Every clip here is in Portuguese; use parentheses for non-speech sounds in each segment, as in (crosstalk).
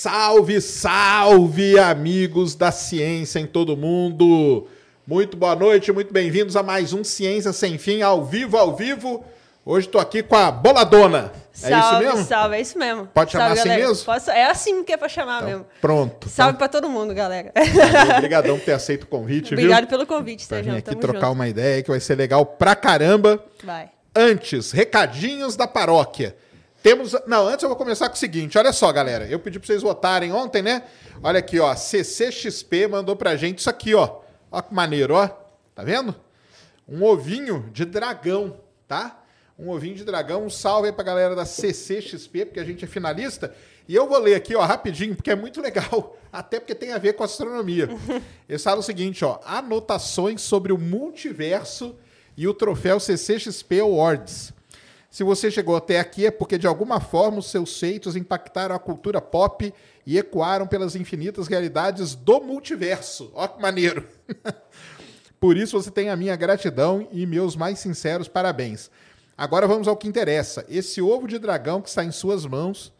Salve, salve, amigos da ciência em todo mundo! Muito boa noite, muito bem-vindos a mais um Ciência Sem Fim, ao vivo, ao vivo. Hoje estou aqui com a Boladona. Salve, é isso mesmo? salve, é isso mesmo. Pode chamar Salve, assim galera. mesmo? Posso- é assim que é pra chamar mesmo. Pronto. Salve pra todo mundo, galera. Então, Obrigadão por ter aceito o convite, Obrigado viu? pelo convite, Pra vir Sérgio. aqui Tamo trocar junto. uma ideia que vai ser legal pra caramba. Vai. Antes, recadinhos da paróquia. Temos. Não, antes eu vou começar com o seguinte: olha só, galera. Eu pedi pra vocês votarem ontem, né? Olha aqui, ó. CCXP mandou pra gente isso aqui, ó. Ó que maneiro, ó. Tá vendo? Um ovinho de dragão, tá? Um ovinho de dragão. Um salve aí pra galera da CCXP, porque a gente é finalista. E eu vou ler aqui, ó, rapidinho, porque é muito legal. (laughs) Até porque tem a ver com astronomia. Eles falam o seguinte, ó. Anotações sobre o multiverso e o troféu CCXP Awards. Se você chegou até aqui é porque de alguma forma os seus feitos impactaram a cultura pop e ecoaram pelas infinitas realidades do multiverso. Ó que maneiro! (laughs) Por isso você tem a minha gratidão e meus mais sinceros parabéns. Agora vamos ao que interessa. Esse ovo de dragão que está em suas mãos,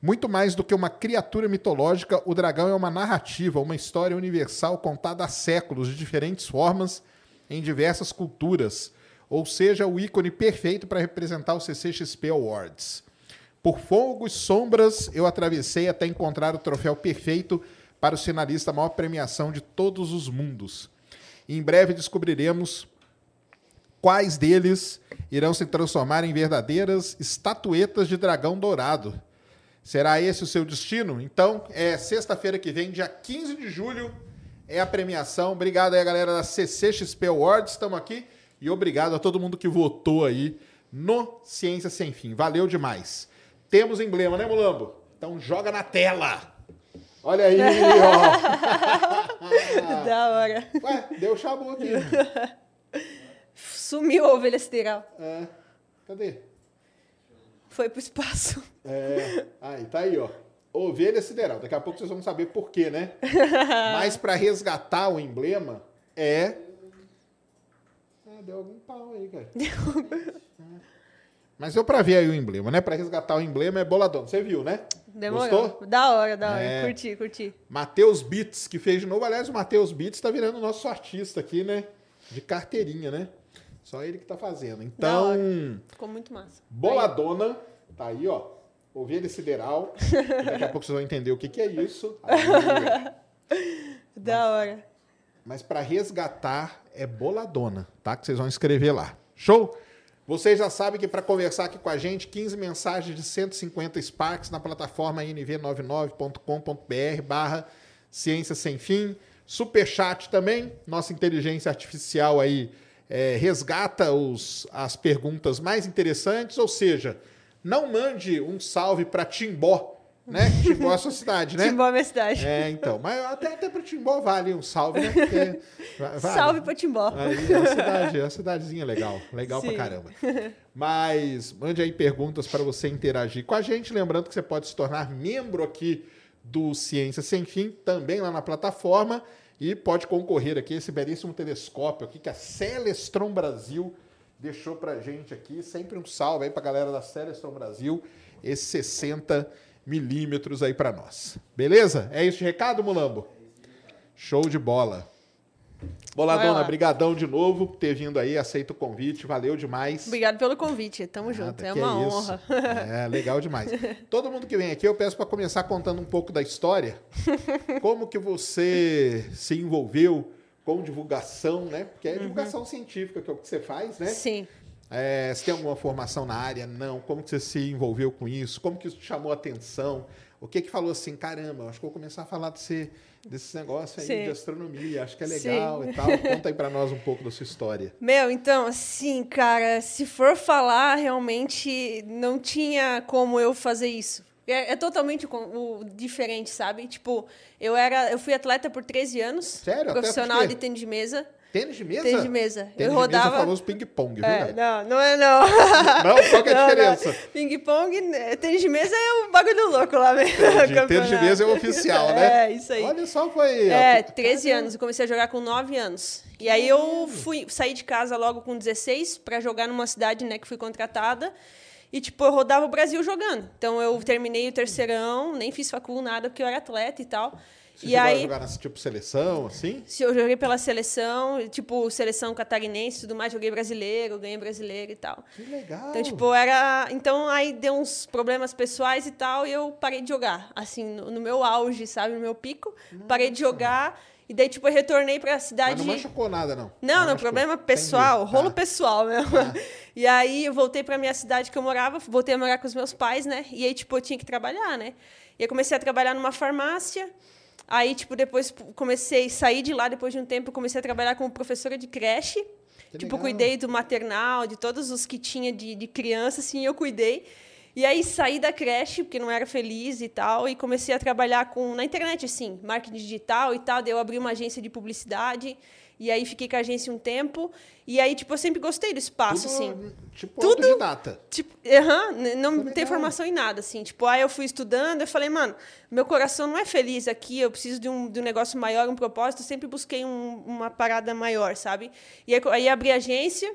muito mais do que uma criatura mitológica, o dragão é uma narrativa, uma história universal contada há séculos, de diferentes formas, em diversas culturas. Ou seja, o ícone perfeito para representar o CCXP Awards. Por fogo e sombras, eu atravessei até encontrar o troféu perfeito para o finalista maior premiação de todos os mundos. Em breve descobriremos quais deles irão se transformar em verdadeiras estatuetas de dragão dourado. Será esse o seu destino? Então, é sexta-feira que vem, dia 15 de julho, é a premiação. Obrigado aí, galera da CCXP Awards, estamos aqui. E obrigado a todo mundo que votou aí no Ciência Sem Fim. Valeu demais. Temos emblema, né, Mulambo? Então joga na tela. Olha aí, ó. (laughs) Da hora. Ué, deu chabu aqui. Sumiu a ovelha sideral. É. Cadê? Foi pro espaço. É, aí, tá aí, ó. Ovelha sideral. Daqui a pouco vocês vão saber por quê, né? (laughs) Mas para resgatar o emblema é. Deu algum pau aí, cara. É. Mas deu pra ver aí o emblema, né? Para resgatar o emblema é boladão. Você viu, né? Demorou. Gostou? Da hora, da hora. É. Curti, curti. Matheus Beats, que fez de novo. Aliás, o Matheus Beats tá virando nosso artista aqui, né? De carteirinha, né? Só ele que tá fazendo. Da hora. Então, Ficou muito massa. boladona, tá aí, ó. Ovelha sideral. Daqui a pouco vocês vão entender o que, que é isso. Aí, Aí. (laughs) Da hora. Mas para resgatar é boladona, tá? Que vocês vão escrever lá. Show? Vocês já sabem que para conversar aqui com a gente, 15 mensagens de 150 Sparks na plataforma nv99.com.br barra Ciência Sem Fim. Superchat também, nossa inteligência artificial aí é, resgata os, as perguntas mais interessantes, ou seja, não mande um salve para Timbó, né? Timbó é a sua cidade, né? Timbó é minha cidade. É, então. Mas até, até pro Timbó vale um salve, né? Porque va- vale. Salve pra Timbó. Aí é uma cidade, é uma cidadezinha legal. Legal pra Sim. caramba. Mas mande aí perguntas para você interagir com a gente. Lembrando que você pode se tornar membro aqui do Ciência Sem Fim, também lá na plataforma. E pode concorrer aqui esse belíssimo telescópio aqui que a Celestron Brasil deixou pra gente aqui. Sempre um salve aí pra galera da Celestron Brasil. Esse 60 milímetros aí pra nós. Beleza? É isso de recado, Mulambo? Show de bola. Boladona, brigadão de novo por ter vindo aí, aceita o convite, valeu demais. Obrigado pelo convite. Tamo junto. Nada, É que uma isso. honra. (laughs) É, legal demais. Todo mundo que vem aqui, eu peço para começar contando um pouco da história. (laughs) Como que você se envolveu com divulgação, né? Porque é divulgação científica, que é o que você faz, né? Sim. É, você tem alguma formação na área? Não. Como que você se envolveu com isso? Como que isso te chamou a atenção? O que que falou assim, caramba, acho que vou começar a falar desse, desse negócio aí Sim. de astronomia, acho que é Sim. legal e tal. (laughs) Conta aí pra nós um pouco da sua história. Meu, então, assim, cara, se for falar, realmente não tinha como eu fazer isso. É, é totalmente com- o, diferente, sabe? Tipo, eu era, eu fui atleta por 13 anos. Sério? Profissional de tênis de mesa. Tênis de mesa? Tênis de mesa. Tênis eu de mesa é o rodava. famoso ping-pong, viu? É, né? não, não é não. Não, qual que é a Não, diferença? Ping-pong, tênis de mesa é o bagulho louco lá mesmo. Tênis de mesa é o oficial, né? É, isso aí. Olha só, foi... É, 13 anos. Eu comecei a jogar com 9 anos. E aí eu fui saí de casa logo com 16 para jogar numa cidade, né, que fui contratada. E, tipo, eu rodava o Brasil jogando. Então, eu terminei o terceirão, nem fiz facul, nada, porque eu era atleta e tal. Você e chegou a aí, jogar nessa tipo seleção, assim? se eu joguei pela seleção, tipo, seleção catarinense e tudo mais, joguei brasileiro, ganhei brasileiro e tal. Que legal. Então, tipo, era. Então, aí deu uns problemas pessoais e tal, e eu parei de jogar. Assim, no, no meu auge, sabe? No meu pico. Parei de jogar. E daí, tipo, eu retornei pra Mas cidade. não machucou nada, não? Não, não, machucou. problema pessoal, Entendi. rolo Tá. pessoal mesmo. (laughs) E aí eu voltei pra minha cidade que eu morava, voltei a morar com os meus pais, né? E aí, tipo, eu tinha que trabalhar, né? E eu comecei a trabalhar numa farmácia. Aí, tipo, depois comecei a sair de lá, depois de um tempo, comecei a trabalhar como professora de creche. Que tipo, legal. cuidei do maternal, de todos os que tinha de, de criança, assim, eu cuidei. E aí saí da creche, porque não era feliz e tal, e comecei a trabalhar com na internet, assim, marketing digital e tal. Daí eu abri uma agência de publicidade, e aí fiquei com a agência um tempo. E aí, tipo, eu sempre gostei do espaço, Tudo, assim. Tipo, Tudo- autodidata. Tipo, n- não legal. tem formação em nada, assim. Tipo, aí eu fui estudando, eu falei, mano, meu coração não é feliz aqui, eu preciso de um, de um negócio maior, um propósito. Eu sempre busquei um- uma parada maior, sabe? E aí, aí abri a agência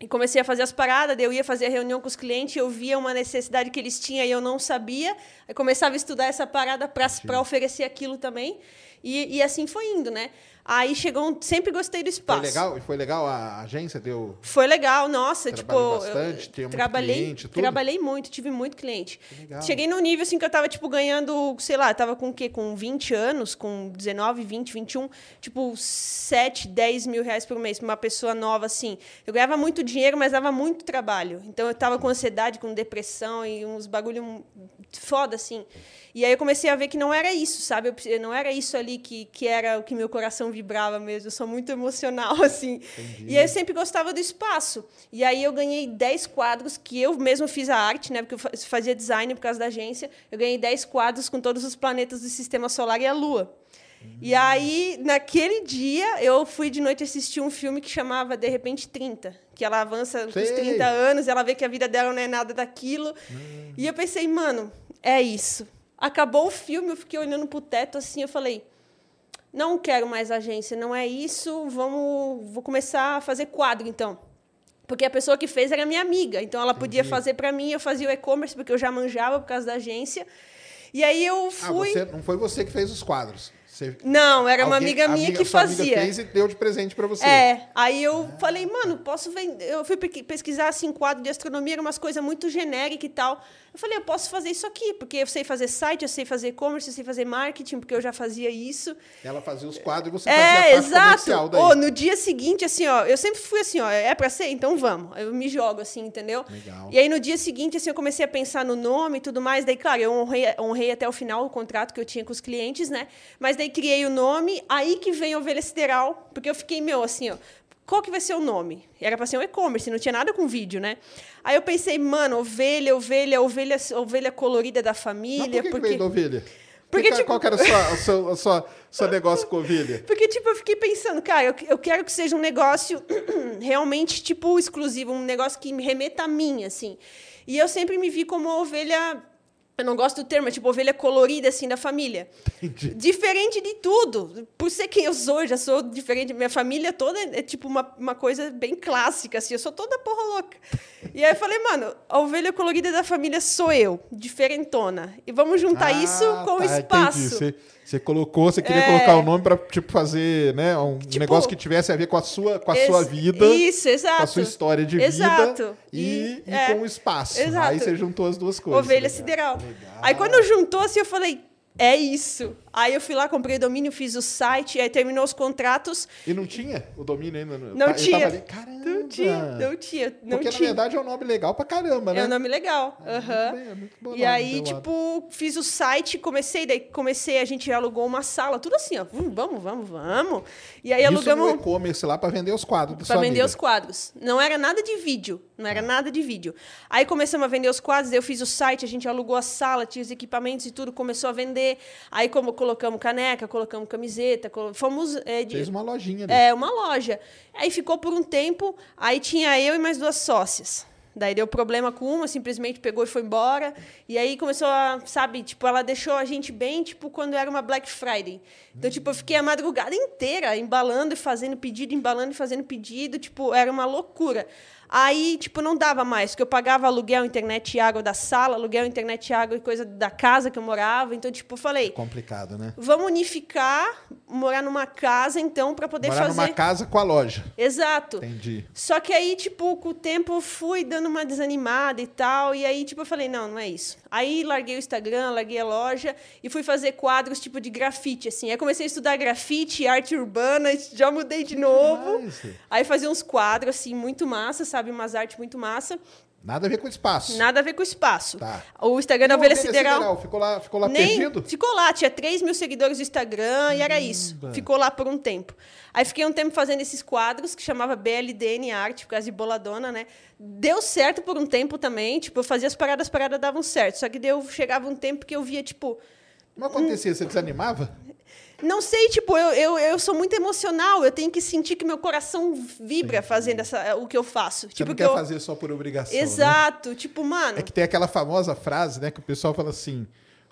e comecei a fazer as paradas, eu ia fazer a reunião com os clientes, eu via uma necessidade que eles tinham e eu não sabia. Aí começava a estudar essa parada para oferecer aquilo também. E, e assim foi indo, né? Aí chegou um, sempre gostei do espaço. Foi legal? E foi legal? A agência deu... Foi legal, nossa, Trabalhou tipo, bastante, eu trabalhei, cliente, trabalhei muito, tive muito cliente. legal. Cheguei num nível assim que eu tava tipo ganhando, sei lá, tava com o quê? Com 20 anos, com 19, 20, 21, tipo 7, 10 mil reais por mês pra uma pessoa nova assim. Eu ganhava muito dinheiro, mas dava muito trabalho. Então eu tava com ansiedade, com depressão e uns bagulho foda assim. E aí eu comecei a ver que não era isso, sabe? Eu, não era isso ali que, que era o que meu coração vibrava mesmo. Eu sou muito emocional, (laughs) assim. E aí eu sempre gostava do espaço. E aí eu ganhei 10 quadros que eu mesmo fiz a arte, né? Porque eu fa- fazia design por causa da agência. Eu ganhei 10 quadros com todos os planetas do sistema solar e a Lua. E aí, naquele dia, eu fui de noite assistir um filme que chamava De Repente 30, que ela avança com os Sei. 30 anos, ela vê que a vida dela não é nada daquilo. E eu pensei, mano, é isso. Acabou o filme, eu fiquei olhando pro teto assim, eu falei, não quero mais agência, não é isso, vamos, vou começar a fazer quadro então. Porque a pessoa que fez era minha amiga, então ela podia fazer para mim, eu fazia o e-commerce porque eu já manjava por causa da agência. E aí eu Ah, fui você, não foi você que fez os quadros. Você- Não, era uma alguém- amiga minha que sua amiga fazia. fez e deu de presente pra você. É, aí eu falei, mano, posso vender. Eu fui pe- pesquisar assim, quadro de astronomia, era umas coisas muito genéricas e tal. Eu falei, eu posso fazer isso aqui, porque eu sei fazer site, eu sei fazer e-commerce, eu sei fazer marketing, porque eu já fazia isso. Ela fazia os quadros e você fazia a É, parte exato. comercial daí. Ô, no dia seguinte, assim, ó, eu sempre fui assim, ó, é pra ser? Então vamos. Eu me jogo, assim, entendeu? Legal. E aí no dia seguinte, assim, eu comecei a pensar no nome e tudo mais. Daí, claro, eu honrei, honrei até o final o contrato que eu tinha com os clientes, né? Mas daí criei o nome, aí que vem Ovelha Sideral, porque eu fiquei, meu, assim, ó, qual que vai ser o nome? Era pra ser um e-commerce, não tinha nada com vídeo, né? Aí eu pensei, mano, ovelha, ovelha, ovelha, ovelha colorida da Mas família. por que, que porque... veio da ovelha? Porque, Que- tipo- Qual que era o seu, o sua- seu negócio com ovelha? (laughs) Porque, tipo, eu fiquei pensando, cara, eu, eu quero que seja um negócio (clears throat) realmente, tipo, exclusivo, um negócio que me remeta a mim, assim. E eu sempre me vi como uma ovelha. Eu não gosto do termo, é tipo ovelha colorida, assim, da família. Entendi. Diferente de tudo. Por ser quem eu sou, já sou diferente. Minha família toda é, tipo uma, uma coisa bem clássica, assim. Eu sou toda porra louca. E aí eu falei, mano, a ovelha colorida da família sou eu, diferentona. E vamos juntar isso Ah, com o tá, espaço. Entendi. Você, você colocou, você queria É. colocar o nome pra tipo, fazer né, um Tipo- negócio que tivesse a ver com a sua, com a Ex- sua vida. Isso, exato. Com a sua história de Exato. vida e, E- e é. com o espaço. Exato. Aí você juntou as duas coisas. Ovelha Legal. sideral. Legal. Aí quando juntou assim, eu falei, é isso. Aí eu fui lá, comprei o domínio, fiz o site, aí terminou os contratos. E não tinha o domínio ainda? Não Tá- tinha. ali, Caramba! Não tinha, não tinha, não Porque, tinha. na verdade, é um nome legal pra caramba, né? É um nome legal. aham. bem, é muito bom e aí, tipo, fiz o site, comecei, daí comecei, a gente alugou uma sala, tudo assim, ó. Vamos, vamos, vamos. E aí Isso alugamos. e-commerce lá pra vender os quadros Pra vender amiga. os quadros. Não era nada de vídeo. Não era nada de vídeo. Aí começamos a vender os quadros, eu fiz o site, a gente alugou a sala, tinha os equipamentos e tudo, começou a vender. Aí como colocamos caneca, colocamos camiseta, colo- fomos... é, de- Fez uma lojinha ali. é, uma loja. Aí ficou por um tempo, aí tinha eu e mais duas sócias. Daí deu problema com uma, simplesmente pegou e foi embora. E aí começou a, sabe, tipo, ela deixou a gente bem, tipo, quando era uma Black Friday. Então, tipo, eu fiquei a madrugada inteira embalando e fazendo pedido, embalando e fazendo pedido, tipo, era uma loucura. Aí, tipo, não dava mais, porque eu pagava aluguel, internet e água da sala, aluguel, internet e água e coisa da casa que eu morava. Então, tipo, eu falei, Complicado, né? vamos unificar, morar numa casa, então, para poder Morar fazer. numa casa com a loja. Exato. Entendi. Só que aí, tipo, com o tempo eu fui dando uma desanimada e tal. E aí, tipo, eu falei, não, não é isso. Aí larguei o Instagram, larguei a loja e fui fazer quadros, tipo, de grafite, assim. Aí comecei a estudar grafite, arte urbana, já mudei de novo. Aí fazia uns quadros, assim, muito massa, sabe? Umas artes muito massa. Nada a ver com espaço. Nada a ver com o espaço. Tá. O Instagram da o Ovelha Ovelha Sideral. Sideral, Ficou lá, ficou lá Nem perdido? ficou lá, tinha 3 mil seguidores no Instagram e era isso. Ficou lá por um tempo. Aí fiquei um tempo fazendo esses quadros que chamava BLDN Arte, por causa de boladona, né? Deu certo por um tempo também, tipo, eu fazia as paradas, as paradas davam certo. Só que deu, chegava um tempo que eu via, tipo, Não acontecia, você desanimava? Não sei, tipo, eu, eu, eu sou muito emocional, eu tenho que sentir que meu coração vibra fazendo essa, o que eu faço. Você tipo, não que quer eu... fazer só por obrigação, né? Exato, tipo, mano. É que tem aquela famosa frase, né, que o pessoal fala assim: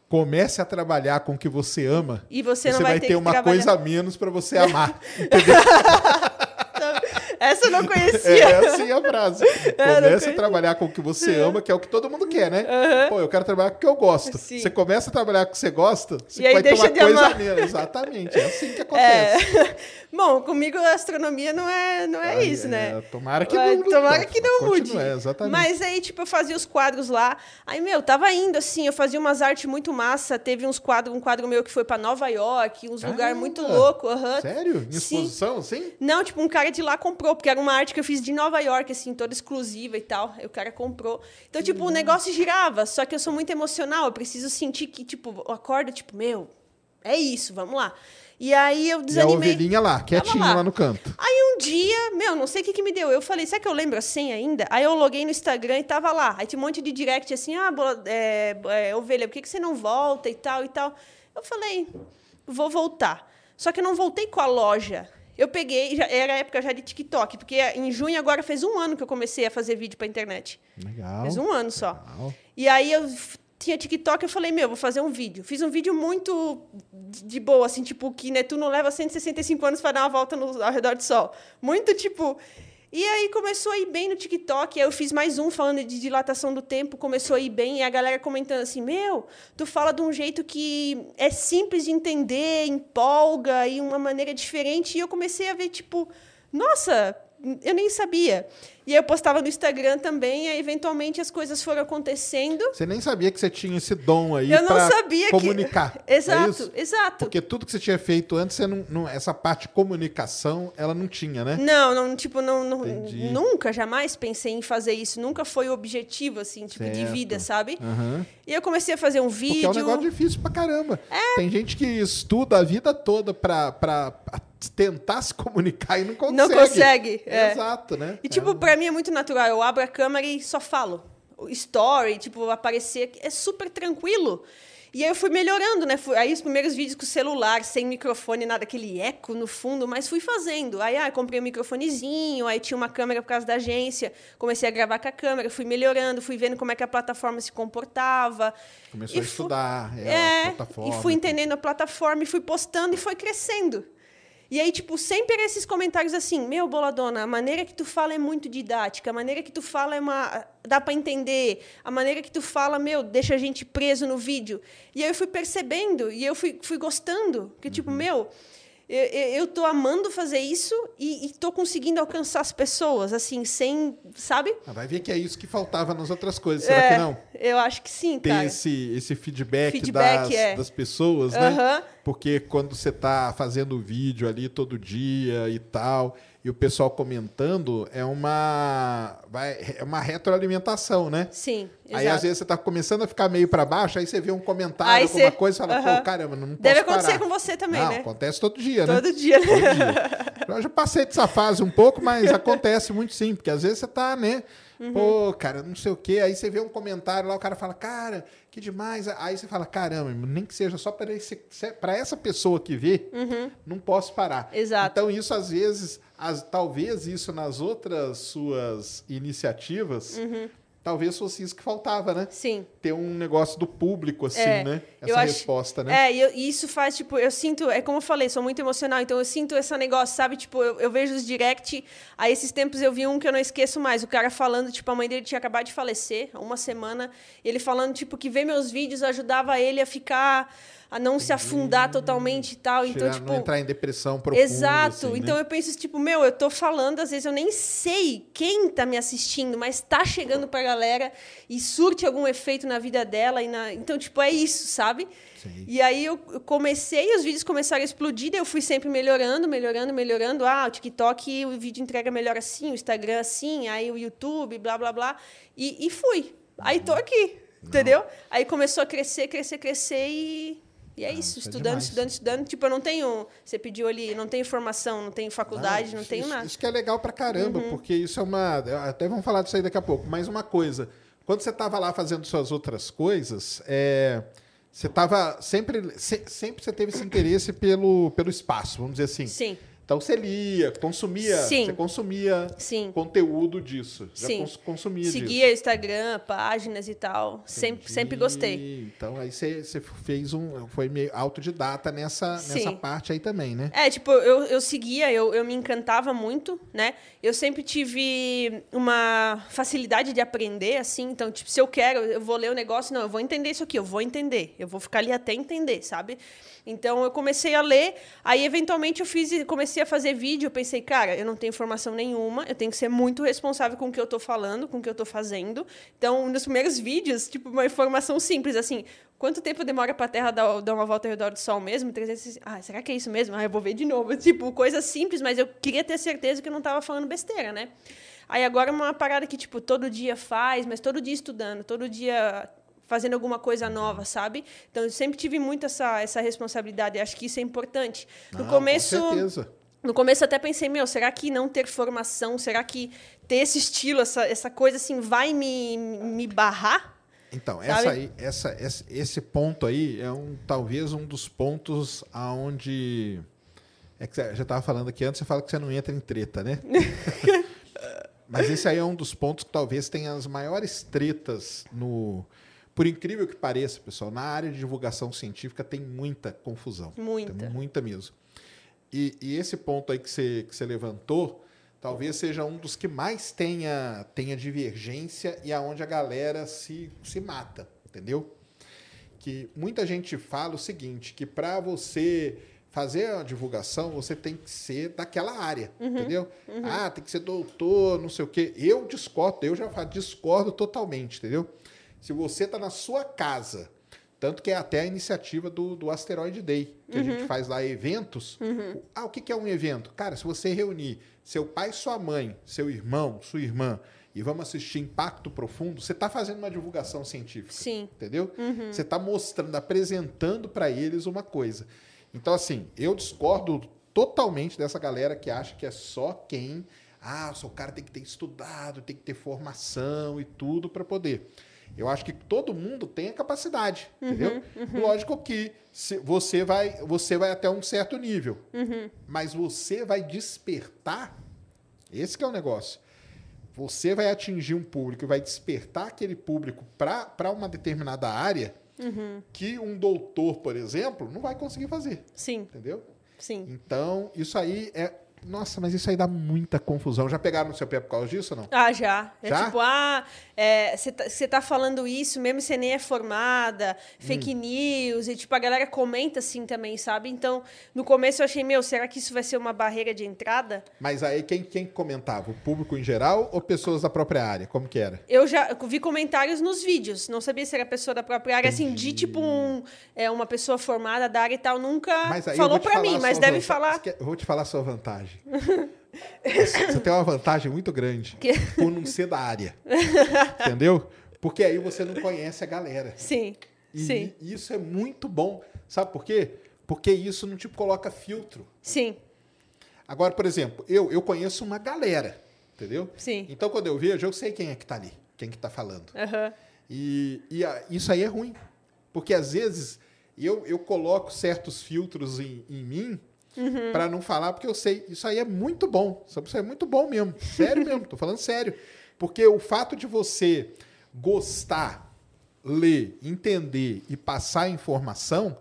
comece a trabalhar com o que você ama. E você não vai vai ter ter uma trabalhar. coisa a menos pra você (laughs) amar. Entendeu? (laughs) Essa eu não É conhecia. assim a frase. (laughs) Comece a trabalhar com o que você ama, que é o que todo mundo quer, né? Pô, eu quero trabalhar com o que eu gosto. Sim. Você começa a trabalhar com o que você gosta, você E aí vai ter deixa uma de coisa amar. menos. Exatamente. É assim que (laughs) acontece. É. Bom, comigo a astronomia não é, não é isso, né? é, tomara que não- Tomara que não mude. exatamente. Mas aí, tipo, eu fazia os quadros lá. Aí, meu, tava indo assim, eu fazia umas artes muito massa. Teve uns quadros, um quadro meu que foi pra Nova York, uns lugares muito loucos. aham. Sério? Em Sim. exposição, assim? Não, tipo, um cara de lá comprou, porque era uma arte que eu fiz de Nova York, assim, toda exclusiva e tal. Aí o cara comprou. Então, tipo, o negócio girava, só que eu sou muito emocional, eu preciso sentir que, tipo, eu acordo, tipo, meu, é isso, vamos lá. E aí eu E a desanimei. ovelhinha lá, quietinha lá. lá no canto. Aí um dia, meu, não sei o que, que me deu. Eu falei, será que eu lembro a senha ainda? Aí eu loguei no Instagram e tava lá. Aí tinha um monte de direct assim, ah, é, é, ovelha, por que, que você não volta e tal e tal? Eu falei, vou voltar. Só que eu não voltei com a loja. Eu peguei, já, era época já de TikTok, porque em junho agora fez um ano que eu comecei a fazer vídeo pra internet. Legal. Fez um ano só. Legal. E aí eu tinha TikTok, eu falei, meu, vou fazer um vídeo. Fiz um vídeo muito de boa, assim, tipo, que Netuno leva 165 anos para dar uma volta no, ao redor do Sol. Muito, tipo... E aí começou a ir bem no TikTok, aí eu fiz mais um falando de dilatação do tempo, começou a ir bem, e a galera comentando assim, meu, tu fala de um jeito que é simples de entender, empolga, e uma maneira diferente, e eu comecei a ver, tipo, nossa, eu nem sabia. E aí eu postava no Instagram também, e aí, eventualmente as coisas foram acontecendo. Você nem sabia que você tinha esse dom aí Eu não pra sabia que- comunicar. é Exato, isso? exato. Porque tudo que você tinha feito antes, você não, não- essa parte de comunicação, ela não tinha, né? Não, não, tipo, não, não- nunca, jamais pensei em fazer isso. Nunca foi o objetivo, assim, tipo, de Certo. vida, sabe? Aham. E eu comecei a fazer um Porque vídeo. é um negócio difícil pra caramba. Tem gente que estuda a vida toda pra tentar se comunicar e não consegue. Não consegue, é. Exato, né? E, tipo, pra mim é muito natural. Eu abro a câmera e só falo. Story, tipo, aparecer. É super tranquilo. E aí eu fui melhorando, né? Aí os primeiros vídeos com celular, sem microfone, nada, aquele eco no fundo, mas fui fazendo. Aí, ah, comprei um microfonezinho, aí tinha uma câmera por causa da agência, comecei a gravar com a câmera, fui melhorando, fui vendo como é que a plataforma se comportava. Começou a estudar é, a É, plataforma. e fui entendendo a plataforma e fui postando e foi crescendo. E aí, tipo, sempre eram esses comentários assim, meu, Boladona, a maneira que tu fala é muito didática, a maneira que tu fala é uma... dá pra entender, a maneira que tu fala, meu, deixa a gente preso no vídeo. E aí eu fui percebendo, e eu fui, fui gostando, que Uhum. tipo, meu... eu, tô amando fazer isso e, e tô conseguindo alcançar as pessoas, assim, sem, sabe? Ah, vai ver que é isso que faltava nas outras coisas, será É, que não? Eu acho que sim, Ter cara. esse, esse feedback, Feedback, das, é. das pessoas, né? Porque quando você tá fazendo vídeo ali todo dia e tal, e o pessoal comentando, é uma, vai, é uma retroalimentação, né? Sim, Aí exato. às vezes você tá começando a ficar meio para baixo, aí você vê um comentário, Aí alguma você- coisa e fala, Aham. pô, caramba, não posso Deve acontecer parar. com você também, não, né? acontece todo dia, né? Todo dia, né? Todo dia. Eu já passei dessa fase um pouco, mas acontece muito sim, porque às vezes você tá, né? Uhum. Pô, cara, não sei o quê. Aí você vê um comentário lá, o cara fala, cara, que demais. Aí você fala, caramba, nem que seja só para essa pessoa que vê, não posso parar. Uhum. Exato. Então, isso às vezes, as- talvez isso nas outras suas iniciativas, Uhum. talvez fosse isso que faltava, né? Sim. Ter um negócio do público, assim, É, né? Essa acho- resposta, né? É, e, eu- e isso faz, tipo, eu sinto, é como eu falei, sou muito emocional, então eu sinto esse negócio, sabe? Tipo, eu, eu vejo os direct, aí esses tempos eu vi um que eu não esqueço mais, o cara falando, tipo, a mãe dele tinha acabado de falecer, há uma semana, ele falando, tipo, que ver meus vídeos ajudava ele a ficar, a não se afundar totalmente e tal, então, tipo... não entrar em depressão profunda. Exato. assim, então né? eu penso, tipo, meu, eu tô falando, às vezes eu nem sei quem tá me assistindo, mas tá chegando pra galera e surte algum efeito na vida dela. E na... Então, tipo, é isso, sabe? Sim. E aí eu comecei, os vídeos começaram a explodir, daí eu fui sempre melhorando, melhorando, melhorando. Ah, o TikTok, o vídeo entrega melhor assim, o Instagram assim, aí o YouTube, blá, blá, blá. E, e fui. Aí tô aqui, entendeu? Aí começou a crescer, crescer, crescer e... E é isso, isso é estudando, demais. estudando, estudando. Tipo, eu não tenho. Você pediu ali, não tenho formação, não tenho faculdade, não, isso- tenho nada. Uhum. Isso que é legal pra caramba, porque isso é uma. Até vamos falar disso aí daqui a pouco. Mas uma coisa, quando você estava lá fazendo suas outras coisas, é, você estava sempre, se- sempre você teve esse interesse pelo, pelo espaço, vamos dizer assim. Sim, Então você lia, consumia, Sim. você consumia sim. conteúdo disso. Já Sim. cons- consumia disso. Seguia Instagram, páginas e tal. Sempre, Entendi. sempre gostei. Então aí você, você fez um. Foi meio autodidata nessa, nessa parte aí também, né? É, tipo, eu, eu seguia, eu, eu me encantava muito, né? Eu sempre tive uma facilidade de aprender, assim. Então, tipo, se eu quero, eu vou ler o negócio, não, eu vou entender isso aqui, eu vou entender. Eu vou ficar ali até entender, sabe? Então, eu comecei a ler, aí, eventualmente, eu fiz, comecei a fazer vídeo. Eu pensei, cara, eu não tenho formação nenhuma, eu tenho que ser muito responsável com o que eu tô falando, com o que eu tô fazendo. Então, nos primeiros vídeos, tipo, uma informação simples, assim, Quanto tempo demora pra Terra dar, dar uma volta ao redor do Sol mesmo? 360. Ah, será que é isso mesmo? Ah, eu vou ver de novo. (laughs) Tipo, coisa simples, mas eu queria ter certeza que eu não tava falando besteira, né? Aí agora uma parada que, tipo, todo dia faz, mas todo dia estudando, todo dia fazendo alguma coisa nova, sabe? Então eu sempre tive muito essa, essa responsabilidade. Acho que isso é importante. No Não, começo. Com certeza. No começo até pensei, meu, será que não ter formação, será que ter esse estilo, essa, essa coisa assim, vai me, me barrar? Então, Sabe? essa aí, essa, esse, esse ponto aí é um, talvez um dos pontos aonde. É que você já estava falando aqui antes, você fala que você não entra em treta, né? (laughs) Mas esse aí é um dos pontos que talvez tenha as maiores tretas no. Por incrível que pareça, pessoal, na área de divulgação científica tem muita confusão. Muita. Tem muita mesmo. E, e esse ponto aí que você, que você levantou, talvez seja um dos que mais tenha, tenha divergência e aonde a galera se, se mata, entendeu? Que muita gente fala o seguinte, que para você fazer a divulgação, você tem que ser daquela área, entendeu? Ah, tem que ser doutor, não sei o quê. Eu discordo, eu já discordo totalmente, entendeu? Se você está na sua casa, tanto que é até a iniciativa do, do Asteroid Day, que a gente faz lá eventos. Ah, o que, que é um evento? Cara, se você reunir seu pai, sua mãe, seu irmão, sua irmã, e vamos assistir Impacto Profundo, você está fazendo uma divulgação científica. Sim. Entendeu? Você está mostrando, apresentando para eles uma coisa. Então, assim, eu discordo totalmente dessa galera que acha que é só quem. Ah, o seu cara tem que ter estudado, tem que ter formação e tudo para poder. Eu acho que todo mundo tem a capacidade, entendeu? Lógico que você vai, você vai até um certo nível, mas você vai despertar. Esse que é o negócio. Você vai atingir um público e vai despertar aquele público para uma determinada área que um doutor, por exemplo, não vai conseguir fazer, Sim, entendeu? sim. Então, isso aí é Nossa, mas isso aí dá muita confusão. Já pegaram no seu pé por causa disso ou não? Ah, já. É Já? tipo, ah, você tá, cê tá falando isso, mesmo você nem é formada, fake Hum. news, e tipo, a galera comenta assim também, sabe? Então, no começo eu achei, meu, será que isso vai ser uma barreira de entrada? Mas aí quem, quem comentava? O público em geral ou pessoas da própria área? Como que era? Eu já vi comentários nos vídeos, não sabia se era pessoa da própria área, assim, de tipo um, é, uma pessoa formada da área e tal, nunca falou pra falar mim, mas deve falar. Eu vou te falar a sua vantagem. Você tem uma vantagem muito grande Que- por não ser da área. Entendeu? Porque aí você não conhece a galera. Sim, E sim, isso é muito bom. Sabe por quê? Porque isso não te coloca filtro. sim, Agora, por exemplo, eu, eu conheço uma galera, entendeu? Sim. Então, quando eu vejo, eu sei quem é que tá ali, quem que tá falando. aham, E, e a- isso aí é ruim. Porque, às vezes, eu, eu coloco certos filtros em, em mim Uhum. para não falar, porque eu sei, isso aí é muito bom. Isso é muito bom mesmo. Sério mesmo, tô falando sério. Porque o fato de você gostar, ler, entender e passar a informação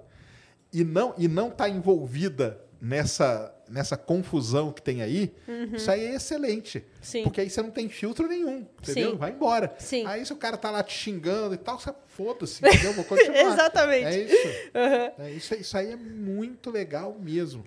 e não e não estar envolvida nessa nessa confusão que tem aí, isso aí é excelente. Uhum. Sim. Porque aí você não tem filtro nenhum, entendeu? Sim. Vai embora. Sim. Aí se o cara tá lá te xingando e tal, você foda-se, entendeu? Vou continuar. (laughs) Exatamente. É isso. aham. É, isso, isso aí é muito legal mesmo.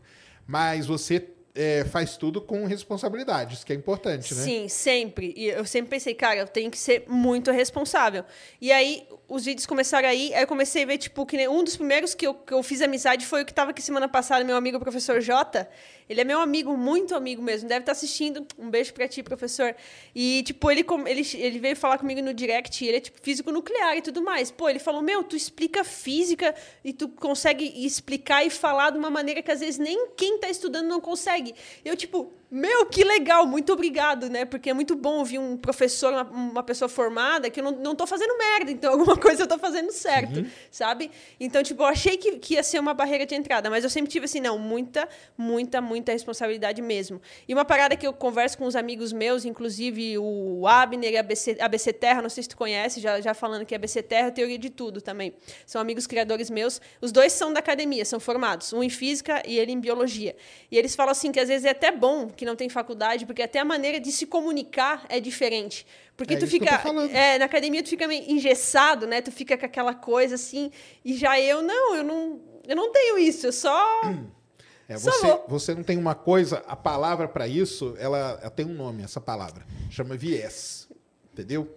Mas você é, faz tudo com responsabilidade, isso que é importante, né? Sim, sempre. E eu sempre pensei, cara, eu tenho que ser muito responsável. E aí, os vídeos começaram aí, aí eu comecei a ver, tipo, que um dos primeiros que eu, que eu fiz amizade foi o que tava aqui semana passada, meu amigo professor Jota. Ele é meu amigo, muito amigo mesmo, deve estar assistindo. Um beijo pra ti, professor. E, tipo, ele, ele, ele veio falar comigo no direct, ele é, tipo, físico nuclear e tudo mais. Pô, ele falou, meu, tu explica física e tu consegue explicar e falar de uma maneira que às vezes nem quem tá estudando não consegue. Eu, tipo, meu, que legal, muito obrigado, né? Porque é muito bom ouvir um professor, uma, uma pessoa formada, que eu não, não tô fazendo merda, então (laughs) alguma coisa eu tô fazendo certo, sabe? Então, tipo, eu achei que, que ia ser uma barreira de entrada, mas eu sempre tive assim, não, muita, muita, muita responsabilidade mesmo. E uma parada que eu converso com os amigos meus, inclusive o Abner e a ABC, ABC Terra, não sei se tu conhece, já, já falando que a ABC Terra é teoria de tudo também. São amigos criadores meus. Os dois são da academia, são formados, um em física e ele em biologia. E eles falam assim que às vezes é até bom que não tem faculdade, porque até a maneira de se comunicar é diferente. Porque É tu fica. É, na academia tu fica meio engessado, né? Tu fica com aquela coisa assim. E já eu, não, eu não, eu não tenho isso. Eu só. (clears throat) É, Só você, vou. você não tem uma coisa, a palavra para isso, ela, ela tem um nome, essa palavra. Chama viés. Entendeu?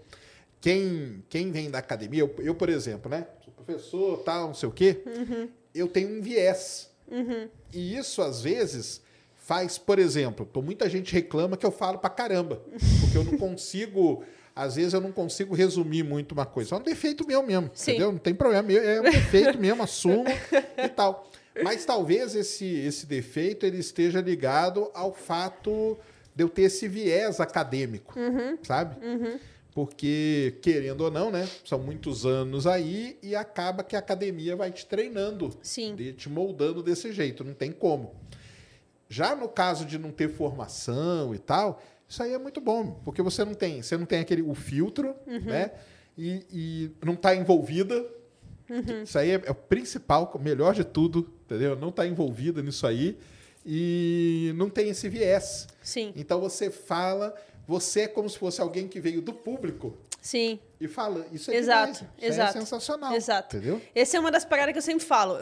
Quem, quem vem da academia, eu, eu, por exemplo, né? Sou professor, tal, não sei o quê, Uhum. eu tenho um viés. E isso, às vezes, faz, por exemplo, muita gente reclama que eu falo pra caramba. (laughs) Porque eu não consigo. Às vezes eu não consigo resumir muito uma coisa. É um defeito meu mesmo, Sim. entendeu? Não tem problema. É um defeito mesmo, assumo e tal. Mas talvez esse, esse defeito ele esteja ligado ao fato de eu ter esse viés acadêmico, Uhum. sabe? Porque, querendo ou não, né? São muitos anos aí e acaba que a academia vai te treinando, Sim. de- te moldando desse jeito, não tem como. Já no caso de não ter formação e tal, isso aí é muito bom, porque você não tem, você não tem aquele o filtro, né? E, e não está envolvida. Isso aí é, é o principal, o melhor de tudo, entendeu? Não está envolvida nisso aí e não tem esse viés. Sim, Então você fala, você é como se fosse alguém que veio do público sim. e fala. Isso é Exato, demais, isso exato. é sensacional. Exato. Entendeu? Essa é uma das paradas que eu sempre falo.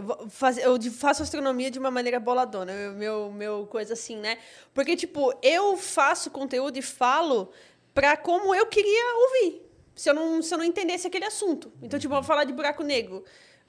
Eu, faço astronomia de uma maneira boladona, eu- meu, meu coisa assim, né? Porque, tipo, eu faço conteúdo e falo pra como eu queria ouvir. Se eu não, se eu não entendesse aquele assunto. Então, tipo, eu vou falar de buraco negro.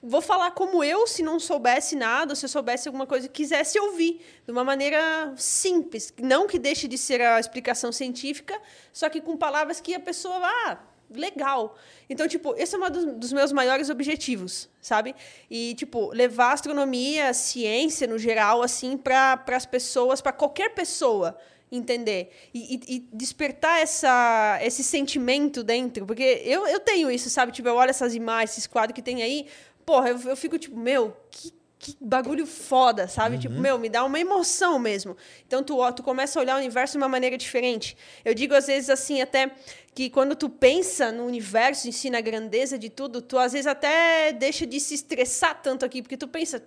Vou falar como eu, se não soubesse nada, se eu soubesse alguma coisa, quisesse ouvir. De uma maneira simples. Não que deixe de ser a explicação científica, só que com palavras que a pessoa. Ah, legal. Então, tipo, esse é um dos, dos meus maiores objetivos, sabe? E, tipo, levar a astronomia, a ciência no geral, assim, para as pessoas, para qualquer pessoa entender. E, e- e despertar essa, esse sentimento dentro. Porque eu, eu tenho isso, sabe? Tipo, eu olho essas imagens, esses quadros que tem aí, porra, eu, eu fico tipo, meu, que que bagulho foda, sabe? Tipo, meu, me dá uma emoção mesmo. Então, tu, ó, tu começa a olhar o universo de uma maneira diferente. Eu digo, às vezes, assim, até que quando tu pensa no universo em si, na grandeza de tudo, tu, às vezes, até deixa de se estressar tanto aqui, porque tu pensa,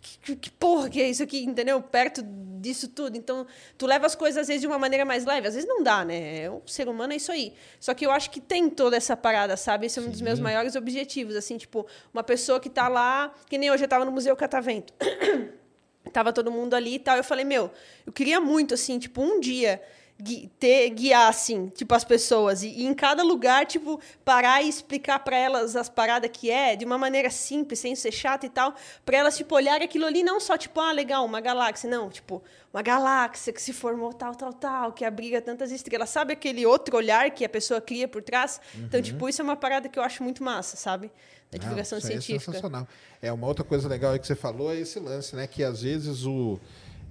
que, que, que porra que é isso aqui, entendeu? Perto disso tudo. Então, tu leva as coisas às vezes de uma maneira mais leve. Às vezes não dá, né? O ser humano é isso aí. Só que eu acho que tem toda essa parada, sabe? Esse é um dos meus maiores objetivos. Assim, tipo, uma pessoa que tá lá, que nem hoje eu tava no Museu Catavento. (coughs) tava todo mundo ali e tal. Eu falei, meu, eu queria muito, assim, tipo, um dia gui ter, guiar, assim, tipo, as pessoas. E, e, em cada lugar, tipo, parar e explicar para elas as paradas que é, de uma maneira simples, sem ser chata e tal, para elas, tipo, olharem aquilo ali, não só, tipo, ah, legal, uma galáxia. Não, tipo, uma galáxia que se formou tal, tal, tal, que abriga tantas estrelas. Sabe aquele outro olhar que a pessoa cria por trás? Uhum. Então, tipo, isso é uma parada que eu acho muito massa, sabe? Da divulgação não, científica. É sensacional. É, uma outra coisa legal aí que você falou é esse lance, né? Que às vezes o...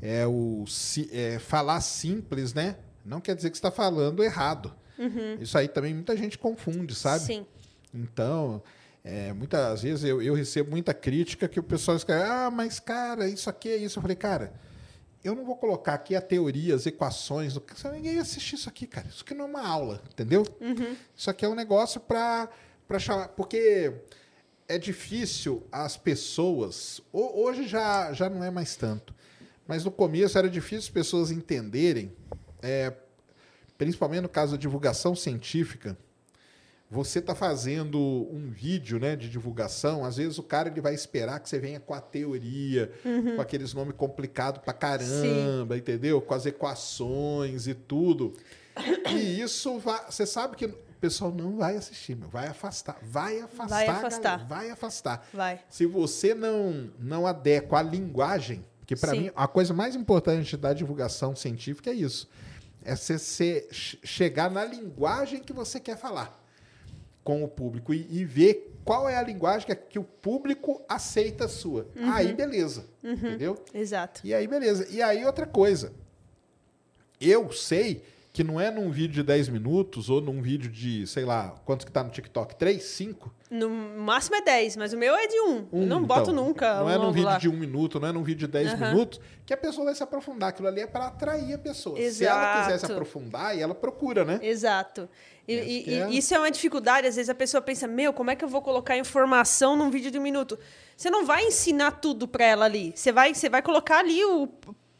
É o é, falar simples, né? Não quer dizer que está falando errado. Uhum. Isso aí também muita gente confunde, sabe? Sim. Então, é, muitas vezes eu, eu, recebo muita crítica que o pessoal escreve, ah, mas cara, isso aqui é isso. Eu falei, cara, eu não vou colocar aqui a teoria, as equações, ninguém assistir isso aqui, cara. Isso aqui não é uma aula, entendeu? Uhum. Isso aqui é um negócio para chamar. Porque é difícil as pessoas. Hoje já, já não é mais tanto. Mas no começo era difícil as pessoas entenderem é, principalmente no caso da divulgação científica, você está fazendo um vídeo né, de divulgação, às vezes o cara ele vai esperar que você venha com a teoria, uhum. com aqueles nomes complicados pra caramba, Sim. entendeu? Com as equações e tudo. E isso vai, você sabe que o pessoal não vai assistir, meu, vai afastar, vai afastar, vai afastar, galera, vai afastar. Vai. Se você não não adequa a linguagem, que para mim a coisa mais importante da divulgação científica é isso é você chegar na linguagem que você quer falar com o público e, e ver qual é a linguagem que, que o público aceita sua. Uhum. Aí, beleza. Uhum. Entendeu? Exato. E aí, beleza. E aí, outra coisa. Eu sei que não é num vídeo de 10 minutos ou num vídeo de, sei lá, quantos que tá no TikTok? 3, 5? No máximo é 10, mas o meu é de 1. Um. Um, eu não então, boto nunca. Não é num vídeo lá. de 1 um minuto, não é num vídeo de 10 uhum. minutos que a pessoa vai se aprofundar. Aquilo ali é para atrair a pessoa. Exato. Se ela quiser se aprofundar, ela procura, né? Exato. E, e, é... isso é uma dificuldade. Às vezes a pessoa pensa: meu, como é que eu vou colocar informação num vídeo de um minuto? Você não vai ensinar tudo para ela ali. Você vai, você vai colocar ali o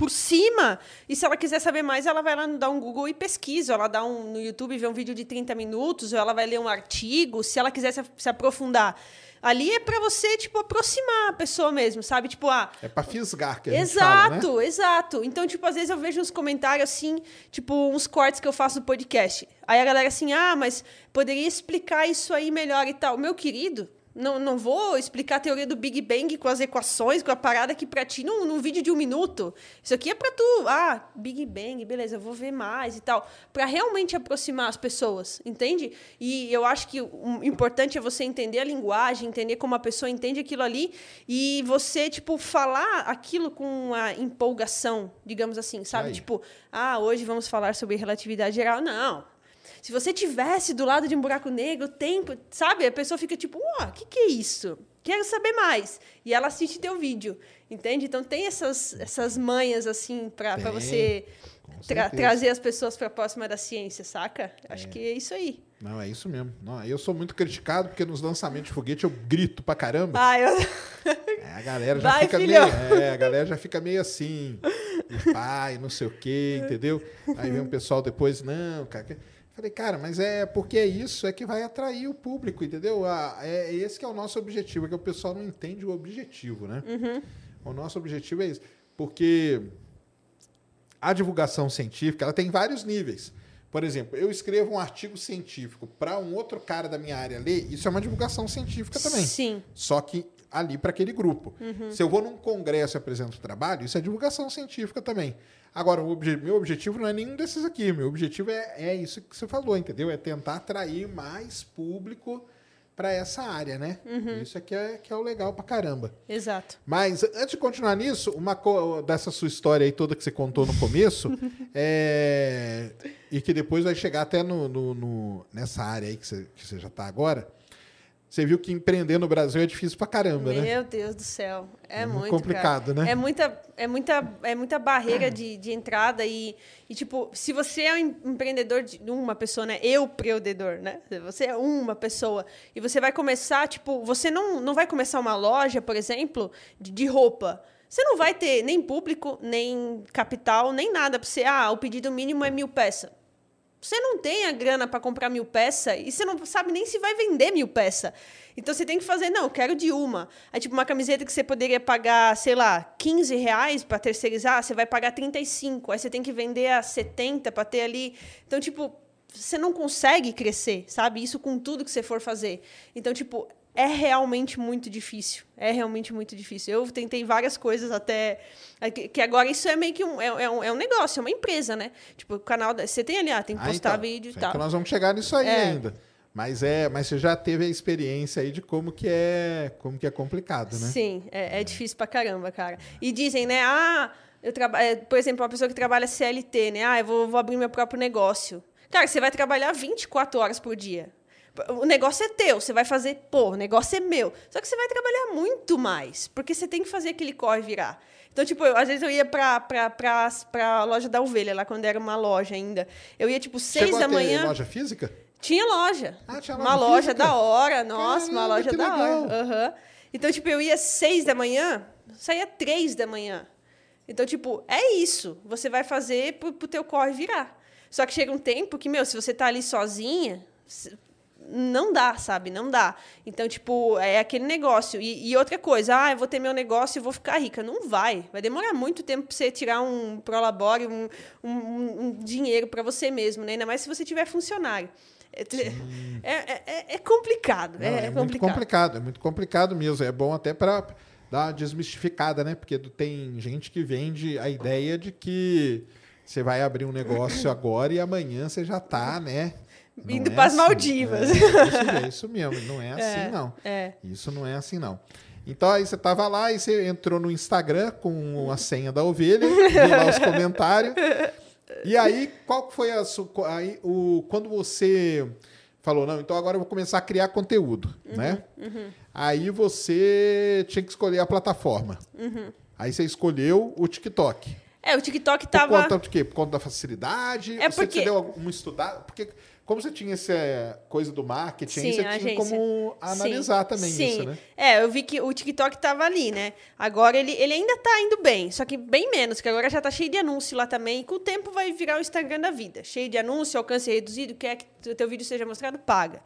por cima. E se ela quiser saber mais, ela vai lá dar um Google e pesquisa. Ela dá um no YouTube, vê um vídeo de 30 minutos, ou ela vai ler um artigo, se ela quiser se, se aprofundar. Ali é para você, tipo, aproximar a pessoa mesmo, sabe? Tipo, ah. É pra fisgar que a Exato, fala, né? exato. Então, tipo, às vezes eu vejo uns comentários assim, tipo, uns cortes que eu faço no podcast. Aí a galera assim, ah, mas poderia explicar isso aí melhor e tal. Meu querido, não, não vou explicar a teoria do Big Bang com as equações, com a parada aqui pra ti num, num vídeo de um minuto. Isso aqui é pra tu. Ah, Big Bang, beleza, eu vou ver mais e tal. Pra realmente aproximar as pessoas, entende? E eu acho que o importante é você entender a linguagem, entender como a pessoa entende aquilo ali e você, tipo, falar aquilo com a empolgação, digamos assim, sabe? Aí. Tipo, ah, hoje vamos falar sobre relatividade geral. Não, se você tivesse do lado de um buraco negro, o tempo, sabe? A pessoa fica tipo, o que, que é isso? Quero saber mais. E ela assiste teu vídeo, entende? Então tem essas, essas manhas, assim, para você tra trazer as pessoas para próxima da ciência, saca? Acho é. que é isso aí. Não, é isso mesmo. Não, eu sou muito criticado porque nos lançamentos de foguete eu grito pra caramba. Ah, eu... É, a galera já Vai, fica filhão. meio. É, a galera já fica meio assim. E pai, não sei o quê, entendeu? Aí vem um pessoal depois, não, cara. Falei, cara, mas é porque é isso, é que vai atrair o público, entendeu? Ah, é esse que é o nosso objetivo, é que o pessoal não entende o objetivo, né? Uhum. O nosso objetivo é isso. Porque a divulgação científica, ela tem vários níveis. Por exemplo, eu escrevo um artigo científico para um outro cara da minha área ler, isso é uma divulgação científica também. Sim. Só que ali para aquele grupo. Uhum. Se eu vou num congresso e apresento trabalho, isso é divulgação científica também. Agora, o obje meu objetivo não é nenhum desses aqui. Meu objetivo é, é isso que você falou, entendeu? É tentar atrair mais público para essa área, né? Uhum. Isso aqui é que é o legal pra caramba. Exato. Mas antes de continuar nisso, uma dessa sua história aí toda que você contou no começo, (laughs) é... e que depois vai chegar até no, no, no, nessa área aí que você, que você já está agora. Você viu que empreender no Brasil é difícil pra caramba, né? Meu Deus do céu. É, É muito complicado, cara. né? É muita, é muita, é muita barreira de, de entrada e, e, tipo, se você é um em- empreendedor de uma pessoa, né? Eu, empreendedor, né? Você é uma pessoa e você vai começar, tipo, você não, não vai começar uma loja, por exemplo, de, de roupa. Você não vai ter nem público, nem capital, nem nada para você. Ah, o pedido mínimo é mil peças. Você não tem a grana para comprar mil peças e você não sabe nem se vai vender mil peças. Então você tem que fazer, não, eu quero de uma. Aí, tipo, uma camiseta que você poderia pagar, sei lá, 15 reais para terceirizar, você vai pagar 35. Aí você tem que vender a 70 para ter ali. Então, tipo, você não consegue crescer, sabe? Isso com tudo que você for fazer. Então, tipo, é realmente muito difícil. É realmente muito difícil. Eu tentei várias coisas até. é Que agora isso é meio que um, é, é um, é um negócio, é uma empresa, né? Tipo, o canal. da- Você tem ali, ah, tem que Ah, postar então, vídeo e é tal. que nós vamos chegar nisso aí É. ainda. Mas é, mas você já teve a experiência aí de como que é, como que é complicado, né? Sim, é, é difícil pra caramba, cara. E dizem, né? Ah, eu trabalho. Por exemplo, uma pessoa que trabalha CLT, né? Ah, eu vou, vou abrir meu próprio negócio. Cara, você vai trabalhar 24 horas por dia. O negócio é teu, você vai fazer, pô, o negócio é meu. Só que você vai trabalhar muito mais, porque você tem que fazer aquele corre virar. Então, tipo, eu, às vezes eu ia pra, pra, pra, pra loja da ovelha, lá quando era uma loja ainda. Eu ia, tipo, seis Chegou da manhã. loja física? Tinha loja. Ah, tinha uma loja loja física? da hora, nossa, uma Caramba, loja que da legal. hora. Aham. Então, tipo, eu ia seis da manhã, saía três da manhã. Então, tipo, é isso. Você vai fazer pro, pro teu corre virar. Só que chega um tempo que, meu, se você tá ali sozinha, não dá, sabe? Não dá. Então, tipo, é aquele negócio. E, e outra coisa, ah, eu vou ter meu negócio e vou ficar rica. Não vai. Vai demorar muito tempo pra você tirar um prolabore, um, um, um- dinheiro para você mesmo, né? Ainda mais se você tiver funcionário. É, (laughs) é, é- é complicado. Não, é, é, muito complicado, é muito complicado mesmo. É bom até para dar uma desmistificada, né? Porque tem gente que vende a ideia de que você vai abrir um negócio agora e amanhã você já tá, né? Não Indo é pras assim. Maldivas. É, isso, é isso mesmo, não (laughs) é assim, não. é. Isso não é assim, não. Então aí você tava lá e você entrou no Instagram com a senha da ovelha, (laughs) viu lá os comentários. E aí, qual foi a sua. Aí, o, quando você falou, não, então agora eu vou começar a criar conteúdo, Uhum, né? Aí você tinha que escolher a plataforma. Uhum. Aí você escolheu o TikTok. É, o TikTok Por tava. conta do quê? Por conta da facilidade? É você, porque- você deu alguma estudada? Porque como você tinha essa coisa do marketing, Sim, você tinha como analisar Sim, também sim. isso, né? É, eu vi que o TikTok tava ali, né? Agora ele, ele ainda tá indo bem, só que bem menos, que agora já tá cheio de anúncio lá também. E com o tempo vai virar o Instagram da vida. Cheio de anúncio, alcance reduzido, quer que o teu vídeo seja mostrado, paga.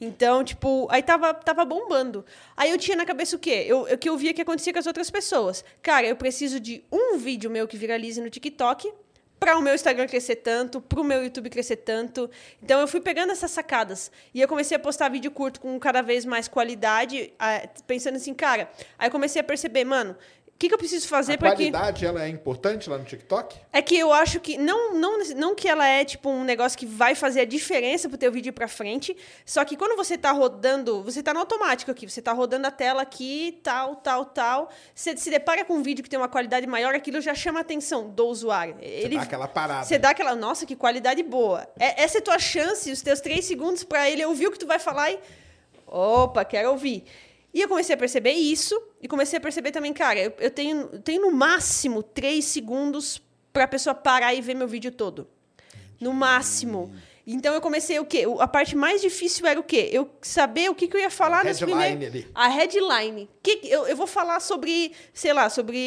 Então, tipo, aí tava, tava bombando. Aí eu tinha na cabeça o quê? Eu, eu que eu via que acontecia com as outras pessoas. Cara, eu preciso de um vídeo meu que viralize no TikTok para o meu Instagram crescer tanto, para o meu YouTube crescer tanto. Então eu fui pegando essas sacadas e eu comecei a postar vídeo curto com cada vez mais qualidade, ah, pensando assim, cara. Aí comecei a perceber, mano, o que, que eu preciso fazer A para que qualidade, ela é importante lá no TikTok? é que eu acho que não, não, não que ela é tipo um negócio que vai fazer a diferença pro teu vídeo ir pra frente, só que quando você tá rodando, você tá no automático aqui, você tá rodando a tela aqui, tal, tal, tal, você se depara com um vídeo que tem uma qualidade maior, aquilo já chama a atenção do usuário. Ele dá aquela parada. Você dá aquela, nossa, que qualidade boa. É, essa é a tua chance, os teus três segundos pra ele ouvir o que tu vai falar e opa, quero ouvir. E eu comecei a perceber isso e comecei a perceber também, cara, eu, eu tenho, eu tenho no máximo três segundos pra pessoa parar e ver meu vídeo todo. No máximo. Então eu comecei o quê? A parte mais difícil era o quê? Eu saber o que, que eu ia falar headline primeiras... ali. A headline. Que que- eu, eu vou falar sobre, sei lá, sobre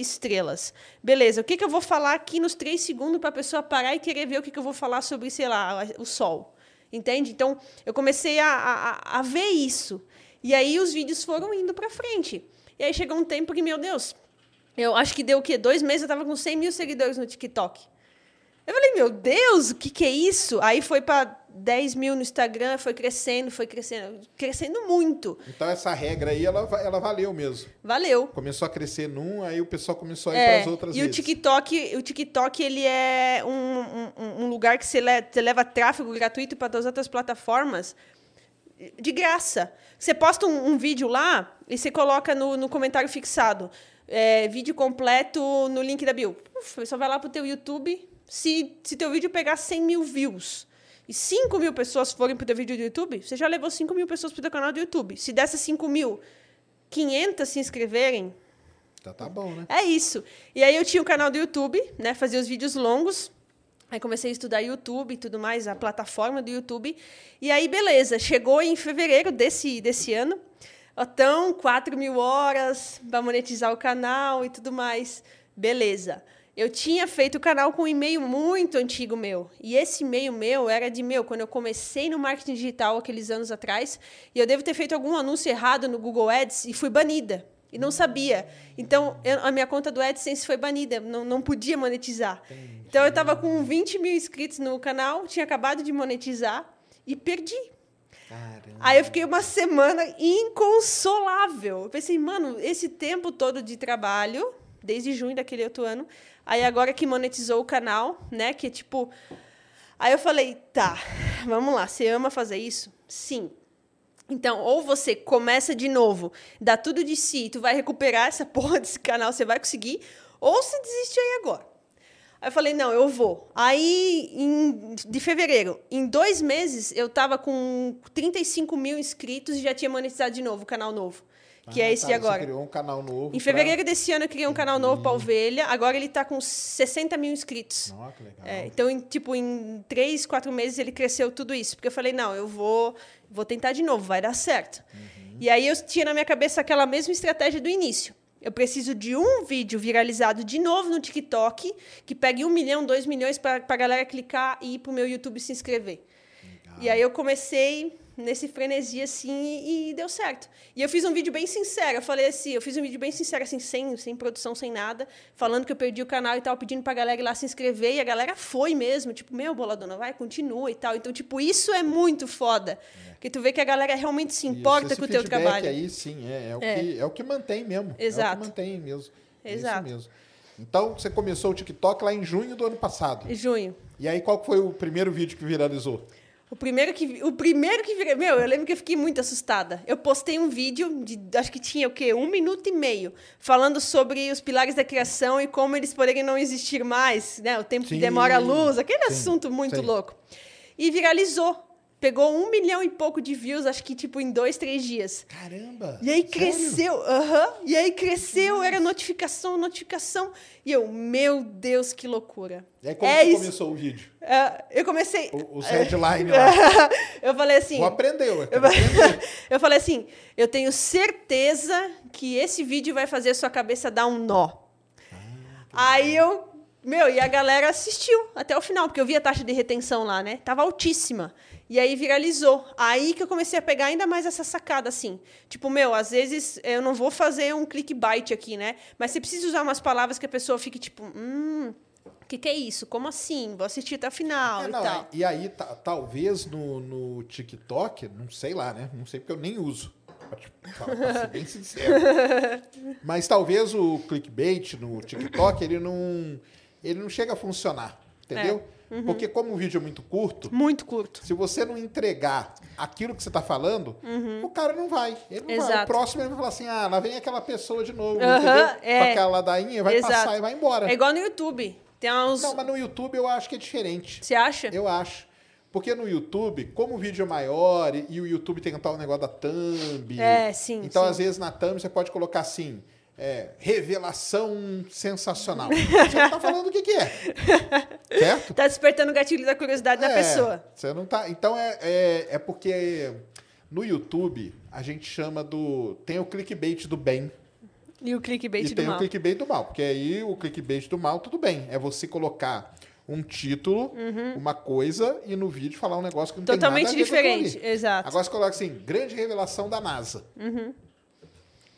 estrelas. Beleza, o que, que eu vou falar aqui nos três segundos para a pessoa parar e querer ver o que, que eu vou falar sobre, sei lá, o sol. Entende? Então, eu comecei a, a, a ver isso. E aí os vídeos foram indo para frente. E aí chegou um tempo que, meu Deus, eu acho que deu o quê? Dois meses eu tava com 100 mil seguidores no TikTok. Eu falei, meu Deus, o que, que é isso? Aí foi para 10 mil no Instagram, foi crescendo, foi crescendo, crescendo muito. Então essa regra aí, ela, ela valeu mesmo. Valeu. Começou a crescer num, aí o pessoal começou a ir É, para as outras e o TikTok, o TikTok ele é um, um, um lugar que você, le- você leva tráfego gratuito para as outras plataformas de graça. Você posta um, um vídeo lá e você coloca no, no comentário fixado. é, vídeo completo no link da bio. Uf, só vai lá pro teu YouTube. Se, se teu vídeo pegar 100 mil views, e 5 mil pessoas forem pro teu vídeo do YouTube, você já levou 5 mil pessoas pro teu canal do YouTube. Se dessas 5 mil, 500 se inscreverem, Tá, tá bom, né? é isso. E aí eu tinha o canal do YouTube, né? Fazia os vídeos longos. Aí comecei a estudar YouTube e tudo mais, a plataforma do YouTube. E aí, beleza, chegou em fevereiro desse, desse ano. Então, 4 mil horas para monetizar o canal e tudo mais. Beleza. Eu tinha feito o canal com um e-mail muito antigo meu. E esse e-mail meu era de meu, quando eu comecei no marketing digital aqueles anos atrás. E eu devo ter feito algum anúncio errado no Google Ads e fui banida. E não sabia. Então, eu- a minha conta do AdSense foi banida. Não, não podia monetizar. Então, eu estava com 20 mil inscritos no canal, tinha acabado de monetizar e perdi. Caramba. Aí eu fiquei uma semana inconsolável. Eu pensei, mano, esse tempo todo de trabalho, desde junho daquele outro ano, aí agora que monetizou o canal, né? Que é tipo. Aí eu falei, tá, vamos lá, você ama fazer isso? Sim. Então, ou você começa de novo, dá tudo de si, tu vai recuperar essa (laughs) porra desse canal, você vai conseguir, ou você desiste aí agora. Aí eu falei, não, eu vou. Aí, em, de fevereiro, em dois meses, eu tava com 35 mil inscritos e já tinha monetizado de novo, o canal novo. Que Ah, é esse tá, de Você agora. criou um canal novo. Em pra- fevereiro desse ano, eu criei um canal novo para Ovelha. Agora ele tá com 60 mil inscritos. Ó, que legal. É, então, em, tipo, em três, quatro meses ele cresceu tudo isso. Porque eu falei, não, eu vou, vou tentar de novo, vai dar certo. E aí eu tinha na minha cabeça aquela mesma estratégia do início. Eu preciso de um vídeo viralizado de novo no TikTok, que pegue um milhão, dois milhões para a galera clicar e ir pro meu YouTube se inscrever. E aí eu comecei nesse frenesi assim e, e deu certo. E eu fiz um vídeo bem sincero. Eu falei assim, eu fiz um vídeo bem sincero, assim, sem, sem produção, sem nada, falando que eu perdi o canal e tal, pedindo pra galera ir lá se inscrever. E a galera foi mesmo, tipo, meu, boladona, vai, continua e tal. Então, tipo, isso é muito foda. Porque tu vê que a galera realmente se importa com o teu trabalho. aí, sim, é, é, o É. Que, é o que mantém mesmo. É o Exato. que mantém mesmo. É Exato. Isso mesmo. Então, você começou o TikTok lá em junho do ano passado. Em junho. E aí, qual que foi o primeiro vídeo que viralizou? O primeiro que o primeiro que virei, meu, eu lembro que eu fiquei muito assustada. Eu postei um vídeo de acho que tinha o quê? Um minuto e meio, falando sobre os pilares da criação e como eles poderiam não existir mais, né? O tempo Sim, que demora a luz, aquele sim, assunto muito sim. louco. E viralizou. Pegou um milhão e pouco de views, acho que tipo em dois, três dias. Caramba! E aí cresceu, aham. E aí cresceu, era notificação, notificação. E eu, meu Deus, que loucura. E aí, como é isso. começou o vídeo? É, eu comecei. O- Os headline (laughs) lá. eu falei assim. Vou aprender, eu (laughs) Eu, falei assim, eu tenho certeza que esse vídeo vai fazer a sua cabeça dar um nó. Aí eu, meu, e a galera assistiu até o final, porque eu vi a taxa de retenção lá, né? Tava altíssima. E aí viralizou. Aí que eu comecei a pegar ainda mais essa sacada, assim. Tipo, meu, às vezes eu não vou fazer um clickbait aqui, né? Mas você precisa usar umas palavras que a pessoa fique tipo, hum, o que, que é isso? Como assim? Vou assistir até o final É, e não, tal. e aí, ta- talvez no, no TikTok, não sei lá, né? Não sei porque eu nem uso. Pra ser bem sincero. (laughs) Mas talvez o clickbait no TikTok, ele não, ele não chega a funcionar, entendeu? É. Uhum. Porque como o vídeo é muito curto, Muito curto. se você não entregar aquilo que você está falando, o cara não vai. Ele não vai. O Uhum. Exato. próximo ele vai falar assim: ah, lá vem aquela pessoa de novo, Aham, entendeu? é. Com aquela ladainha, vai Exato. passar e vai embora. É igual no YouTube. Tem uns. Não, mas no YouTube eu acho que é diferente. Você acha? Eu acho. Porque no YouTube, como o vídeo é maior e, e o YouTube tem tal negócio da thumb. É, sim, Então, sim. às vezes, na thumb você pode colocar assim. É, revelação sensacional. Você não tá falando o que, que é. (laughs) Certo? Tá despertando o gatilho da curiosidade da É, pessoa. Você não tá. Então é, é, é porque no YouTube a gente chama do. Tem o clickbait do bem E o clickbait e do tem mal. o clickbait do mal. Porque aí o clickbait do mal, tudo bem. É você colocar um título, uma coisa, e no vídeo falar um negócio que não Uhum. Totalmente tem nada a ver diferente, exato. Agora você coloca assim, grande revelação da NASA. Uhum.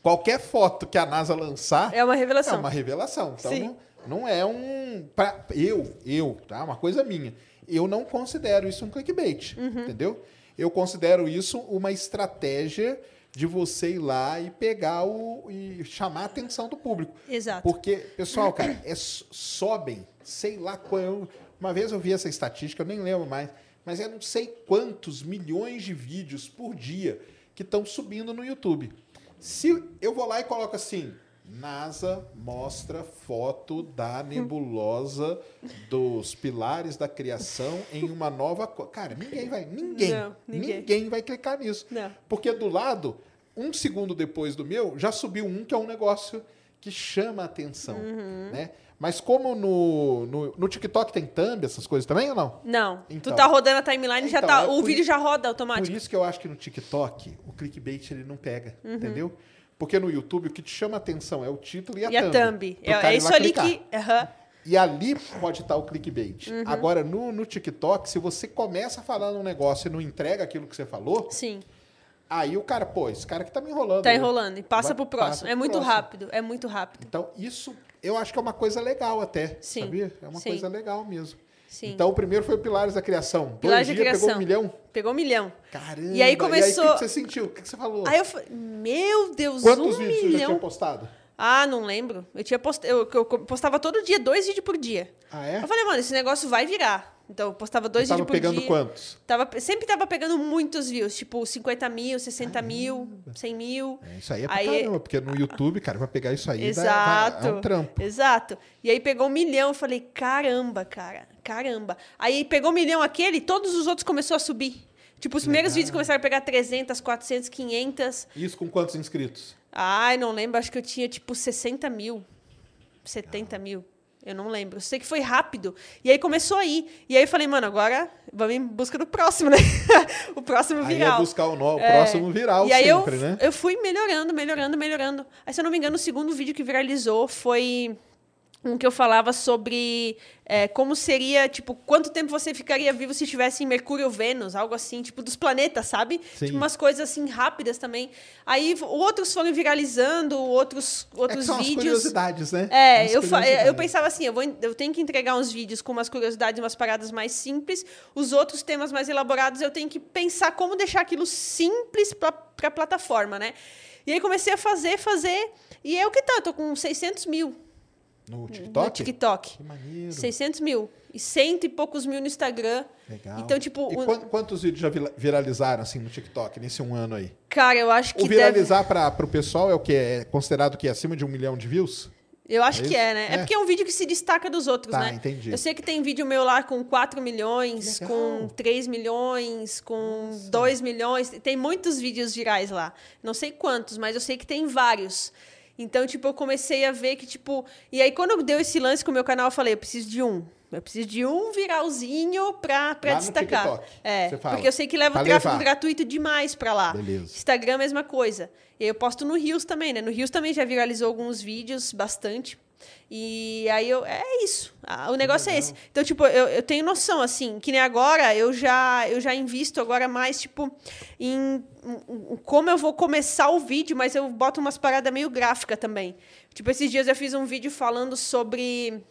Qualquer foto que a NASA lançar É uma revelação. é uma revelação. Então Sim. não, não é um. pra- eu, eu, tá? Uma coisa minha. Eu não considero isso um clickbait. Uhum. Entendeu? Eu considero isso uma estratégia de você ir lá e pegar o. e chamar a atenção do público. Exato. Porque, pessoal, cara, é, sobem, sei lá qual. Uma vez eu vi essa estatística, eu nem lembro mais, mas é não sei quantos milhões de vídeos por dia que estão subindo no YouTube. Se eu vou lá e coloco assim, NASA mostra foto da nebulosa dos pilares da criação em uma nova. Cara, ninguém vai. Ninguém. Não, ninguém. ninguém vai clicar nisso. Não. Porque do lado, um segundo depois do meu, já subiu um que é um negócio que chama a atenção. Uhum. Né? Mas como no, no, no TikTok tem thumb, essas coisas também ou não? Não. Então. tu tá rodando a timeline, já Então, tá, é o por vídeo já roda Por automático. isso que eu acho que no TikTok o clickbait ele não pega, Uhum. entendeu? Porque no YouTube o que te chama a atenção é o título e a E a thumb. thumb. pro É, cara é ir isso ali clicar. que. aham. E ali pode estar o clickbait. Uhum. Agora, no, no TikTok, se você começa falando um negócio e não entrega aquilo que você falou, Sim. Aí o cara, pô, esse cara que tá me enrolando. Tá né? enrolando. E passa Vai- pro próximo. passa é pro muito próximo. rápido. É muito rápido. Então, isso eu acho que é uma coisa legal até, Sim. sabia? É uma Sim. coisa legal mesmo. Sim. Então, o primeiro foi o Pilares da Criação. Pilares Dois da dias, pegou Criação. um milhão. Pegou um milhão. Caramba. E aí começou- E aí, o que você sentiu? O que você falou? Aí eu falei, meu Deus, Quantos um vídeos você já tinha postado? Ah, não lembro. Eu tinha post... eu, eu postava todo dia, dois vídeos por dia. Ah, é? Eu falei, mano, esse negócio vai virar. Então eu postava dois tava vídeos por pegando dia. quantos? Tava, sempre tava pegando muitos views, tipo 50 mil, 60 mil, 100 mil. É, isso aí é pra Aí- caramba, porque no YouTube, cara, vai pegar isso aí, dá- Exato. vai- é um trampo. Exato. E aí pegou um milhão, eu falei, caramba, cara, caramba. Aí pegou um milhão aquele, todos os outros começou a subir. Tipo, os primeiros Legal. vídeos começaram a pegar 300, 400, 500. Isso com quantos inscritos? Ai, não lembro, acho que eu tinha tipo 60 mil, 70 mil. Eu não lembro. Sei que foi rápido. E aí começou aí. E aí eu falei, mano, agora vamos em busca do próximo, né? (laughs) o próximo Aí viral. é buscar o, no, o É. próximo viral e aí sempre, eu, né? eu fui melhorando, melhorando, melhorando. Aí, se eu não me engano, o segundo vídeo que viralizou foi um que eu falava sobre é, como seria, tipo, quanto tempo você ficaria vivo se estivesse em Mercúrio ou Vênus, algo assim, tipo, dos planetas, sabe? Sim. Tipo, umas coisas assim rápidas também. Aí outros foram viralizando, outros, É outros são as vídeos. curiosidades, né? É, As eu, curiosidades. eu pensava assim, eu, vou, eu tenho que entregar uns vídeos com umas curiosidades, umas paradas mais simples. Os outros temas mais elaborados, eu tenho que pensar como deixar aquilo simples para a plataforma, né? E aí comecei a fazer, fazer. E é o que tá, eu tô com 600 mil No TikTok? no TikTok. Que maneiro. 600 mil. E cento e poucos mil no Instagram. Legal. Então, tipo, E quan- quantos vídeos já vira- viralizaram, assim, no TikTok, nesse um ano aí? cara, eu acho que O deve... viralizar para o pessoal é o que? É considerado que acima de um milhão de views? Eu acho É que é, né? É. É. porque é um vídeo que se destaca dos outros, Tá, né? entendi. Eu sei que tem vídeo meu lá com 4 milhões, com 3 milhões, com 2 milhões. Tem muitos vídeos virais lá. Não sei quantos, mas eu sei que tem vários. Então, tipo, eu comecei a ver que, tipo... E aí, quando deu esse lance com o meu canal, eu falei, eu preciso de um. Eu preciso de um viralzinho pra, pra Lá destacar. TikTok, é, porque eu sei que leva Pra tráfego levar. gratuito demais pra lá. Beleza. Instagram, mesma coisa. E aí eu posto no Rios também, né? No Rios também já viralizou alguns vídeos, bastante. E aí eu. É isso. O negócio é esse. Então, tipo, eu, eu tenho noção, assim, que nem agora eu já, eu já invisto agora mais, tipo, em, em- em como eu vou começar o vídeo, mas eu boto umas paradas meio gráfica também. Tipo, esses dias eu fiz um vídeo falando sobre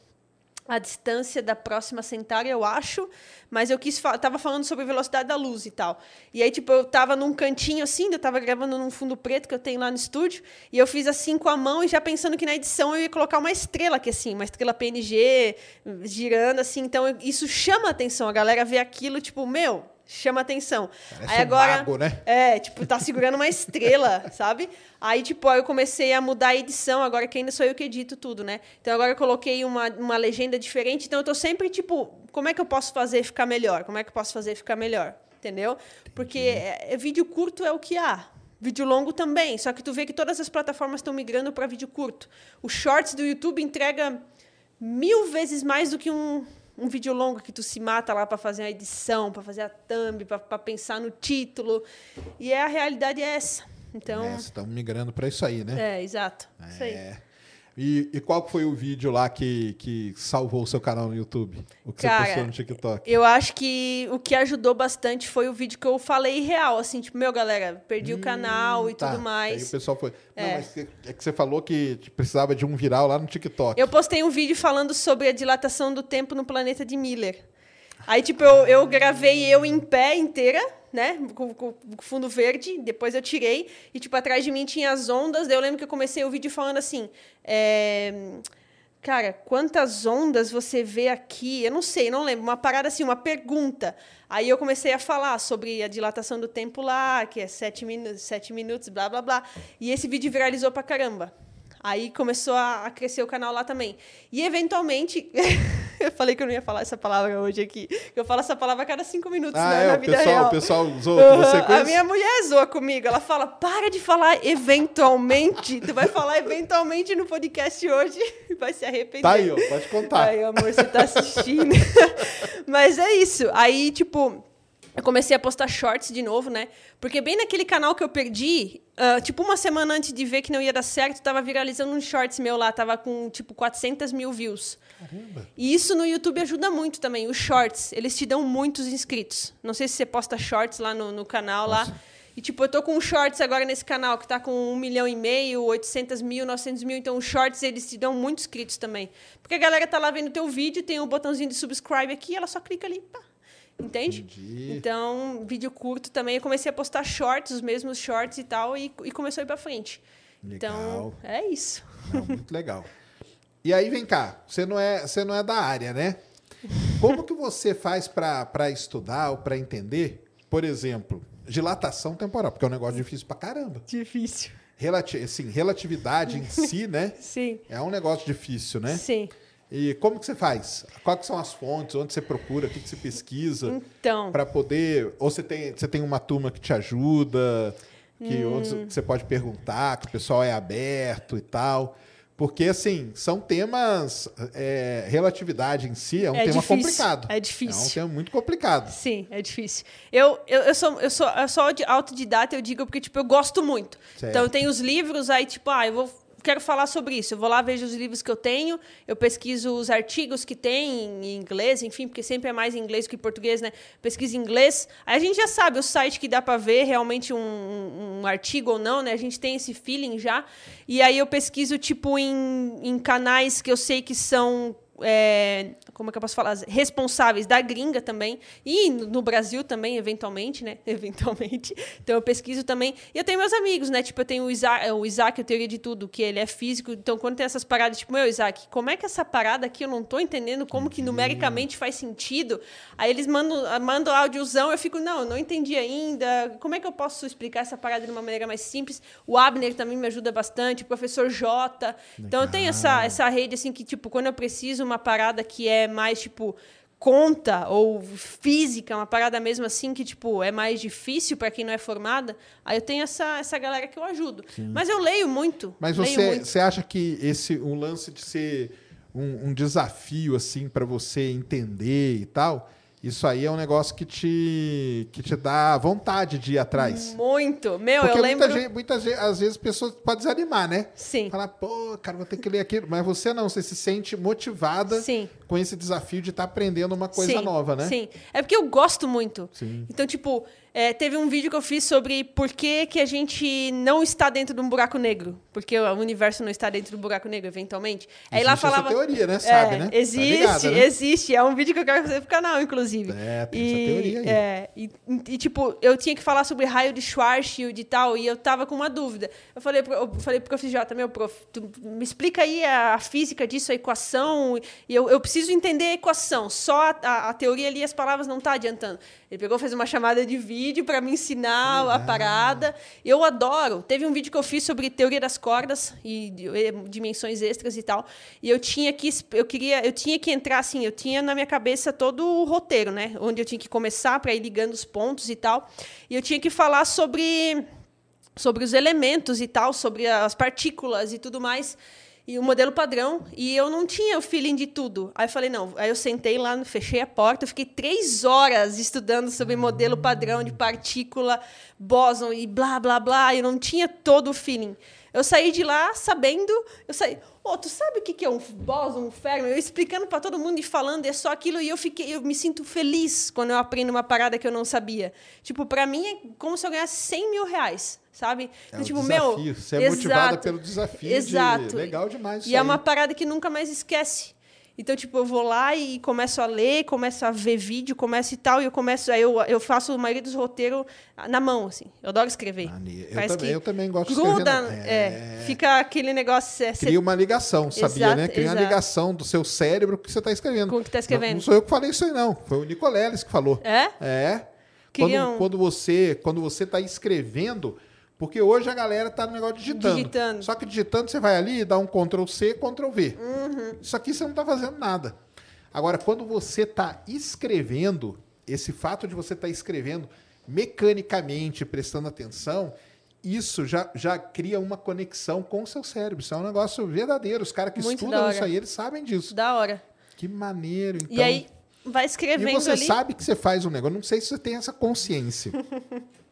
a distância da próxima Centauri, eu acho, mas eu quis fa tava falando sobre velocidade da luz e tal. E aí, tipo, eu tava num cantinho assim, eu tava gravando num fundo preto que eu tenho lá no estúdio, e eu fiz assim com a mão e já pensando que na edição eu ia colocar uma estrela aqui assim, uma estrela PNG girando assim, então eu- isso chama a atenção, a galera vê aquilo, tipo, meu, chama atenção. Parece aí um agora mago, né? é, tipo, tá segurando uma estrela, (laughs) sabe? Aí, tipo, aí eu comecei a mudar a edição, agora que ainda sou eu que edito tudo, né? Então agora eu coloquei uma, uma legenda diferente, então eu tô sempre, tipo, como é que eu posso fazer ficar melhor? Como é que eu posso fazer ficar melhor? Entendeu? Porque é, é- vídeo curto é o que há. Vídeo longo também, só que tu vê que todas as plataformas estão migrando para vídeo curto. O Shorts do YouTube entrega mil vezes mais do que um, um vídeo longo que tu se mata lá para fazer a edição, para fazer a thumb, para pensar no título. E é, a realidade é essa. Então, É, estamos migrando para isso aí, né? é, exato. Isso aí. É. E, e qual foi o vídeo lá que, que salvou o seu canal no YouTube? O que Cara, você postou no TikTok? Eu acho que o que ajudou bastante foi o vídeo que eu falei real, assim, tipo, meu, galera, perdi o canal e Tá, tudo Aí mais. o pessoal foi. Não, É. mas que- é que você falou que precisava de um viral lá no TikTok. Eu postei um vídeo falando sobre a dilatação do tempo no planeta de Miller. Aí, tipo, eu, eu gravei eu em pé inteira, né? Com, com- com fundo verde. Depois eu tirei. E, tipo, atrás de mim tinha as ondas. Daí eu lembro que eu comecei o vídeo falando assim. É, Cara, quantas ondas você vê aqui? Eu não sei, não lembro. Uma parada assim, uma pergunta. Aí eu comecei a falar sobre a dilatação do tempo lá, que é sete, minu sete minutos, blá, blá, blá. E esse vídeo viralizou pra caramba. Aí começou a, a crescer o canal lá também. E eventualmente. (laughs) (laughs) eu falei que eu não ia falar essa palavra hoje aqui. Eu falo essa palavra a cada cinco minutos Ah, né, é, na vida pessoal, real. o pessoal zoa com você com a minha mulher zoa comigo. Ela fala: para de falar eventualmente. Tu vai falar eventualmente no podcast hoje e vai se arrepender. Tá aí, ó, pode contar. Ai, amor, você tá assistindo. (laughs) Mas é isso. Aí, tipo, eu comecei a postar shorts de novo, né? Porque bem naquele canal que eu perdi, ah, tipo, uma semana antes de ver que não ia dar certo, tava viralizando um shorts meu lá, tava com, tipo, 400 mil views. Caramba. E isso no YouTube ajuda muito também. Os shorts, eles te dão muitos inscritos. Não sei se você posta shorts lá no, no canal lá. E, tipo, eu tô com shorts agora nesse canal que tá com um milhão e meio, 800 mil, 900 mil. Então, os shorts, eles te dão muitos inscritos também. Porque a galera tá lá vendo teu vídeo, tem o botãozinho de subscribe aqui, ela só clica ali, pá. Entende? Entendi. Então, vídeo curto também. Eu comecei a postar shorts, os mesmos shorts e tal, e, e começou a ir pra frente. Então, Legal. é isso. Não, muito legal. E aí, vem cá, você não é, você não é da área, né? Como que você faz para estudar ou para entender, por exemplo, dilatação temporal, porque é um negócio difícil pra caramba. Difícil. Relati assim, relatividade em si, né? (laughs) Sim. É um negócio difícil, né? Sim. E como que você faz? Quais são as fontes? Onde você procura? O que, que você pesquisa? Então. Para poder. Ou você tem, você tem uma turma que te ajuda, que Hum. você pode perguntar, que o pessoal é aberto e tal. Porque, assim, são temas. é, relatividade em si é um É tema difícil, complicado. é difícil. É um tema muito complicado. Sim, é difícil. Eu, eu, eu, sou, eu, sou, eu sou de autodidata, eu digo porque, tipo, eu gosto muito. Certo. Então, eu tenho os livros, aí, tipo, ah, eu vou, quero falar sobre isso. Eu vou lá, vejo os livros que eu tenho, eu pesquiso os artigos que tem em inglês, enfim, porque sempre é mais em inglês que em português, né? Pesquisa em inglês. Aí a gente já sabe o site que dá para ver realmente um, um, artigo ou não, né? A gente tem esse feeling já. E aí eu pesquiso, tipo, em, em canais que eu sei que são é, como é que eu posso falar? Responsáveis da gringa também. E no Brasil também, eventualmente, né? (laughs) Eventualmente. Então eu pesquiso também. E eu tenho meus amigos, né? Tipo, eu tenho o Isaac, o Isaac, a teoria de tudo, que ele é físico. Então, quando tem essas paradas, tipo, meu, Isaac, como é que essa parada aqui eu não tô entendendo como que numericamente faz sentido? Aí eles mandam, mandam áudiozão, eu fico, não, eu não entendi ainda. Como é que eu posso explicar essa parada de uma maneira mais simples? O Abner também me ajuda bastante, o professor Jota. Então eu tenho essa, essa rede, assim, que, tipo, quando eu preciso uma parada que é mais, tipo, conta ou física, uma parada mesmo assim que, tipo, é mais difícil para quem não é formada, aí eu tenho essa, essa galera que eu ajudo. Mas eu leio muito. Mas leio você, muito. você acha que esse um lance de ser um, um desafio assim para você entender e tal, isso aí é um negócio que te que te dá vontade de ir atrás. Muito. Meu, Porque eu lembro. muita gente, muitas vezes, às vezes, pessoas podem desanimar, né? Sim. Falar, pô, cara, vou ter que ler aquilo. Mas você não, você se sente motivada Sim. com esse desafio de estar aprendendo uma coisa Sim, nova, né? Sim. É porque eu gosto muito. Sim. Então, tipo, é, teve um vídeo que eu fiz sobre por que, que a gente não está dentro de um buraco negro. Porque o universo não está dentro do buraco negro, eventualmente. Aí lá Existe essa falava. teoria, né? Sabe, É, né? Tá Existe, ligada, né? existe. É um vídeo que eu quero fazer pro canal, inclusive. É, tem e, essa teoria aí. É, e, e, tipo, eu tinha que falar sobre raio de Schwarzschild e tal, e eu tava com uma dúvida. Eu falei pro, eu falei pro prof. J, meu prof, me explica aí a, a física disso, a equação, e eu, eu preciso entender a equação. Só a, a, a teoria ali, as palavras não tá adiantando. Ele pegou, fez uma chamada de vídeo para me ensinar a parada. Eu adoro. Teve um vídeo que eu fiz sobre teoria das cordas e, e dimensões extras e tal. E eu tinha que eu queria, eu tinha que entrar assim, eu tinha na minha cabeça todo o roteiro, né, onde eu tinha que começar para ir ligando os pontos e tal. E eu tinha que falar sobre sobre os elementos e tal, sobre as partículas e tudo mais. E o modelo padrão, e eu não tinha o feeling de tudo. Aí eu falei, não. Aí eu sentei lá, fechei a porta, eu fiquei três horas estudando sobre modelo padrão de partícula, bóson e blá, blá, blá. Eu não tinha todo o feeling. Eu saí de lá sabendo, eu saí, ô, tu sabe o que é um bóson, um fermo? Eu explicando para todo mundo e falando, é só aquilo, e eu fiquei, eu me sinto feliz quando eu aprendo uma parada que eu não sabia. Tipo, para mim é como se eu ganhasse 100 mil reais, sabe? É um tipo, desafio. meu. Você é motivada exato, pelo desafio de- Exato. legal demais E é aí. uma parada que nunca mais esquece. Então, tipo, eu vou lá e começo a ler, começo a ver vídeo, começo e tal, e eu começo, aí eu, eu faço a maioria dos roteiros na mão, assim. Eu adoro escrever. Maneiro. Eu Parece também- eu também gosto de escrever é, É. fica aquele negócio... É, Cria uma ligação, sabia, Exato, né? Cria uma exato. ligação do seu cérebro com o que você está escrevendo. Com o que tá escrevendo. Não, não sou eu que falei isso aí, não. Foi o Nicoleles que falou. É? É. Quando, um- quando você quando você está escrevendo, Porque hoje a galera tá no negócio digitando. Digitando. Só que digitando você vai ali, dá um Ctrl C, Ctrl V. Uhum. Isso aqui você não tá fazendo nada. Agora, quando você tá escrevendo, esse fato de você estar tá escrevendo mecanicamente, prestando atenção, isso já, já cria uma conexão com o seu cérebro. Isso é um negócio verdadeiro. Os caras que Muito da estudam isso aí, eles sabem disso. Da hora. Que maneiro. Então, e aí, vai e escrevendo você ali. sabe que você faz um negócio. Não sei se você tem essa consciência. (laughs)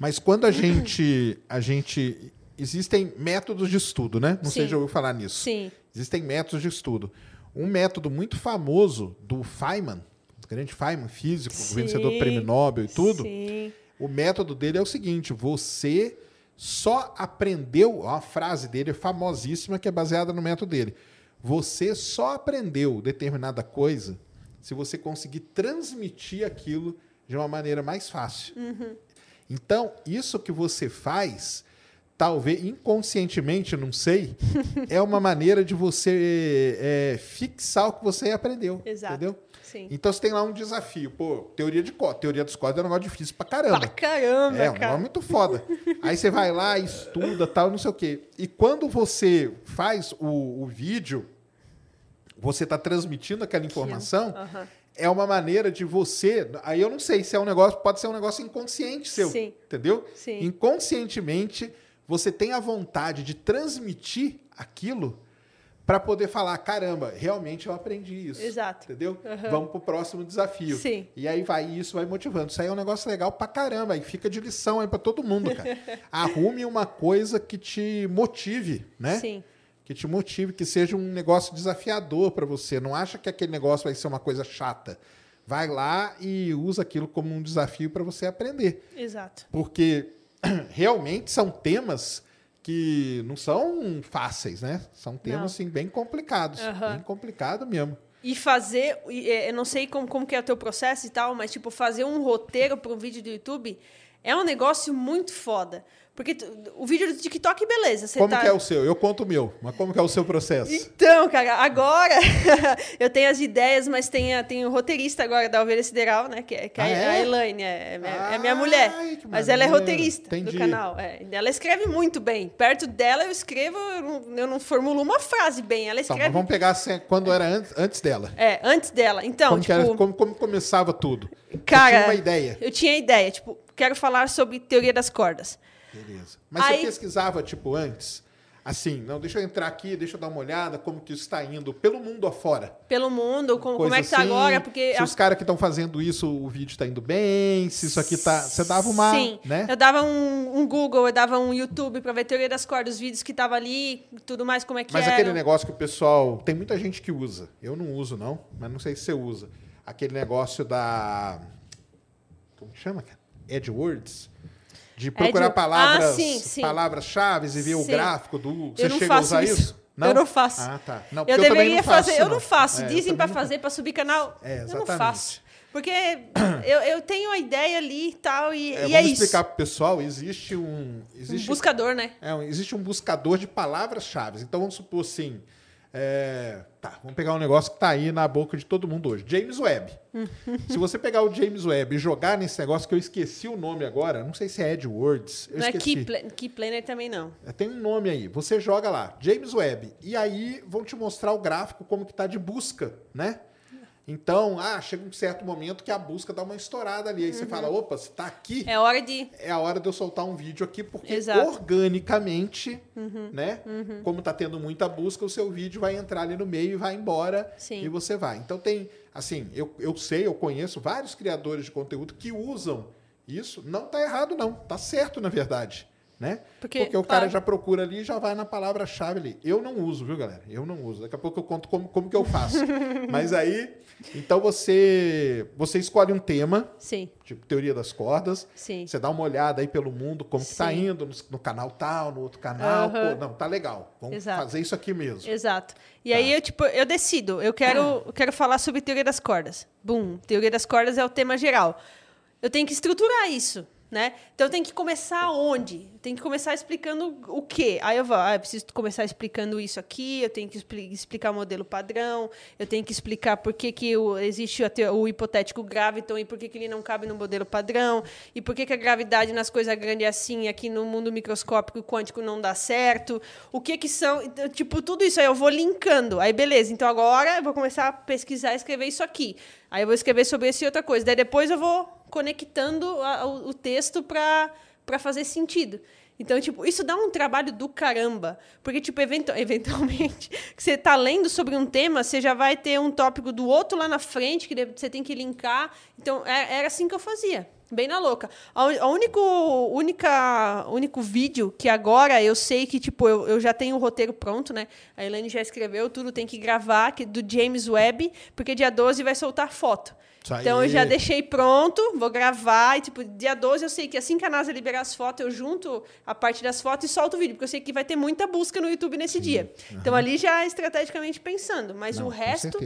Mas quando a gente, a gente. Existem métodos de estudo, né? Não sei Sim. se já ouviu falar nisso. Sim. Existem métodos de estudo. Um método muito famoso do Feynman, do grande Feynman, físico, Sim. vencedor do prêmio Nobel e tudo. Sim. O método dele é o seguinte: você só aprendeu. Uma frase dele é famosíssima que é baseada no método dele. Você só aprendeu determinada coisa se você conseguir transmitir aquilo de uma maneira mais fácil. Então, isso que você faz, talvez inconscientemente, não sei, (laughs) é uma maneira de você é, fixar o que você aprendeu. Exato. Entendeu? Sim. Então você tem lá um desafio. Pô, teoria de código. Teoria dos códigos é um negócio difícil pra caramba. Pra caramba, É, um cara. negócio muito foda. Aí você vai lá, estuda, tal, não sei o quê. E quando você faz o, o vídeo, você está transmitindo aquela informação, Aham. É uma maneira de você. Aí eu não sei se é um negócio, pode ser um negócio inconsciente seu. Sim. Entendeu? Sim. Inconscientemente, você tem a vontade de transmitir aquilo para poder falar: caramba, realmente eu aprendi isso. Exato. Entendeu? Aham. Vamos pro próximo desafio. Sim. E aí vai e isso vai motivando. Isso aí é um negócio legal pra caramba. E fica de lição aí pra todo mundo, cara. (laughs) Arrume uma coisa que te motive, né? Sim. Que te motive, que seja um negócio desafiador pra você. Não acha que aquele negócio vai ser uma coisa chata. Vai lá e usa aquilo como um desafio pra você aprender. Exato. Porque (clears throat) realmente são temas que não são fáceis, né? São temas Não. assim, bem complicados. Aham. Bem complicado mesmo. E fazer, é, eu não sei como, como que é o teu processo e tal, mas tipo, fazer um roteiro para um vídeo do YouTube é um negócio muito foda. Porque o vídeo do TikTok, beleza. Você Como tá... que é o seu? Eu conto o meu, mas como que é o seu processo? Então, cara, agora (laughs) eu tenho as ideias, mas tem, a, tem o roteirista agora da Ovelha Sideral, né? Que é, que é Ah, é? a Elaine, é, é minha, é minha Ai, mulher. que Mas ela é roteirista Entendi. do canal. é. Ela escreve muito bem. Perto dela eu escrevo, eu não, eu não formulo uma frase bem. Ela Tá, mas escreve. vamos pegar assim, quando era antes, antes dela. É, antes dela. Então, como, tipo. era- como, como começava tudo? Cara, tinha uma ideia. Eu tinha ideia, tipo, quero falar sobre teoria das cordas. Beleza. Mas Aí- você pesquisava, tipo, antes? Assim, não, deixa eu entrar aqui, deixa eu dar uma olhada como que isso está indo pelo mundo afora. Pelo mundo, como, é que tá assim, agora, porque Se a- os caras que estão fazendo isso, o vídeo está indo bem, se isso aqui tá. Você dava uma. Sim, Né? eu dava um, um Google, eu dava um YouTube pra ver teoria das cordas, os vídeos que tava ali, tudo mais, como é que Mas era. aquele negócio que o pessoal. Tem muita gente que usa. Eu não uso, não, mas não sei se você usa. Aquele negócio da. Como que chama, cara? AdWords? De procurar Ad- palavras, Ah, sim, sim. palavras-chave e ver o Sim. gráfico do. Você não chegou a faço usar isso. isso? Eu não faço. Ah, tá. Não, eu deveria não faço, fazer, eu não faço. É, Dizem não fazer, pra subir canal. É, eu não faço. Porque eu, eu tenho a ideia ali e tal, e É, e é, isso. explicar pro pessoal, existe um. Um Existe buscador, né? É, um- existe um buscador de palavras-chave. Então vamos supor assim. É, tá, vamos pegar um negócio que está aí na boca de todo mundo hoje. James Webb. (laughs) Se você pegar o James Webb e jogar nesse negócio que eu esqueci o nome agora, não sei se é AdWords. Eu não é esqueci. Key, Pla- Key Planner também não. É, Tem um nome aí. Você joga lá, James Webb. E aí vão te mostrar o gráfico como que tá de busca, né? Então, ah, chega um certo momento que a busca dá uma estourada ali. Aí você fala, opa, se tá aqui, É hora de. é a hora de eu soltar um vídeo aqui, porque Exato. organicamente, Uhum. né? Como tá tendo muita busca, o seu vídeo vai entrar ali no meio e vai embora Sim. e você vai. Então tem, assim, eu, eu sei, eu conheço vários criadores de conteúdo que usam isso. Não tá errado, não. Tá certo, na verdade. Né? Porque, o cara já procura ali e já vai na palavra-chave ali. Eu não uso, viu, galera? Eu não uso. Daqui a pouco eu conto como, como que eu faço. (laughs) Mas aí, então você, você escolhe um tema, Sim, tipo teoria das cordas. sim. Você dá uma olhada aí pelo mundo, como que tá Sim. indo no, no canal tal, no outro canal. Aham. Pô, não, tá legal. Vamos Exato. fazer isso aqui mesmo. Exato. E Tá. aí eu, tipo, eu decido, eu quero, eu quero falar sobre teoria das cordas. Bum, teoria das cordas é o tema geral. Eu tenho que estruturar isso. Né? Então tem que começar onde? Tem que começar explicando o quê? Aí eu vou, ah, eu preciso começar explicando isso aqui, eu tenho que expli explicar o modelo padrão, eu tenho que explicar por que, que o, existe o, o hipotético graviton e por que, que ele não cabe no modelo padrão, e por que, que a gravidade nas coisas grandes é assim, aqui no mundo microscópico quântico não dá certo. O que que são, então, tipo, tudo isso aí eu vou linkando. Aí beleza, então agora eu vou começar a pesquisar escrever isso aqui. Aí eu vou escrever sobre esse outra coisa. Daí depois eu vou conectando a, o, o texto para fazer sentido. Então, tipo, isso dá um trabalho do caramba. Porque, tipo, eventu (laughs) eventualmente, você está lendo sobre um tema, você já vai ter um tópico do outro lá na frente, que você tem que linkar. Então, é, era assim que eu fazia. Bem na louca. A, único, única, único vídeo que agora eu sei que, tipo, eu, eu já tenho o roteiro pronto, né? A Elaine já escreveu tudo, tem que gravar, que, do James Webb, porque dia 12 vai soltar foto. Então eu já deixei pronto, vou gravar. E, tipo, dia 12 eu sei que assim que a NASA liberar as fotos, eu junto a parte das fotos e solto o vídeo, porque eu sei que vai ter muita busca no YouTube nesse Sim. dia. Uhum. Então ali já estrategicamente pensando. Mas Não, o resto.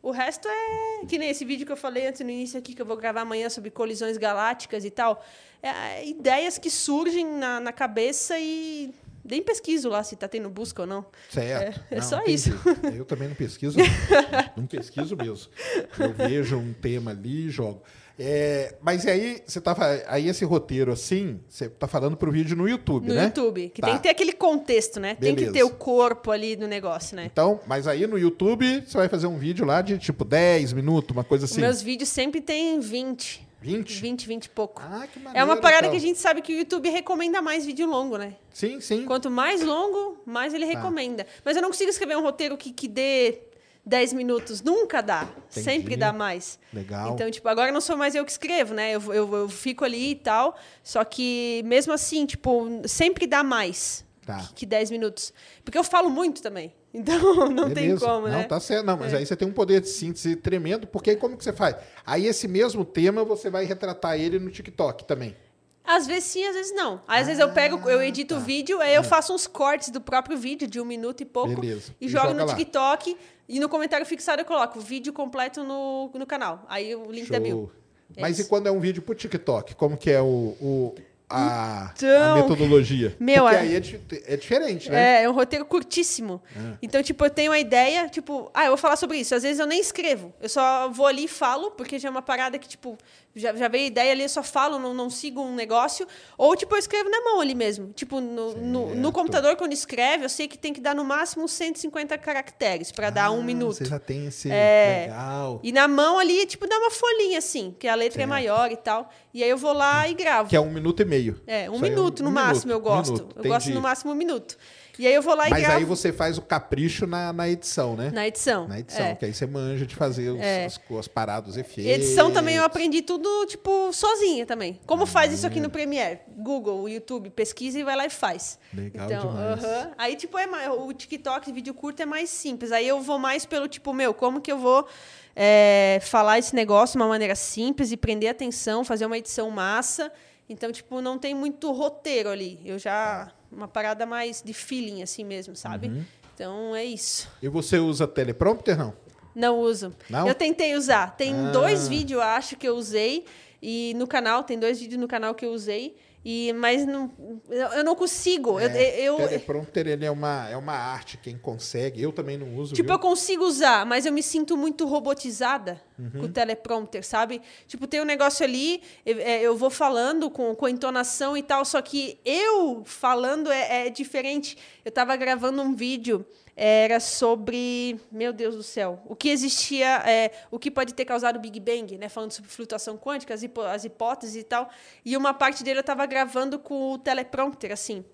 O resto é que nem esse vídeo que eu falei antes no início aqui, que eu vou gravar amanhã sobre colisões galácticas e tal. É, ideias que surgem na, na cabeça e nem pesquiso lá se está tendo busca ou não. Certo. É, é só entendi. isso. Eu também não pesquiso. (laughs) não pesquiso mesmo. Eu vejo um tema ali e jogo. É, mas aí você tá aí esse roteiro assim, você tá falando pro vídeo no YouTube, no né? No YouTube, que tá. tem que ter aquele contexto, né? Beleza. Tem que ter o corpo ali no negócio, né? Então, mas aí no YouTube você vai fazer um vídeo lá de tipo 10 minutos, uma coisa assim. Meus vídeos sempre tem 20. 20? 20, 20 e pouco. Ah, que maneiro, é uma parada então. que a gente sabe que o YouTube recomenda mais vídeo longo, né? Sim, sim. Quanto mais longo, mais ele tá. recomenda. Mas eu não consigo escrever um roteiro que, que dê 10 minutos. Nunca dá. Entendi. Sempre dá mais. Legal. Então, tipo, agora não sou mais eu que escrevo, né? Eu, eu, eu fico ali e tal. Só que, mesmo assim, tipo, sempre dá mais tá. que, que 10 minutos. Porque eu falo muito também. Então, (laughs) não Beleza. tem como, né? Não, tá certo. Não, mas é. aí você tem um poder de síntese tremendo, porque aí como que você faz? Aí esse mesmo tema, você vai retratar ele no TikTok também. Às vezes sim, às vezes não. Às ah, vezes eu pego, eu edito tá. o vídeo, aí eu faço uns cortes do próprio vídeo, de um minuto e pouco, Beleza. e, e jogo no TikTok. E no comentário fixado eu coloco vídeo completo no, no canal. Aí o link Show. da bio. É Mas isso. e quando é um vídeo pro TikTok? Como que é o, o a, então, a metodologia. Meu, Porque aí é, é, diferente, né? É, é um roteiro curtíssimo. É. Então, tipo, eu tenho uma ideia, tipo, ah, eu vou falar sobre isso. Às vezes eu nem escrevo. Eu só vou ali e falo, porque já é uma parada que, tipo, já, já veio ideia ali, eu só falo, não, não sigo um negócio. Ou, tipo, eu escrevo na mão ali mesmo. Tipo, no, no, no, computador, quando escreve, eu sei que tem que dar no máximo 150 caracteres para ah, dar um minuto. Você já tem esse. É... Legal. E na mão ali, tipo, dá uma folhinha assim, que a letra é certo. é maior e tal. E aí eu vou lá e gravo. Que é um minuto e meio. É, um minuto é um, no um máximo minuto, eu gosto. Eu gosto no máximo um minuto. E aí eu vou lá e Mas gravo. aí você faz o capricho na, na edição, né? Na edição. Na edição, é. que aí você manja de fazer os, é. as, as paradas, os efeitos. Edição também eu aprendi tudo, tipo, sozinha também. Como faz isso aqui no Premiere? Google, YouTube, pesquisa e vai lá e faz. Legal então, demais. Uh -huh. Aí, tipo, é mais, o TikTok, vídeo curto é mais simples. Aí eu vou mais pelo, tipo, meu, como que eu vou é, falar esse negócio de uma maneira simples e prender atenção, fazer uma edição massa. Então, tipo, não tem muito roteiro ali. Eu já uma parada mais de feeling, assim mesmo, sabe? Uhum. Então é isso. E você usa teleprompter, não? Não uso. Não? Eu tentei usar. Tem ah. dois vídeos, acho, que eu usei. E no canal, tem dois vídeos no canal que eu usei. E, mas não, eu não consigo. É, eu, eu, teleprompter ele é uma, é uma arte, quem consegue. Eu também não uso. Tipo, viu? eu consigo usar, mas eu me sinto muito robotizada uhum. com o teleprompter, sabe? Tipo, tem um negócio ali, eu, é, eu vou falando com, com entonação e tal, só que eu falando é, é diferente. Eu estava gravando um vídeo era sobre, meu Deus do céu, o que existia, é, o que pode ter causado o Big Bang, né? Falando sobre flutuação quântica, as, as hipóteses e tal. E uma parte dele eu estava gravando com o teleprompter, assim.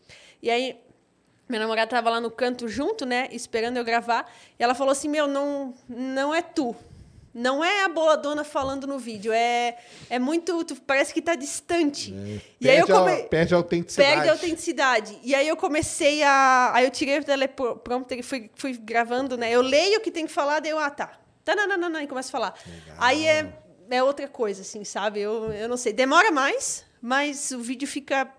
E aí minha namorada estava lá no canto junto, né, esperando eu gravar, e ela falou assim: "Meu, não, não é tu. Não é a boladona falando no vídeo, é, é muito. Tu, parece que está distante. É, e aí eu come... a, perde a autenticidade. Perde a autenticidade. E aí eu comecei a. Aí eu tirei o teleprompter e fui, fui gravando, né? Eu leio o que tem que falar, daí eu, ah, tá. Tá, não, não, não, não, e começo a falar. Legal. Aí é, é outra coisa, assim, sabe? Eu, eu não sei. Demora mais, mas o vídeo fica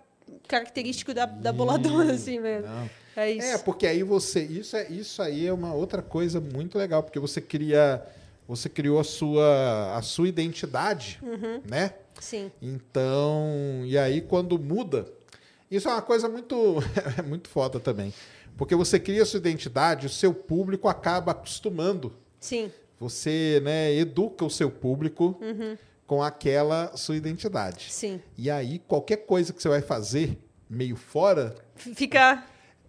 característico da, da boladona, assim mesmo. Não. É isso. É, porque aí você. Isso, é, isso aí é uma outra coisa muito legal, porque você cria você criou a sua, a sua identidade, Uhum. né? Sim. Então, e aí quando muda, isso é uma coisa muito, (laughs) é muito foda também. Porque você cria a sua identidade, o seu público acaba acostumando. Sim. Você né, educa o seu público Uhum. com aquela sua identidade. Sim. E aí, qualquer coisa que você vai fazer meio fora, Fica.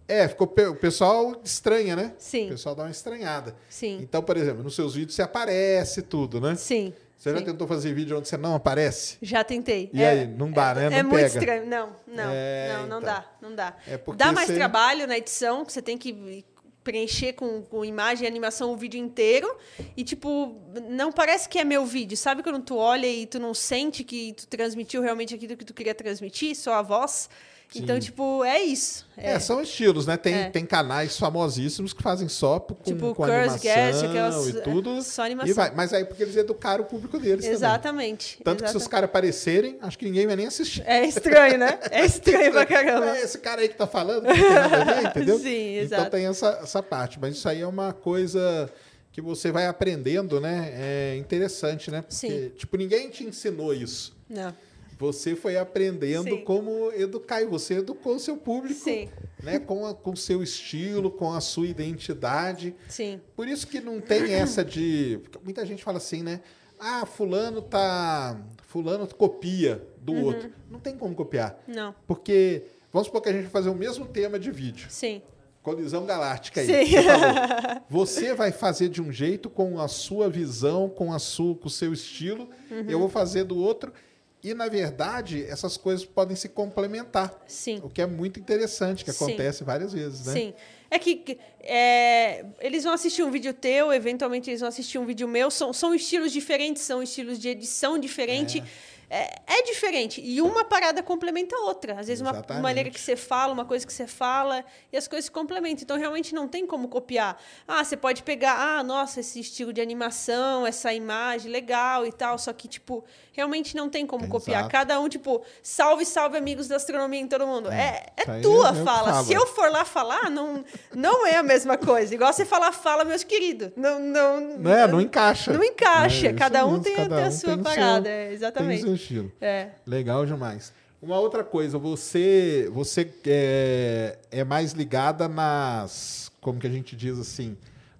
É, ficou, o pessoal estranha, né? Sim. O pessoal dá uma estranhada. Sim. Então, por exemplo, nos seus vídeos você aparece tudo, né? Sim. Você já Sim. tentou fazer vídeo onde você não aparece? Já tentei. E aí, não dá, né? É Não muito pega. estranho. Não, não, É, não, não então. dá, não dá. É porque dá mais você- trabalho na edição, que você tem que preencher com, com imagem e animação o vídeo inteiro. E, tipo, não parece que é meu vídeo. Sabe quando tu olha e tu não sente que tu transmitiu realmente aquilo que tu queria transmitir, só a voz? Então, tipo, é isso. É, são estilos, né? Tem, É. tem canais famosíssimos que fazem só com, Tipo, com Curse animação aquelas- e tudo. só E animação. vai. Mas aí porque eles educaram o público deles também. Exatamente. Tanto que se os caras aparecerem, acho que ninguém vai nem assistir. É estranho, né? É estranho pra (laughs) caramba. É esse cara aí que tá falando, não tem nada a ver, (laughs) entendeu? Sim, Então exato. tem essa, essa parte. Mas isso aí é uma coisa que você vai aprendendo, né? É interessante, né? Porque, Sim. tipo, ninguém te ensinou isso. Não. Você foi aprendendo Sim. como educar e você educou o seu público, Sim. né? Com a- com o seu estilo, com a sua identidade. Sim. Por isso que não tem essa de. Muita gente fala assim, né? Ah, fulano tá. Fulano copia do Uhum. outro. Não tem como copiar. Não. Porque. Vamos supor que a gente vai fazer o mesmo tema de vídeo. Sim. Colisão galáctica aí. Sim. Você, falou. (laughs) Você vai fazer de um jeito com a sua visão, com a sua, com o seu estilo. Uhum. Eu vou fazer do outro. E na verdade, essas coisas podem se complementar. Sim. O que é muito interessante, que Sim. acontece várias vezes, né? Sim. É que que, é, eles vão assistir um vídeo teu, eventualmente eles vão assistir um vídeo meu. São, são estilos diferentes, são estilos de edição diferente. É, é diferente. E uma parada complementa a outra. Às vezes, uma maneira que você fala, uma coisa que você fala, e as coisas se complementam. Então, realmente não tem como copiar. Ah, você pode pegar, ah, nossa, esse estilo de animação, essa imagem, legal e tal. Só que, tipo, realmente não tem como Exato. copiar. Cada um, tipo, salve, salve, amigos da astronomia em todo mundo. É, é aí tua é eu fala. Se eu for lá falar, não, não é a mesma coisa. Igual você falar, fala, meus queridos. Não, não, Não é? Não encaixa. Não encaixa. É, Cada um mesmo, tem, cada tem a um sua tem o parada. seu- é, o exatamente. Estilo. É. Legal demais. Uma outra coisa, você você é, é mais ligada nas, como que a gente diz assim,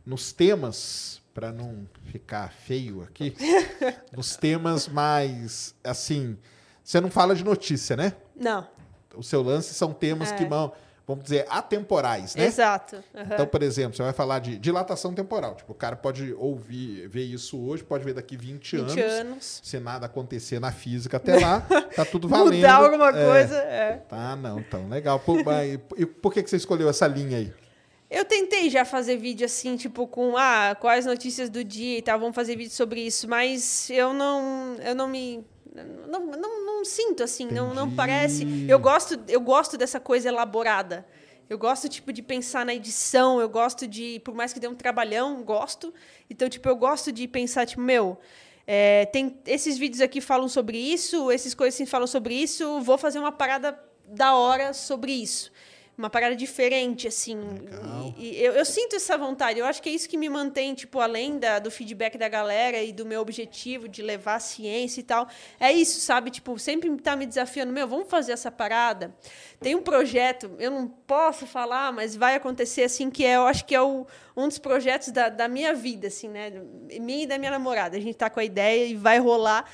nos temas, para não ficar feio aqui, (laughs) nos temas mais, assim, você não fala de notícia, né? Não. O seu lance são temas É. que vão, vamos dizer, atemporais, né? Exato. Aham. Então, por exemplo, você vai falar de dilatação temporal. Tipo, o cara pode ouvir, ver isso hoje, pode ver daqui 20, 20 anos. anos. Se nada acontecer na física até lá, tá tudo (laughs) valendo. Mudar alguma É. coisa. é. Tá, não, então, legal. Mas, e por que, que você escolheu essa linha aí? Eu tentei já fazer vídeo assim, tipo, com ah, quais notícias do dia e tal, vamos fazer vídeo sobre isso, mas eu não, eu não me não, não, não sinto assim, não, não parece. Eu gosto, eu gosto dessa coisa elaborada. Eu gosto tipo de pensar na edição, eu gosto de, por mais que dê um trabalhão, gosto. Então, tipo, eu gosto de pensar tipo, meu, é, tem esses vídeos aqui falam sobre isso, esses coisas assim falam sobre isso, vou fazer uma parada da hora sobre isso uma parada diferente, assim. E, e eu, eu sinto essa vontade. Eu acho que é isso que me mantém, tipo, além da, do feedback da galera e do meu objetivo de levar a ciência e tal. É isso, sabe? Tipo, sempre tá me desafiando. Meu, vamos fazer essa parada. Tem um projeto, eu não posso falar, mas vai acontecer, assim, que é, eu acho que é o, um dos projetos da, da minha vida, assim, né? Minha e da minha namorada. A gente tá com a ideia e vai rolar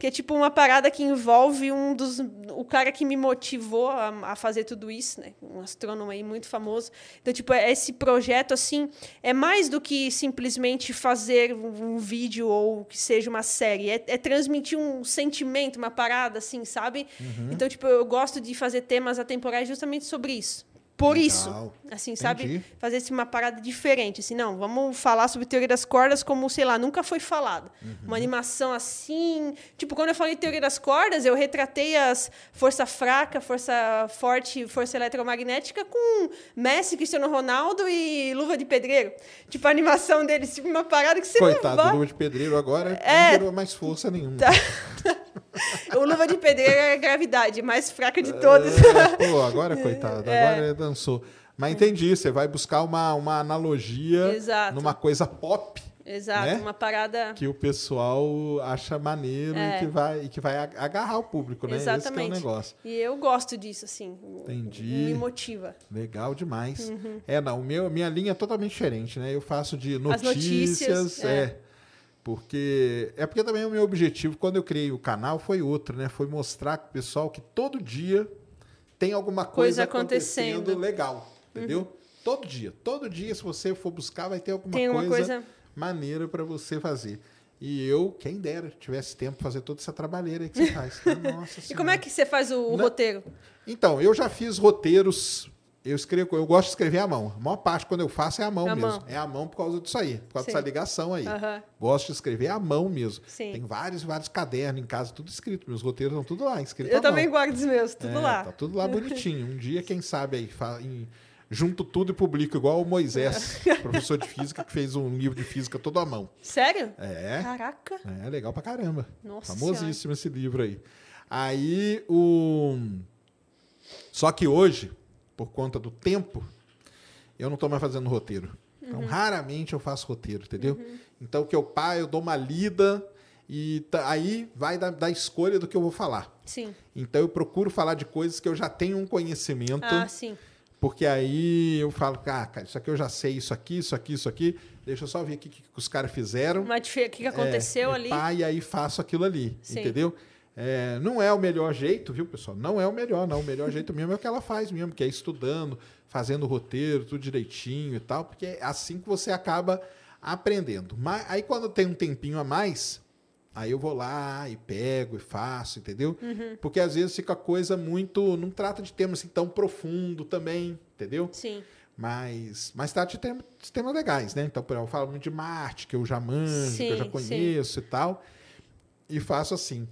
que é tipo uma parada que envolve um dos o cara que me motivou a, a fazer tudo isso, né? Um astrônomo aí muito famoso. Então, tipo, é- esse projeto assim é mais do que simplesmente fazer um, um vídeo ou que seja uma série, é, é transmitir um sentimento, uma parada assim, sabe? Então, tipo, eu gosto de fazer temas atemporais justamente sobre isso. Por Legal. isso, assim, sabe? Entendi. fazer assim, uma parada diferente. Assim, não, vamos falar sobre teoria das cordas como, sei lá, nunca foi falado. Uhum. Uma animação assim. Tipo, quando eu falei teoria das cordas, eu retratei as força fraca, força forte, força eletromagnética com Messi, Cristiano Ronaldo e luva de pedreiro. Tipo, a animação deles, tipo, uma parada que você Coitado, não vai... luva de pedreiro agora É. não gerou mais força nenhuma. (laughs) O luva de pedreiro é a gravidade mais fraca de todas. É, pô, agora, coitado, (laughs) agora dançou. Mas entendi, você vai buscar uma, uma analogia Exato. numa coisa pop, Exato, né? uma parada. Que o pessoal acha maneiro É. e, que vai, e que vai ag- agarrar o público, né? Esse que é o Exatamente. negócio. E eu gosto disso, assim. Entendi. Me motiva. Legal demais. Uhum. É, não, meu, minha linha é totalmente diferente, né? Eu faço de As notícias, notícias, é. é. Porque é porque também o meu objetivo quando eu criei o canal foi outro, né? Foi mostrar pro pessoal que todo dia tem alguma coisa, Coisa acontecendo. acontecendo. Uhum. legal, entendeu? Todo dia, todo dia se você for buscar vai ter alguma coisa, coisa- maneira para você fazer. E eu, quem dera, tivesse tempo pra fazer toda essa trabalheira aí que você faz. (laughs) Nossa E como é que você faz o Não- roteiro? Então, eu já fiz roteiros. Eu escrevo, eu gosto de escrever à mão. A maior parte quando eu faço é à mão À mesmo. mão. É à mão por causa disso aí, por causa Sim. dessa ligação aí. Aham. Gosto de escrever à mão mesmo. Sim. Tem vários, vários cadernos em casa, tudo escrito. Meus roteiros estão tudo lá, escrito Eu também mão. guardo os meus, tudo É, lá. Tá tudo lá bonitinho. Um dia, quem (laughs) sabe aí, em- junto tudo e publico, igual o Moisés, (laughs) professor de física, que fez um livro de física todo à mão. Sério? É. Caraca. É, legal pra caramba. Nossa Famosíssimo esse livro aí. Aí, o... Só que hoje, por conta do tempo, eu não estou mais fazendo roteiro. Então, raramente eu faço roteiro, entendeu? Então, o que eu pá, eu dou uma lida e tá- aí vai da, da escolha do que eu vou falar. Sim. Então, eu procuro falar de coisas que eu já tenho um conhecimento. Ah, sim. Porque aí eu falo, ah, cara, isso aqui eu já sei, isso aqui, isso aqui, isso aqui. Deixa eu só ver o que, que os caras fizeram. Mas o que, que aconteceu É, ali? Pá, e aí faço aquilo ali, Sim. entendeu? É, não é o melhor jeito, viu, pessoal? Não é o melhor, não. O melhor (laughs) jeito mesmo é o que ela faz mesmo, que é estudando, fazendo o roteiro, tudo direitinho e tal, porque é assim que você acaba aprendendo. Mas aí quando tem um tempinho a mais, aí eu vou lá e pego e faço, entendeu? Uhum. Porque às vezes fica coisa muito. Não trata de tema assim tão profundo também, entendeu? Sim. Mas, mas trata de temas, de temas legais, né? Então, por exemplo, eu falo muito de Marte, que eu já manjo, que eu já Sim, conheço e tal. E faço assim.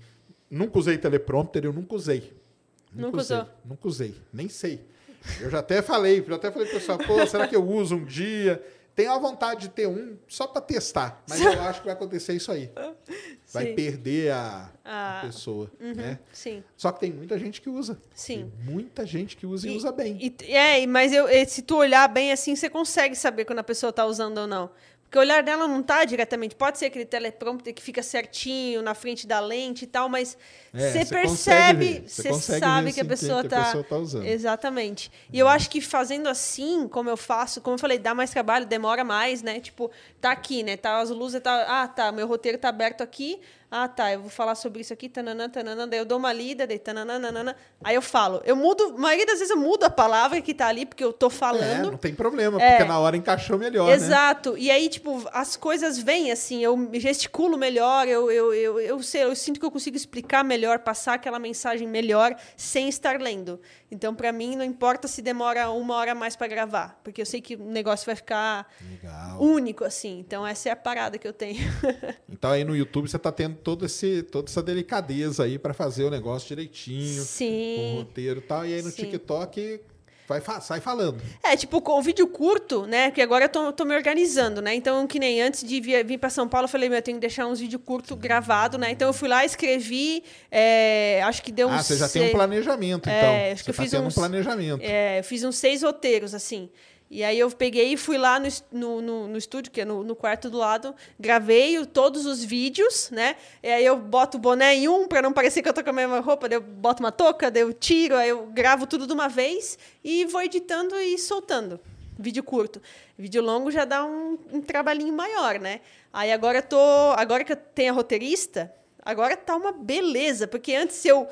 Nunca usei teleprompter, eu nunca usei. Nunca usei, usou? Nunca usei, nem sei. Eu já até falei, já até falei pro pessoal, pô, será que eu uso um dia? Tenho a vontade de ter um só para testar, mas eu acho que vai acontecer isso aí. Vai Sim. perder a, a Ah, pessoa, né? Sim. Só que tem muita gente que usa. Sim. Tem muita gente que usa e, usa bem. E- é, mas eu, e se tu olhar bem assim, você consegue saber quando a pessoa tá usando ou não. Porque o olhar dela não tá diretamente. Pode ser aquele teleprompter que fica certinho na frente da lente e tal, mas É, você consegue percebe. Você sabe que a pessoa a tá. tá usando. Exatamente. E eu acho que fazendo assim, como eu faço, como eu falei, dá mais trabalho, demora mais, né? Tipo, tá aqui, né? Tá as luzes, tá. Ah, tá, meu roteiro tá aberto aqui. Ah, tá, eu vou falar sobre isso aqui, tananã, tananã, daí eu dou uma lida, daí tananã, nanana. Aí eu falo. Eu mudo, a maioria das vezes eu mudo a palavra que tá ali, porque eu tô É, falando. não tem problema, É. porque na hora encaixou melhor, né? Exato. E aí, tipo, as coisas vêm assim, eu gesticulo melhor, eu, eu, eu, eu, sei, eu sinto que eu consigo explicar melhor, passar aquela mensagem melhor sem estar lendo. Então, pra mim, não importa se demora uma hora mais pra gravar, porque eu sei que o negócio vai ficar Legal. único, assim. Então, essa é a parada que eu tenho. (laughs) Então aí no YouTube você tá tendo todo esse, toda essa delicadeza aí pra fazer o negócio direitinho, com Sim. roteiro e tal. E aí no Sim. TikTok vai, sai falando. É, tipo, com o vídeo curto, né? Porque agora eu tô, tô me organizando, né? Então, que nem antes de vir, vir para São Paulo, eu falei, meu, eu tenho que deixar uns vídeos curtos gravados, né? Então, eu fui lá, escrevi, é, acho que deu uns... Ah, você já tem um seis- planejamento, então. É, acho que você eu tá fiz uns- um planejamento. É, eu fiz uns seis roteiros, assim. E aí eu peguei e fui lá no, no, no, no estúdio, que é no, no quarto do lado, gravei todos os vídeos, né? E aí eu boto o boné em um pra não parecer que eu tô com a mesma roupa, daí eu boto uma touca, daí eu tiro, aí eu gravo tudo de uma vez e vou editando e soltando. Vídeo curto. Vídeo longo já dá um, um trabalhinho maior, né? Aí agora eu tô. Agora que eu tenho a roteirista, agora tá uma beleza, porque antes eu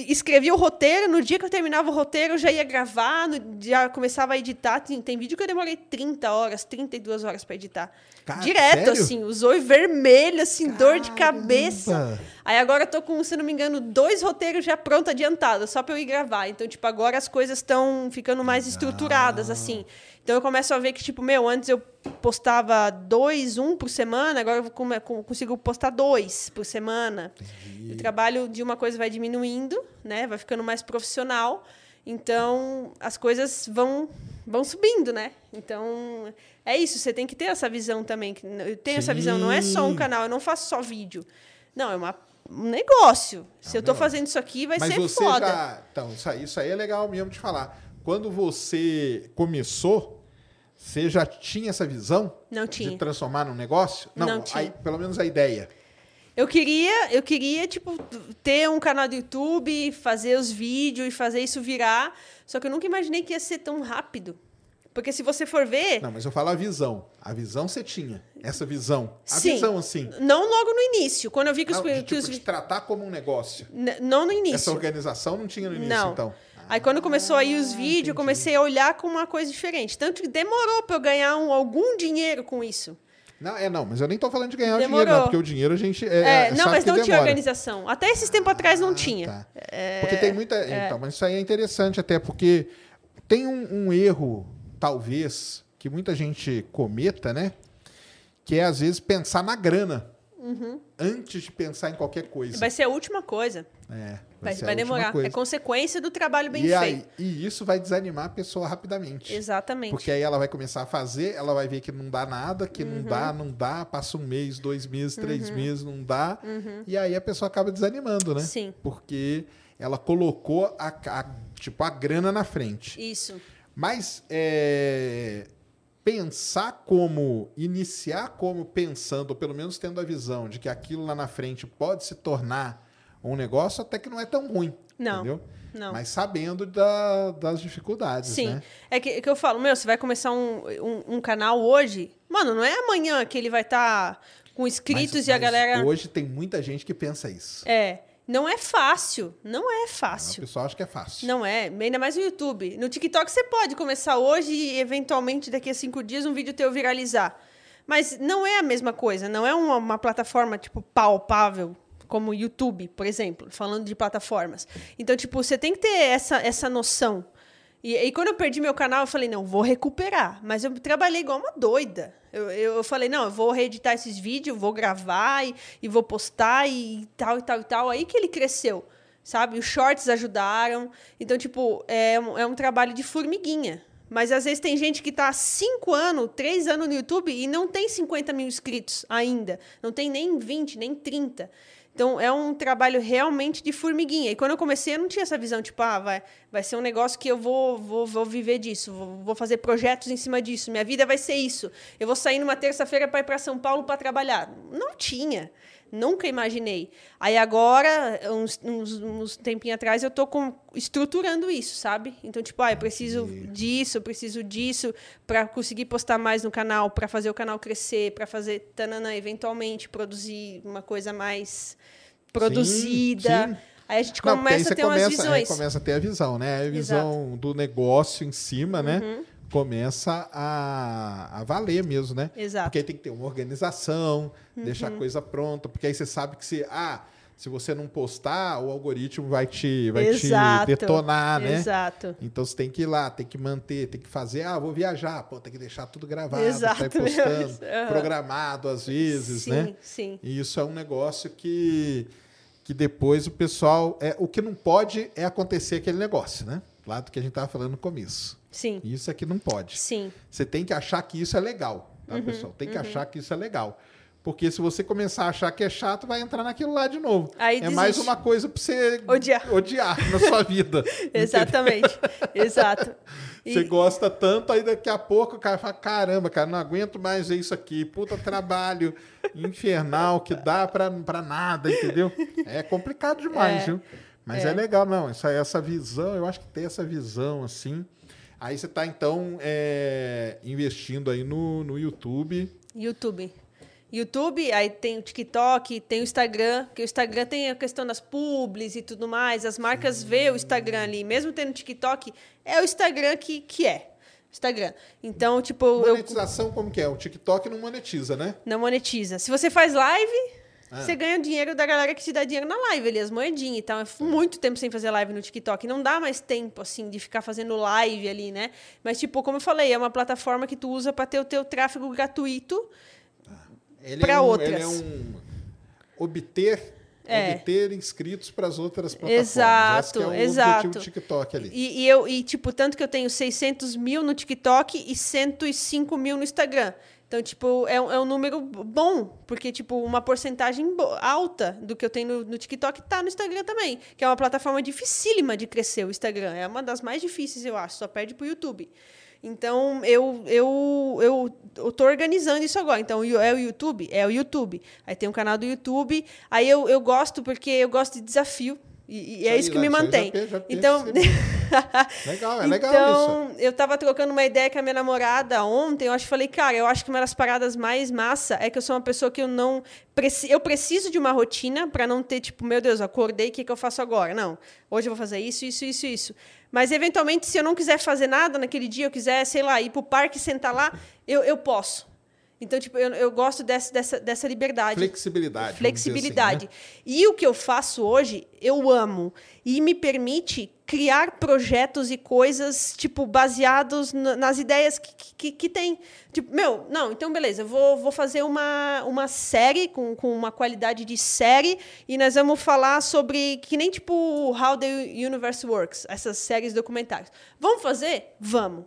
escrevia o roteiro, no dia que eu terminava o roteiro, eu já ia gravar, no, já começava a editar. Tem, tem vídeo que eu demorei 30 horas, 32 horas para editar. Cara, Direto, sério? assim, os olhos vermelhos, assim, dor de cabeça. Caramba! Aí agora eu tô com, se não me engano, dois roteiros já pronto, adiantado, só pra eu ir gravar. Então, tipo, agora as coisas estão ficando mais estruturadas, assim. Então eu começo a ver que, tipo, meu, antes eu postava dois, um por semana, agora eu consigo postar dois por semana. O trabalho de uma coisa vai diminuindo, né? Vai ficando mais profissional. Então, as coisas vão vão subindo, né? Então, é isso, você tem que ter essa visão também. Eu tenho essa visão, não é só um Sim. canal, eu não faço só vídeo. Não, é uma, um negócio. Se É um eu tô negócio. fazendo isso aqui, vai Mas ser você foda. já. Então, isso aí, isso aí é legal mesmo de falar. Quando você começou, Você já tinha essa visão? Não De tinha. transformar num negócio? Não tinha. aí, pelo menos a ideia. Eu queria, eu queria, tipo, ter um canal do YouTube, fazer os vídeos e fazer isso virar. Só que eu nunca imaginei que ia ser tão rápido. Porque se você for ver. Não, mas eu falo a visão. A visão você tinha. Essa visão. A sim, visão, assim. Não logo no início. Quando eu vi que os. Não, de, que tipo, os de tratar como um negócio. N- não no início. Essa organização não tinha no início, Não. então. Aí quando começou aí os Ah, vídeos, eu comecei a olhar com uma coisa diferente. Tanto que demorou pra eu ganhar um- algum dinheiro com isso. Não, é não, mas eu nem tô falando de ganhar o Demorou. dinheiro, não, porque o dinheiro a gente. É, É, é, não, sabe mas não tinha demora. organização. Até esses tempos atrás não Ah, tinha. tá. É, Porque tem muita. Então, mas isso aí é interessante até, porque tem um, um erro, talvez, que muita gente cometa, né? Que é, às vezes, pensar na grana antes de pensar em qualquer coisa. Uhum. Vai ser a última coisa. É, Vai, vai última demorar. coisa. É consequência do trabalho bem e, feito. aí, e isso vai desanimar a pessoa rapidamente. Exatamente. Porque aí ela vai começar a fazer, ela vai ver que não dá nada, que não dá, Uhum. não dá, passa um mês, dois meses, três meses, não dá. E aí a pessoa acaba desanimando, né? Uhum. Sim. Porque ela colocou a, a- tipo, a grana na frente. Isso. Mas é, pensar como, iniciar como pensando, ou pelo menos tendo a visão de que aquilo lá na frente pode se tornar um negócio, até que não é tão ruim. Não, Entendeu? não. Mas sabendo da- das dificuldades, Sim. né? É que, que eu falo, meu, você vai começar um, um, um canal hoje. Mano, não é amanhã que ele vai estar com inscritos Mas- e a mas galera. Hoje tem muita gente que pensa isso. É. Não é fácil. Não é O fácil. pessoal acha que é fácil. Não é, ainda mais no YouTube. No TikTok você pode começar hoje e, eventualmente, daqui a cinco dias, um vídeo teu viralizar. Mas não é a mesma coisa, não é uma, uma plataforma, tipo, palpável, como o YouTube, por exemplo, falando de plataformas. Então, tipo, você tem que ter essa, essa noção. E, e quando eu perdi meu canal, eu falei, não, vou recuperar. Mas eu trabalhei igual uma doida. Eu, eu, eu falei, não, eu vou reeditar esses vídeos, vou gravar e, e vou postar e tal, e tal, e tal. Aí que ele cresceu, sabe? Os shorts ajudaram. Então, tipo, é um, é um trabalho de formiguinha. Mas às vezes tem gente que tá há 5 anos, 3 anos no YouTube e não tem 50 mil inscritos ainda. Não tem nem 20, nem 30. Então, é um trabalho realmente de formiguinha. E quando eu comecei, eu não tinha essa visão, tipo, ah, vai, vai ser um negócio que eu vou, vou, vou viver disso, vou, vou fazer projetos em cima disso, minha vida vai ser isso. Eu vou sair numa terça-feira para ir para São Paulo para trabalhar. Não tinha. Nunca imaginei. Aí agora, uns, uns, uns tempinhos atrás, eu tô com, estruturando isso, sabe? Então, tipo, ah, eu preciso disso, eu preciso disso para conseguir postar mais no canal, para fazer o canal crescer, para fazer tanana, eventualmente produzir uma coisa mais produzida. sim. Aí a gente Não, começa você a ter umas começa, é, visões. começa a ter a visão, né? A visão do negócio em cima, né? Uhum. Começa a, a valer mesmo, né? Exato. Uhum. Porque aí tem que ter uma organização, deixar a coisa pronta, porque aí você sabe que se, ah, se você não postar, o algoritmo vai te, vai te detonar, né? Exato. Então você tem que ir lá, tem que manter, tem que fazer. Ah, vou viajar, pô, tem que deixar tudo gravado, Exato vai (laughs) postando. Aham. programado às vezes, sim, né? sim. E isso é um negócio que, que depois o pessoal. É, o que não pode é acontecer aquele negócio, né? Lá do que a gente estava falando no começo. Sim. Isso é que não pode. Sim. Você tem que achar que isso é legal, tá, Uhum, pessoal? Tem que achar que isso é legal. Porque se você começar a achar que é chato, vai entrar naquilo lá de novo. Aí é mais desiste. uma coisa para você Odiar. odiar na sua vida. (laughs) Exatamente. Exato. E- Você gosta tanto, aí daqui a pouco o cara fala: caramba, cara, não aguento mais ver isso aqui. Puta trabalho (laughs) infernal que dá pra, pra nada, entendeu? É complicado demais, É, viu? Mas é. é. legal, não. Essa, essa visão, eu acho que tem essa visão assim. Aí você tá, então, é, investindo aí no, no YouTube. YouTube. YouTube, aí tem o TikTok, tem o Instagram, que o Instagram tem a questão das publis e tudo mais. As marcas vê o Instagram ali, mesmo tendo TikTok, é o Instagram que, que é. Instagram. Então, tipo, eu Monetização, como que é? O TikTok não monetiza, né? não monetiza. Se você faz live, Ah. você ganha o dinheiro da galera que te dá dinheiro na live, ali, as moedinhas e tal. É muito tempo sem fazer live no TikTok. Não dá mais tempo, assim, de ficar fazendo live ali, né? Mas, tipo, como eu falei, é uma plataforma que tu usa para ter o teu tráfego gratuito. Ele Pra é um, outras. Ele é um obter, É. obter inscritos para as outras plataformas. Exato, Esse que é o exato. do TikTok ali. E, e eu, e, tipo, tanto que eu tenho 600 mil no TikTok e 105 mil no Instagram. Então, tipo, é, um- é um número bom, porque, tipo, uma porcentagem alta do que eu tenho no, no TikTok tá no Instagram também, que é uma plataforma dificílima de crescer o Instagram. É uma das mais difíceis, eu acho, só perde pro YouTube. Então, eu, eu, eu, eu tô organizando isso agora. Então, é o YouTube? É o YouTube. Aí tem um canal do YouTube. Aí eu, eu gosto porque eu gosto de desafio. E, e é Isso isso que me já mantém. já pensei então, (laughs) Legal, é legal então, eu tava trocando uma ideia com a minha namorada ontem, eu acho que falei, cara, eu acho que uma das paradas mais massa é que eu sou uma pessoa que eu não preci eu preciso de uma rotina para não ter tipo, meu Deus, acordei, o que que eu faço agora? Não. Hoje eu vou fazer isso, isso, isso, isso. Mas eventualmente se eu não quiser fazer nada naquele dia, eu quiser, sei lá, ir pro parque sentar lá, eu, eu posso. Então, tipo, eu, eu gosto dessa, dessa, dessa liberdade. Flexibilidade. dizer Flexibilidade. assim, né? E o que eu faço hoje, eu amo. E me permite criar projetos e coisas, tipo, baseados na- nas ideias que, que, que tem. Tipo, meu, não, então beleza, eu vou, vou fazer uma, uma série com, com uma qualidade de série e nós vamos falar sobre, que nem tipo How the Universe Works, essas séries documentárias. Vamos fazer? Vamos.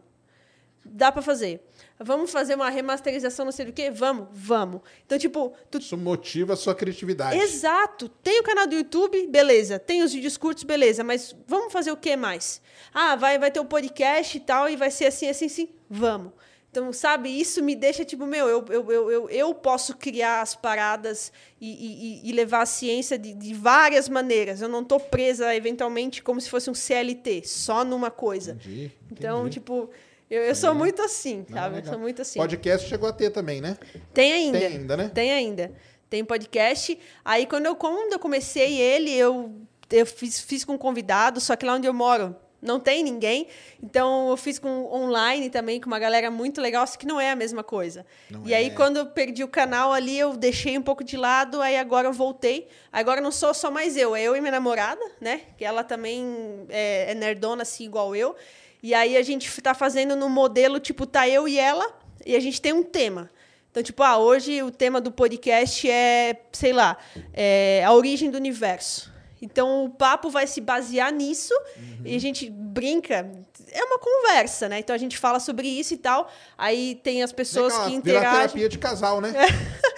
Dá pra fazer. Vamos fazer uma remasterização, não sei do que? Vamos, vamos. Então, tipo, tu Isso motiva a sua criatividade. Exato. Tem o canal do YouTube, beleza. Tem os vídeos curtos, beleza. Mas vamos fazer o que mais? Ah, vai, vai ter o podcast e tal, e vai ser assim, assim, assim. Vamos. Então, sabe, isso me deixa tipo, meu, eu, eu, eu, eu, posso criar as paradas e, e, e levar a ciência de, de várias maneiras. Eu não tô presa, eventualmente, como se fosse um CLT, só numa coisa. Entendi, Então, entendi. tipo, eu, eu sou muito assim, sabe? Eu legal. sou muito assim. Podcast chegou a ter também, né? Tem ainda. Tem ainda, né? Tem ainda. Tem podcast. Aí, quando eu, quando eu comecei ele, eu, eu fiz, fiz com convidado, só que lá onde eu moro não tem ninguém. Então, eu fiz com online também, com uma galera muito legal, só que não é a mesma coisa. Não e aí, é. quando eu perdi o canal ali, eu deixei um pouco de lado, aí agora eu voltei. Agora não sou só mais eu, é eu e minha namorada, né? Que ela também é, é nerdona, assim, igual eu. E aí a gente tá fazendo no modelo, tipo, tá eu e ela, e a gente tem um tema. Então, tipo, ah, hoje o tema do podcast é, sei lá, é a origem do universo. Então, o papo vai se basear nisso e a gente brinca. É uma conversa, né? Então, a gente fala sobre isso e tal. Aí tem as pessoas Legal, que interagem. terapia de casal, né? (laughs)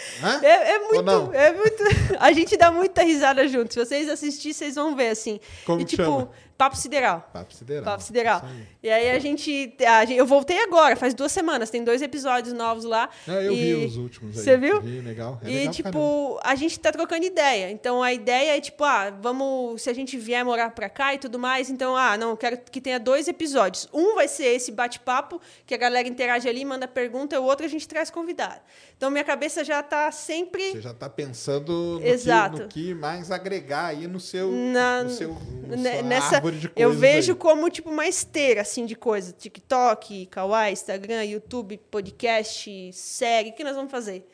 É, é Ou não? muito, é muito. (laughs) A gente dá muita risada junto. Se vocês assistirem, vocês vão ver, assim. Como e, tipo, chama? Papo Sideral. Papo sideral. Papo Sideral. Aí. E aí a gente, a gente- Eu voltei agora, faz duas semanas. Tem dois episódios novos lá. É, eu vi os últimos aí. Você viu? Vi, legal. É e, legal tipo, a gente tá trocando ideia. Então, a ideia é, tipo, ah, vamos... Se a gente vier morar pra cá e tudo mais, então, ah, não, quero que tenha dois episódios. Um vai ser esse bate-papo, que a galera interage ali, manda pergunta, e o outro a gente traz convidado. Então, minha cabeça já tá sempre... Você já tá pensando no, Exato. Que, no que mais agregar aí no seu, na, no seu no nessa árvore de eu coisas vejo aí. como tipo uma esteira assim de coisa. TikTok Kawaii Instagram YouTube podcast série. O que nós vamos fazer?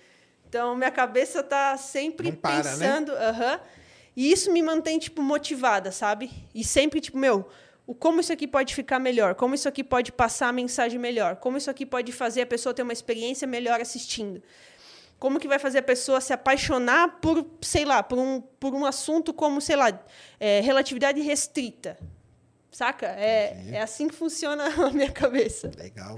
Então minha cabeça tá sempre para, né? pensando aham. e isso me mantém tipo motivada sabe? E sempre tipo meu o como isso aqui pode ficar melhor? Como isso aqui pode passar a mensagem melhor? Como isso aqui pode fazer a pessoa ter uma experiência melhor assistindo como que vai fazer a pessoa se apaixonar por, sei lá, por um, por um assunto como, sei lá, é, relatividade restrita. Saca? É, é assim que funciona (laughs) a minha cabeça. Legal.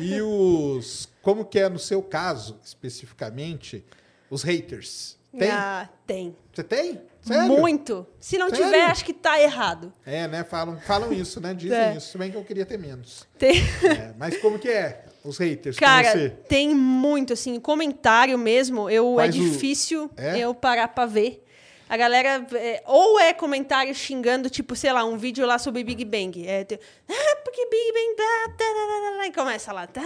E os. Como que é no seu caso, especificamente, os haters? Tem? Ah, tem. Você tem? Sério? Muito. Se não Sério? tiver, acho que tá errado. É, né? Falam, falam isso, né? Dizem É. isso. Se bem que eu queria ter menos. Tem. É, mas como que é? Os haters Cara, tem muito, assim, comentário mesmo, eu, é Faz o- difícil É? eu parar pra ver. A galera, é, ou é comentário xingando, tipo, sei lá, um vídeo lá sobre Big Bang. É, tem, ah, porque Big Bang, tá, tá, tá, tá, tá", e começa lá, tá,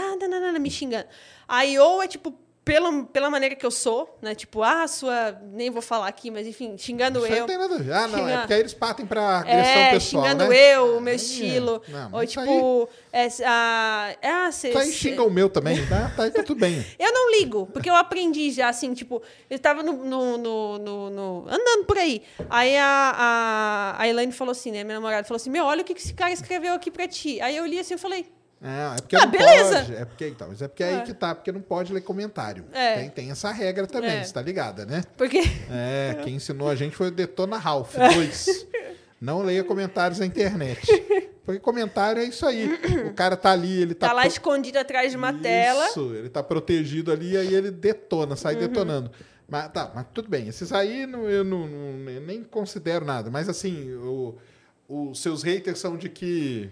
me xingando. Aí, ou é, tipo, pela, pela maneira que eu sou, né? Tipo, ah, sua. Nem vou falar aqui, mas enfim, xingando Isso eu. não tem nada a ver. Ah, não. É porque aí eles partem pra agressão É, pessoal, xingando né? eu, o meu estilo. Não, ou mas isso aí- tipo, é, ah, ah, cê, Isso aí xinga o meu também, tá? Tá, tá tudo bem. (laughs) eu não ligo, porque eu aprendi já, assim, tipo, eu tava no, no, no, no- no- andando por aí. Aí a, a, a Elaine falou assim, né? Minha namorada falou assim: Meu, olha o que esse cara escreveu aqui pra ti. Aí eu li assim, eu falei: É, é porque Ah, não beleza. pode. É porque, então, mas é porque aí É. que tá, porque não pode ler comentário. É. Tem, tem essa regra também, É. você tá ligada, né? Porque. É, quem ensinou a gente foi o Detona Ralph 2. Não leia comentários na internet. Porque comentário é isso aí. O cara tá ali, ele tá. Tá lá pro- escondido atrás de uma tela. Isso, ele tá protegido ali aí ele detona, Uhum. sai detonando. Mas tá, mas tudo bem. Esses aí não- eu não, não- nem considero nada. Mas assim, o- os seus haters são de que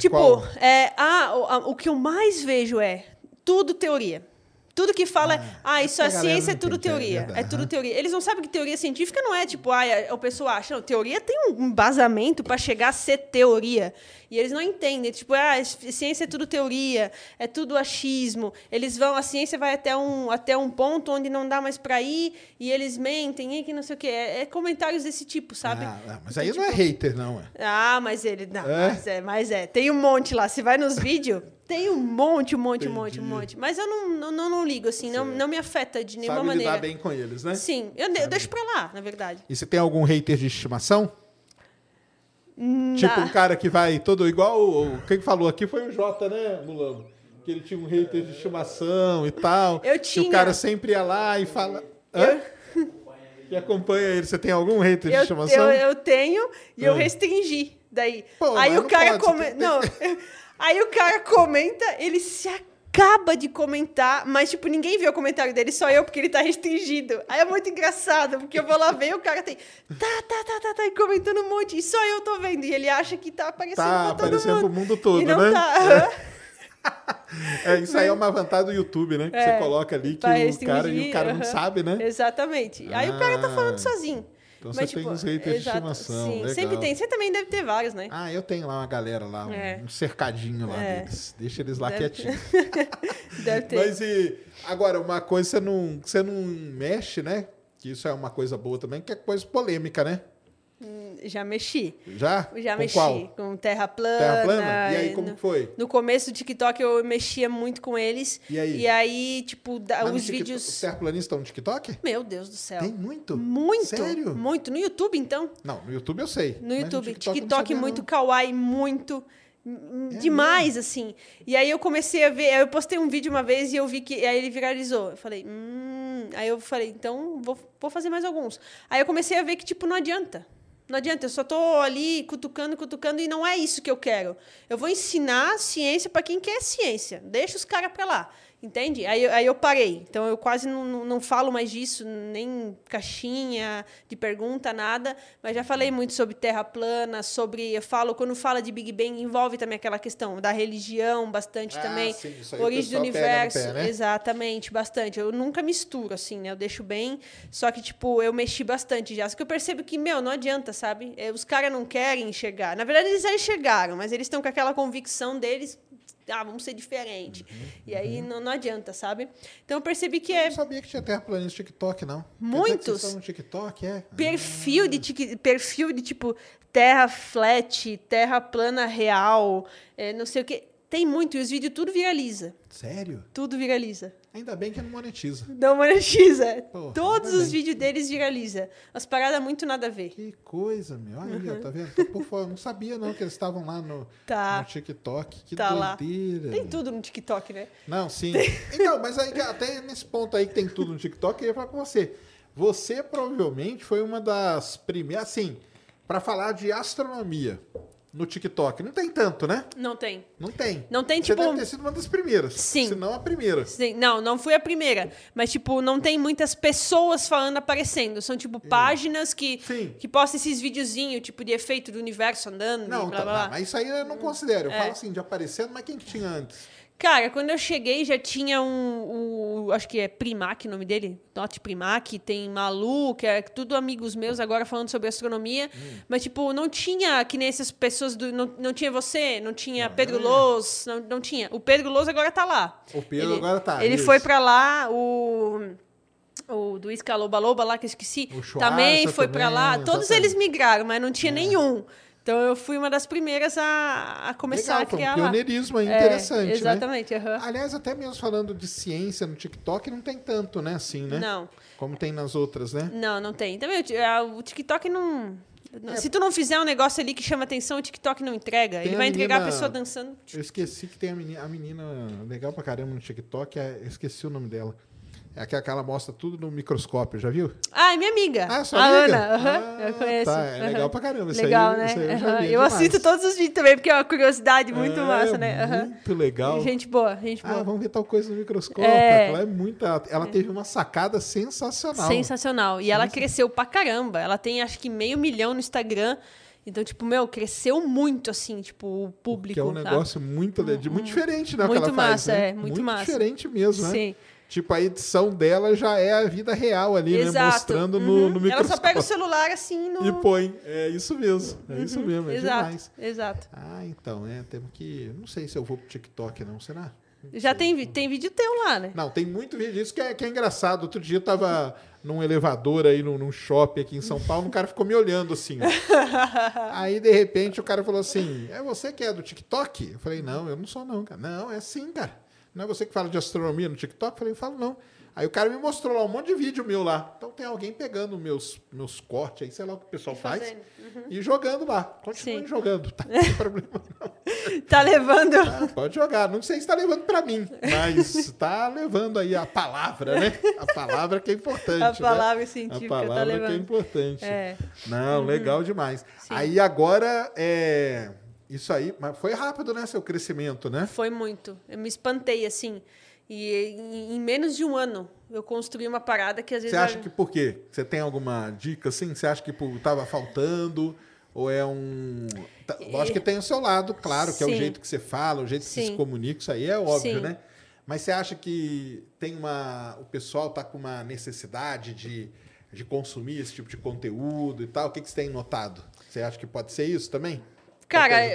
tipo, qual? é, ah, o, a- o que eu mais vejo é tudo teoria. Tudo que fala, ah, isso que é a galera ciência, é tudo é teoria. É, verdade, tudo teoria. Eles não sabem que teoria científica não é tipo, ah, a pessoa acha. Não, teoria tem um embasamento para chegar a ser teoria. E eles não entendem. Tipo, ah, ciência é tudo teoria, é tudo achismo. Eles vão, a ciência vai até um, até um ponto onde não dá mais para ir e eles mentem, e que não sei o quê. É, é comentários desse tipo, sabe? Ah, ah, mas Então, aí não é tipo, hater, não. É. ah, mas ele. Não, É? Mas é, mas é. Tem um monte lá. Você vai nos vídeos, tem um monte, um monte, um monte, um monte. Mas eu não, não, não, não ligo, assim, não, não me afeta de nenhuma Sabe maneira. lidar bem com eles, né? Sim, eu, eu deixo pra lá, na verdade. E você tem algum hater de estimação? Tipo um cara que vai todo igual. Quem falou aqui foi o Jota, né, Mulambo? Que ele tinha um hater de estimação e tal. Eu Que tinha. o cara sempre ia lá e fala. Hã? Que acompanha ele. Você tem algum hater de Eu, estimação? eu, eu tenho e eu Ah. restringi. Daí. Pô, aí o cara comenta. Não. (laughs) aí o cara comenta, ele se acaba de comentar, mas, tipo, ninguém viu o comentário dele, só eu, porque ele tá restringido. Aí é muito engraçado, porque eu vou lá ver e o cara tem. Tá, tá, tá, tá, tá, e comentando um monte. E só eu tô vendo. E ele acha que tá aparecendo Tá pra todo aparecendo mundo. pro mundo todo, e não né? tá. É, (laughs) isso aí é uma vantagem do YouTube, né? Que É, você coloca ali que o cara, e o cara não sabe, né? Exatamente. Aí o cara tá falando Ah. sozinho. Então você tem uns haters de exato, estimação, Sim, legal. sempre tem. Você também deve ter vários, né? Ah, eu tenho lá uma galera lá, um, É. um cercadinho lá É. deles. Deixa eles lá Deve- quietinhos. (laughs) Deve ter. Mas e agora, uma coisa você não, você não mexe, né? Que isso é uma coisa boa também, que é coisa polêmica, né? Já mexi. Já? Já Com mexi qual? com terra plana. Terra plana? E aí, como no, que foi? No começo do TikTok eu mexia muito com eles. E aí? E aí, tipo, da- no os TikTok- vídeos. Os terraplanistas estão no TikTok? Meu Deus do céu. Tem muito? Muito. Sério? Muito. No YouTube, então. Não, no YouTube eu sei. No YouTube. TikTok não TikTok sabia, muito, não. É kawaii muito. hum, Demais, assim. E aí eu comecei a ver. Eu postei um vídeo uma vez e eu vi que. Aí ele viralizou. Eu falei, hum. Aí eu falei, então vou, vou fazer mais alguns. Aí eu comecei a ver que, tipo, não adianta. Não adianta, eu só tô ali cutucando, cutucando e não é isso que eu quero. Eu vou ensinar ciência para quem quer ciência. Deixa os caras para lá. Entende? Aí, eu- aí eu parei. Então eu quase não, não, não falo mais disso, nem caixinha de pergunta, nada. Mas já falei muito sobre terra plana, sobre. Eu falo, quando fala de Big Bang, envolve também aquela questão da religião bastante Ah, também. sim, isso aí o origem do universo. pé, né? Exatamente, bastante. Eu nunca misturo, assim, né? Eu deixo bem. Só que, tipo, eu mexi bastante já. Só que eu percebo que, meu, não adianta, sabe? É, Os caras não querem enxergar. Na verdade, eles já enxergaram, mas eles estão com aquela convicção deles. Ah, vamos ser diferente. Uhum, E aí não, não adianta, sabe? Então eu percebi que Eu é não sabia que tinha terraplanista no TikTok, não. Muitos. vocês no TikTok, é? perfil de, tique- perfil de tipo terra flat, terra plana real, é, não sei o que. Tem muito, e os vídeos tudo viraliza. Sério? Tudo viraliza. Ainda bem que não monetiza. Não monetiza. (laughs) Porra, Todos os bem. vídeos deles viraliza. As paradas muito nada a ver. Que coisa, meu. Aí, ó, tá vendo? Tô por fora. Não sabia, não, que eles estavam lá no, Uhum. Tá. no TikTok. Que Tá lá. doideira. Tem meu. tudo no TikTok, né? Não, sim. Então, mas aí, até nesse ponto aí que tem tudo no TikTok, eu ia falar com você. Você provavelmente foi uma das primeiras, assim, pra falar de astronomia no TikTok. Não tem tanto, né? Não tem. Não tem. Não tem, Você tipo- deve ter sido uma das primeiras. Sim. Se não a primeira. Sim, Não, não fui a primeira. Mas, tipo, não tem muitas pessoas falando aparecendo. São, tipo, páginas que, Sim. que postam esses videozinhos, tipo, de efeito do universo andando. Não, blá, tá, blá, blá. não, mas isso aí eu não considero. Eu É. falo assim, de aparecendo, mas quem que tinha antes? Cara, quando eu cheguei já tinha um, o- acho que é Primac o nome dele, Not Primac, tem Malu, que é tudo amigos meus agora falando sobre astronomia, Hum. mas tipo, não tinha que nem essas pessoas, do, não, não tinha você, não tinha Pedro é. Loz, não, não tinha. O Pedro Loz agora tá lá. O Pedro agora tá, Ele isso. foi pra lá, o... O do Iscaloba Loba lá, que eu esqueci. Também foi pra lá. Todos exatamente. É. eles migraram, mas não tinha nenhum. Então eu fui uma das primeiras a, a começar Legal, a foi um criar pioneirismo aí É, interessante, né? Exatamente, aham. Aliás, até mesmo falando de ciência no TikTok, não tem tanto, né? Assim, né? Não, Como tem nas outras, né? não, não tem. Também o TikTok não. É. Se tu não fizer um negócio ali que chama atenção, o TikTok não entrega. Tem Ele a vai entregar a menina- pessoa dançando. Eu esqueci que tem a menina, a menina legal pra caramba no TikTok, é- eu esqueci o nome dela. É aquela que ela mostra tudo no microscópio, já viu? Ah, é minha amiga. Ah, sua a amiga? Ana. aham, Ah, eu conheço. tá, é legal pra caramba, isso aí- Legal, né? isso aí eu é Eu assisto todos os vídeos também, porque é uma curiosidade muito É, massa, né? Muito legal. Gente boa, gente Ah, boa. vamos ver tal coisa no microscópio. É. Ela é muita. Ela teve uma sacada sensacional. Sensacional. E ela cresceu pra caramba. Ela tem acho que meio milhão no Instagram. Então, tipo, meu, cresceu muito, assim, tipo, o público. Que é um sabe? negócio muito, muito diferente, né? Muito ela faz, massa, né? é, muito massa. diferente mesmo, né? Sim. Tipo, a edição dela já é a vida real ali, né? Exato. Mostrando no, Uhum. no Ela microscópio. só pega o celular assim no. E põe. É isso mesmo. É isso mesmo. É exato, demais. exato. Ah, então, é. Temos que. Não sei se eu vou pro TikTok, não. Será? Já tem, tem vídeo teu lá, né? Não, tem muito vídeo disso que é, que é engraçado. Outro dia eu tava num elevador aí, num, num shopping aqui em São Paulo, um cara ficou me olhando assim. (laughs) aí, de repente, o cara falou assim: É você que é do TikTok? Eu falei, não, eu não sou, não, cara. Não, é sim, cara. Não é você que fala de astronomia no TikTok? Eu falei, eu falo, não. Aí o cara me mostrou lá um monte de vídeo meu lá. Então tem alguém pegando meus, meus cortes aí, sei lá o que o pessoal E faz, fazendo. e jogando lá. Continue Sim. jogando, tá? (laughs) Não tem problema não. Tá levando. Ah, pode jogar. Não sei se está levando para mim, mas está levando aí a palavra, né? A palavra que é importante. A né? palavra científica A tá palavra que é importante. É. Não, legal demais. Aí agora, é... isso aí, mas foi rápido, né, seu crescimento, né? Foi muito. Eu me espantei, assim. E em, menos de um ano, eu construí uma parada que às vezes. Você acha que por quê? Você tem alguma dica assim? Você acha que pô, tava faltando? Ou é um. tá- Lógico que tem o seu lado, claro, que é o Sim. jeito que você fala, o jeito que você Sim. se comunica, isso aí é óbvio, Sim. né? Mas você acha que tem uma. O pessoal tá com uma necessidade de, de consumir esse tipo de conteúdo e tal? O que, que você tem notado? Você acha que pode ser isso também? Cara,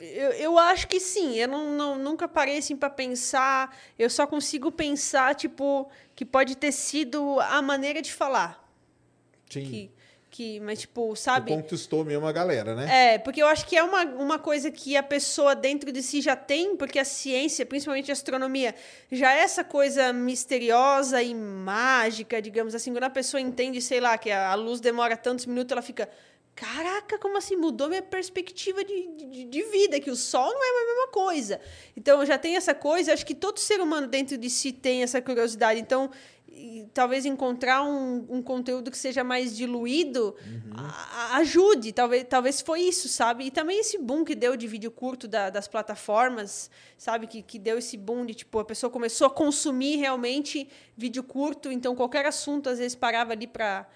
eu, eu acho que sim. Eu não, não- nunca parei assim pra pensar. Eu só consigo pensar, tipo, que pode ter sido a maneira de falar. Sim. Que, que, mas, tipo, sabe? conquistou mesmo a galera, né? É, porque eu acho que é uma, uma coisa que a pessoa dentro de si já tem, porque a ciência, principalmente a astronomia, já é essa coisa misteriosa e mágica, digamos assim. Quando a pessoa entende, sei lá, que a luz demora tantos minutos, ela fica. Caraca, como assim? Mudou minha perspectiva de, de, de vida, que o sol não é a mesma coisa. Então, já tem essa coisa, acho que todo ser humano dentro de si tem essa curiosidade. Então, e talvez encontrar um, um conteúdo que seja mais diluído a- a- ajude. Talvez, talvez foi isso, sabe? E também esse boom que deu de vídeo curto da- das plataformas, sabe? Que, que deu esse boom de, tipo, a pessoa começou a consumir realmente vídeo curto. Então, qualquer assunto, às vezes, parava ali para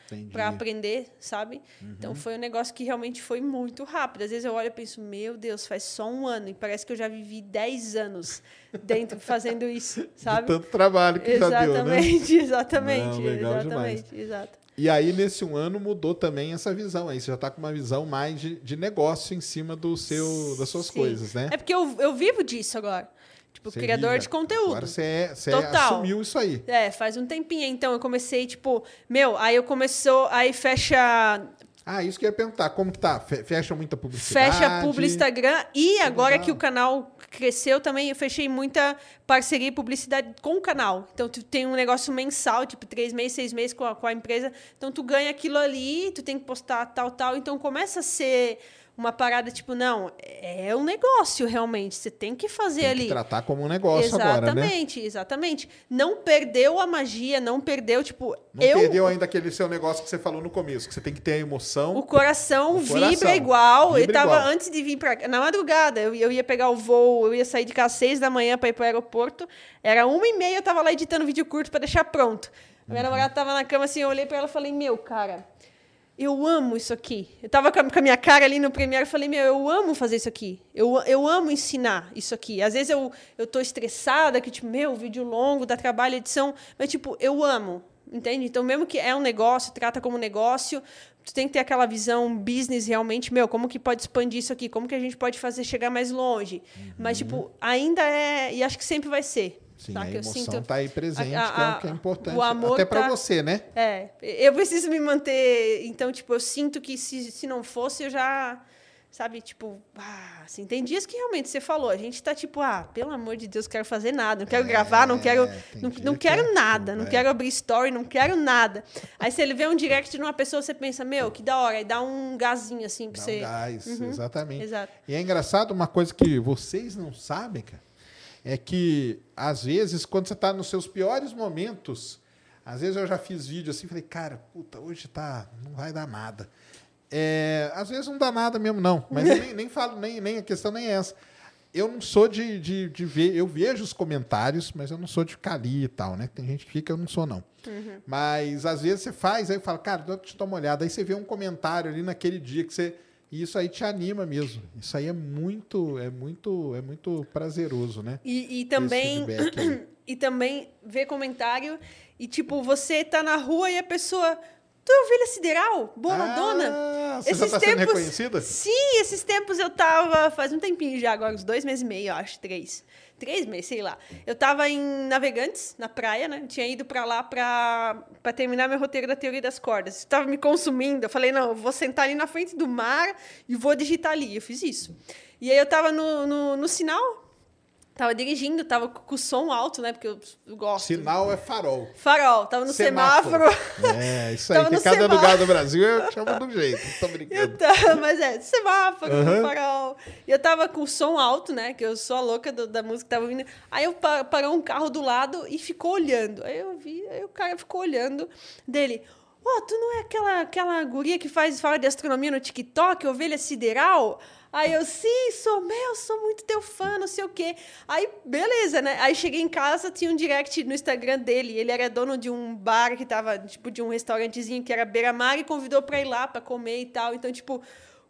aprender, sabe? Então, foi um negócio que realmente foi muito rápido. Às vezes eu olho e penso, meu Deus, faz só um ano. E parece que eu já vivi 10 anos dentro fazendo isso, sabe? De tanto trabalho que já deu, né? Exatamente, (laughs) exatamente, Não, legal exatamente, exato. E aí, nesse um ano, mudou também essa visão. Aí você já está com uma visão mais de, de negócio em cima do seu, das suas Sim. coisas, né? É porque eu, eu vivo disso agora. Tipo, Você criador de conteúdo. Agora você, é, você Total. assumiu isso aí. É, faz um tempinho. Então, eu comecei, tipo, meu, aí eu começou, aí fecha Ah, isso que eu ia perguntar. Como que tá? Fe- Fecha muita publicidade? Fecha publi Instagram e agora legal. que o canal cresceu também, eu fechei muita parceria e publicidade com o canal. Então, tu tem um negócio mensal, tipo, três meses, seis meses com a, com a empresa. Então, tu ganha aquilo ali, tu tem que postar tal, tal. Então, começa a ser uma parada, tipo, não, é um negócio realmente. Você tem que fazer Tem ali. que tratar como um negócio agora, né? Exatamente, exatamente. Não perdeu a magia, não perdeu, tipo, Não eu perdeu ainda aquele seu negócio que você falou no começo, que você tem que ter a emoção. o coração, O coração. vibra igual. Vibra eu tava igual. antes de vir pra cá, na madrugada, eu, eu ia pegar o voo, eu ia sair de casa às seis da manhã para ir pro aeroporto. Era uma e meia, eu tava lá editando vídeo curto para deixar pronto. Minha namorada tava na cama assim, eu olhei para ela e falei: "Meu, cara, eu amo isso aqui. Eu tava com a, minha cara ali no Premiere e falei, meu, eu amo fazer isso aqui. Eu, eu amo ensinar isso aqui. Às vezes eu, eu tô estressada, que, tipo, meu, vídeo longo, dá trabalho, edição. Mas, tipo, eu amo. Entende? Então, mesmo que é um negócio, trata como negócio, tu tem que ter aquela visão business realmente, meu, como que pode expandir isso aqui? Como que a gente pode fazer chegar mais longe? Mas, tipo, ainda é... E acho que sempre vai ser. Sim, tá? a Que emoção sinto- tá aí presente, a- que é a- o que é importante. o amor Até pra tá- você, né? É, eu preciso me manter. Então, tipo, eu sinto que se, se não fosse, eu já. Sabe, tipo, ah, assim, tem dias que realmente você falou, a gente tá tipo, ah, pelo amor de Deus, quero fazer nada, não quero gravar, não quero, É, não, não que é quero nada, não é. quero abrir story, não quero nada. Aí você vê um direct de uma pessoa, você pensa, meu, que da hora, e dá um gazinho assim pra Dá você. um gás, exatamente. Exato. E é engraçado, uma coisa que vocês não sabem, cara, é que, às vezes, quando você está nos seus piores momentos, às vezes eu já fiz vídeo assim, falei, cara, puta, hoje tá, não vai dar nada. É, às vezes não dá nada mesmo, não. Mas (laughs) nem, nem falo, nem, nem a questão nem é essa. Eu não sou de, de, de ver, eu vejo os comentários, mas eu não sou de ficar ali e tal, né? Tem gente que fica, eu não sou, não. Mas às vezes você faz, aí fala, cara, deixa eu dar uma olhada. Aí você vê um comentário ali naquele dia que você, E isso aí te anima mesmo. Isso aí é muito, é muito, é muito prazeroso, né? E, e também (clears throat) e também ver comentário e tipo você tá na rua e a pessoa Tu é ovelha sideral? Boladona? Ah, você já tá sendo reconhecida? Sim, esses tempos eu tava. Faz um tempinho já, agora, uns dois meses e meio, eu acho, três. Três meses, sei lá. Eu tava em Navegantes, na praia, né? Tinha ido pra lá pra terminar meu roteiro da teoria das cordas. Tava me consumindo. Eu falei, não, eu vou sentar ali na frente do mar e vou digitar ali. Eu fiz isso. E aí eu tava no, no, no sinal, Tava dirigindo, tava com o som alto, né? Porque eu gosto. Sinal é farol. Farol, tava no semáforo. É, isso aí. Que cada semáforo. lugar do Brasil eu chamo do jeito. Tô brincando. (laughs) tava, mas é, semáforo, Aham. farol. E eu tava com o som alto, né? Que eu sou a louca do- da música que tava ouvindo. Aí eu pa- parou um carro do lado e ficou olhando. Aí eu vi, aí o cara ficou olhando dele. Ô, tu não é aquela, aquela guria que faz fala de astronomia no TikTok, ovelha sideral? Aí eu, sim, sou meu, sou muito teu fã, não sei o quê. Aí, beleza, né? Aí cheguei em casa, tinha um direct no Instagram dele. Ele era dono de um bar que tava, tipo, de um restaurantezinho que era beira-mar e convidou pra ir lá pra comer e tal. Então, tipo,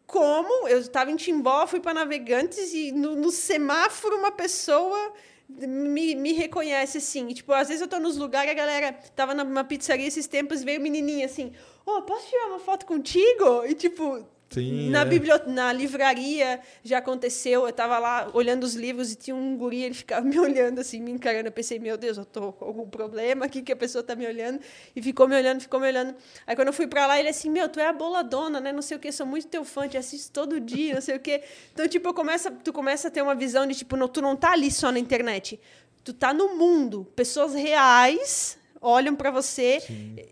como eu estava em Timbó, fui para Navegantes e no, no semáforo uma pessoa me, me reconhece assim. E, tipo, às vezes eu tô nos lugares, a galera tava numa pizzaria esses tempos, veio menininha assim: Ô, posso tirar uma foto contigo? E, tipo. Sim, na, é. na livraria já aconteceu, eu tava lá olhando os livros e tinha um guri, ele ficava me olhando assim, me encarando. Eu pensei, meu Deus, eu tô com algum problema aqui que a pessoa tá me olhando. E ficou me olhando, ficou me olhando. Aí quando eu fui pra lá, ele assim, meu, tu é a boladona, né? Não sei o que, sou muito teu fã, te assisto todo dia, não sei o que. Então, tipo, eu começo, a- tu começa a ter uma visão de, tipo, não, tu não tá ali só na internet. Tu tá no mundo. Pessoas reais olham pra você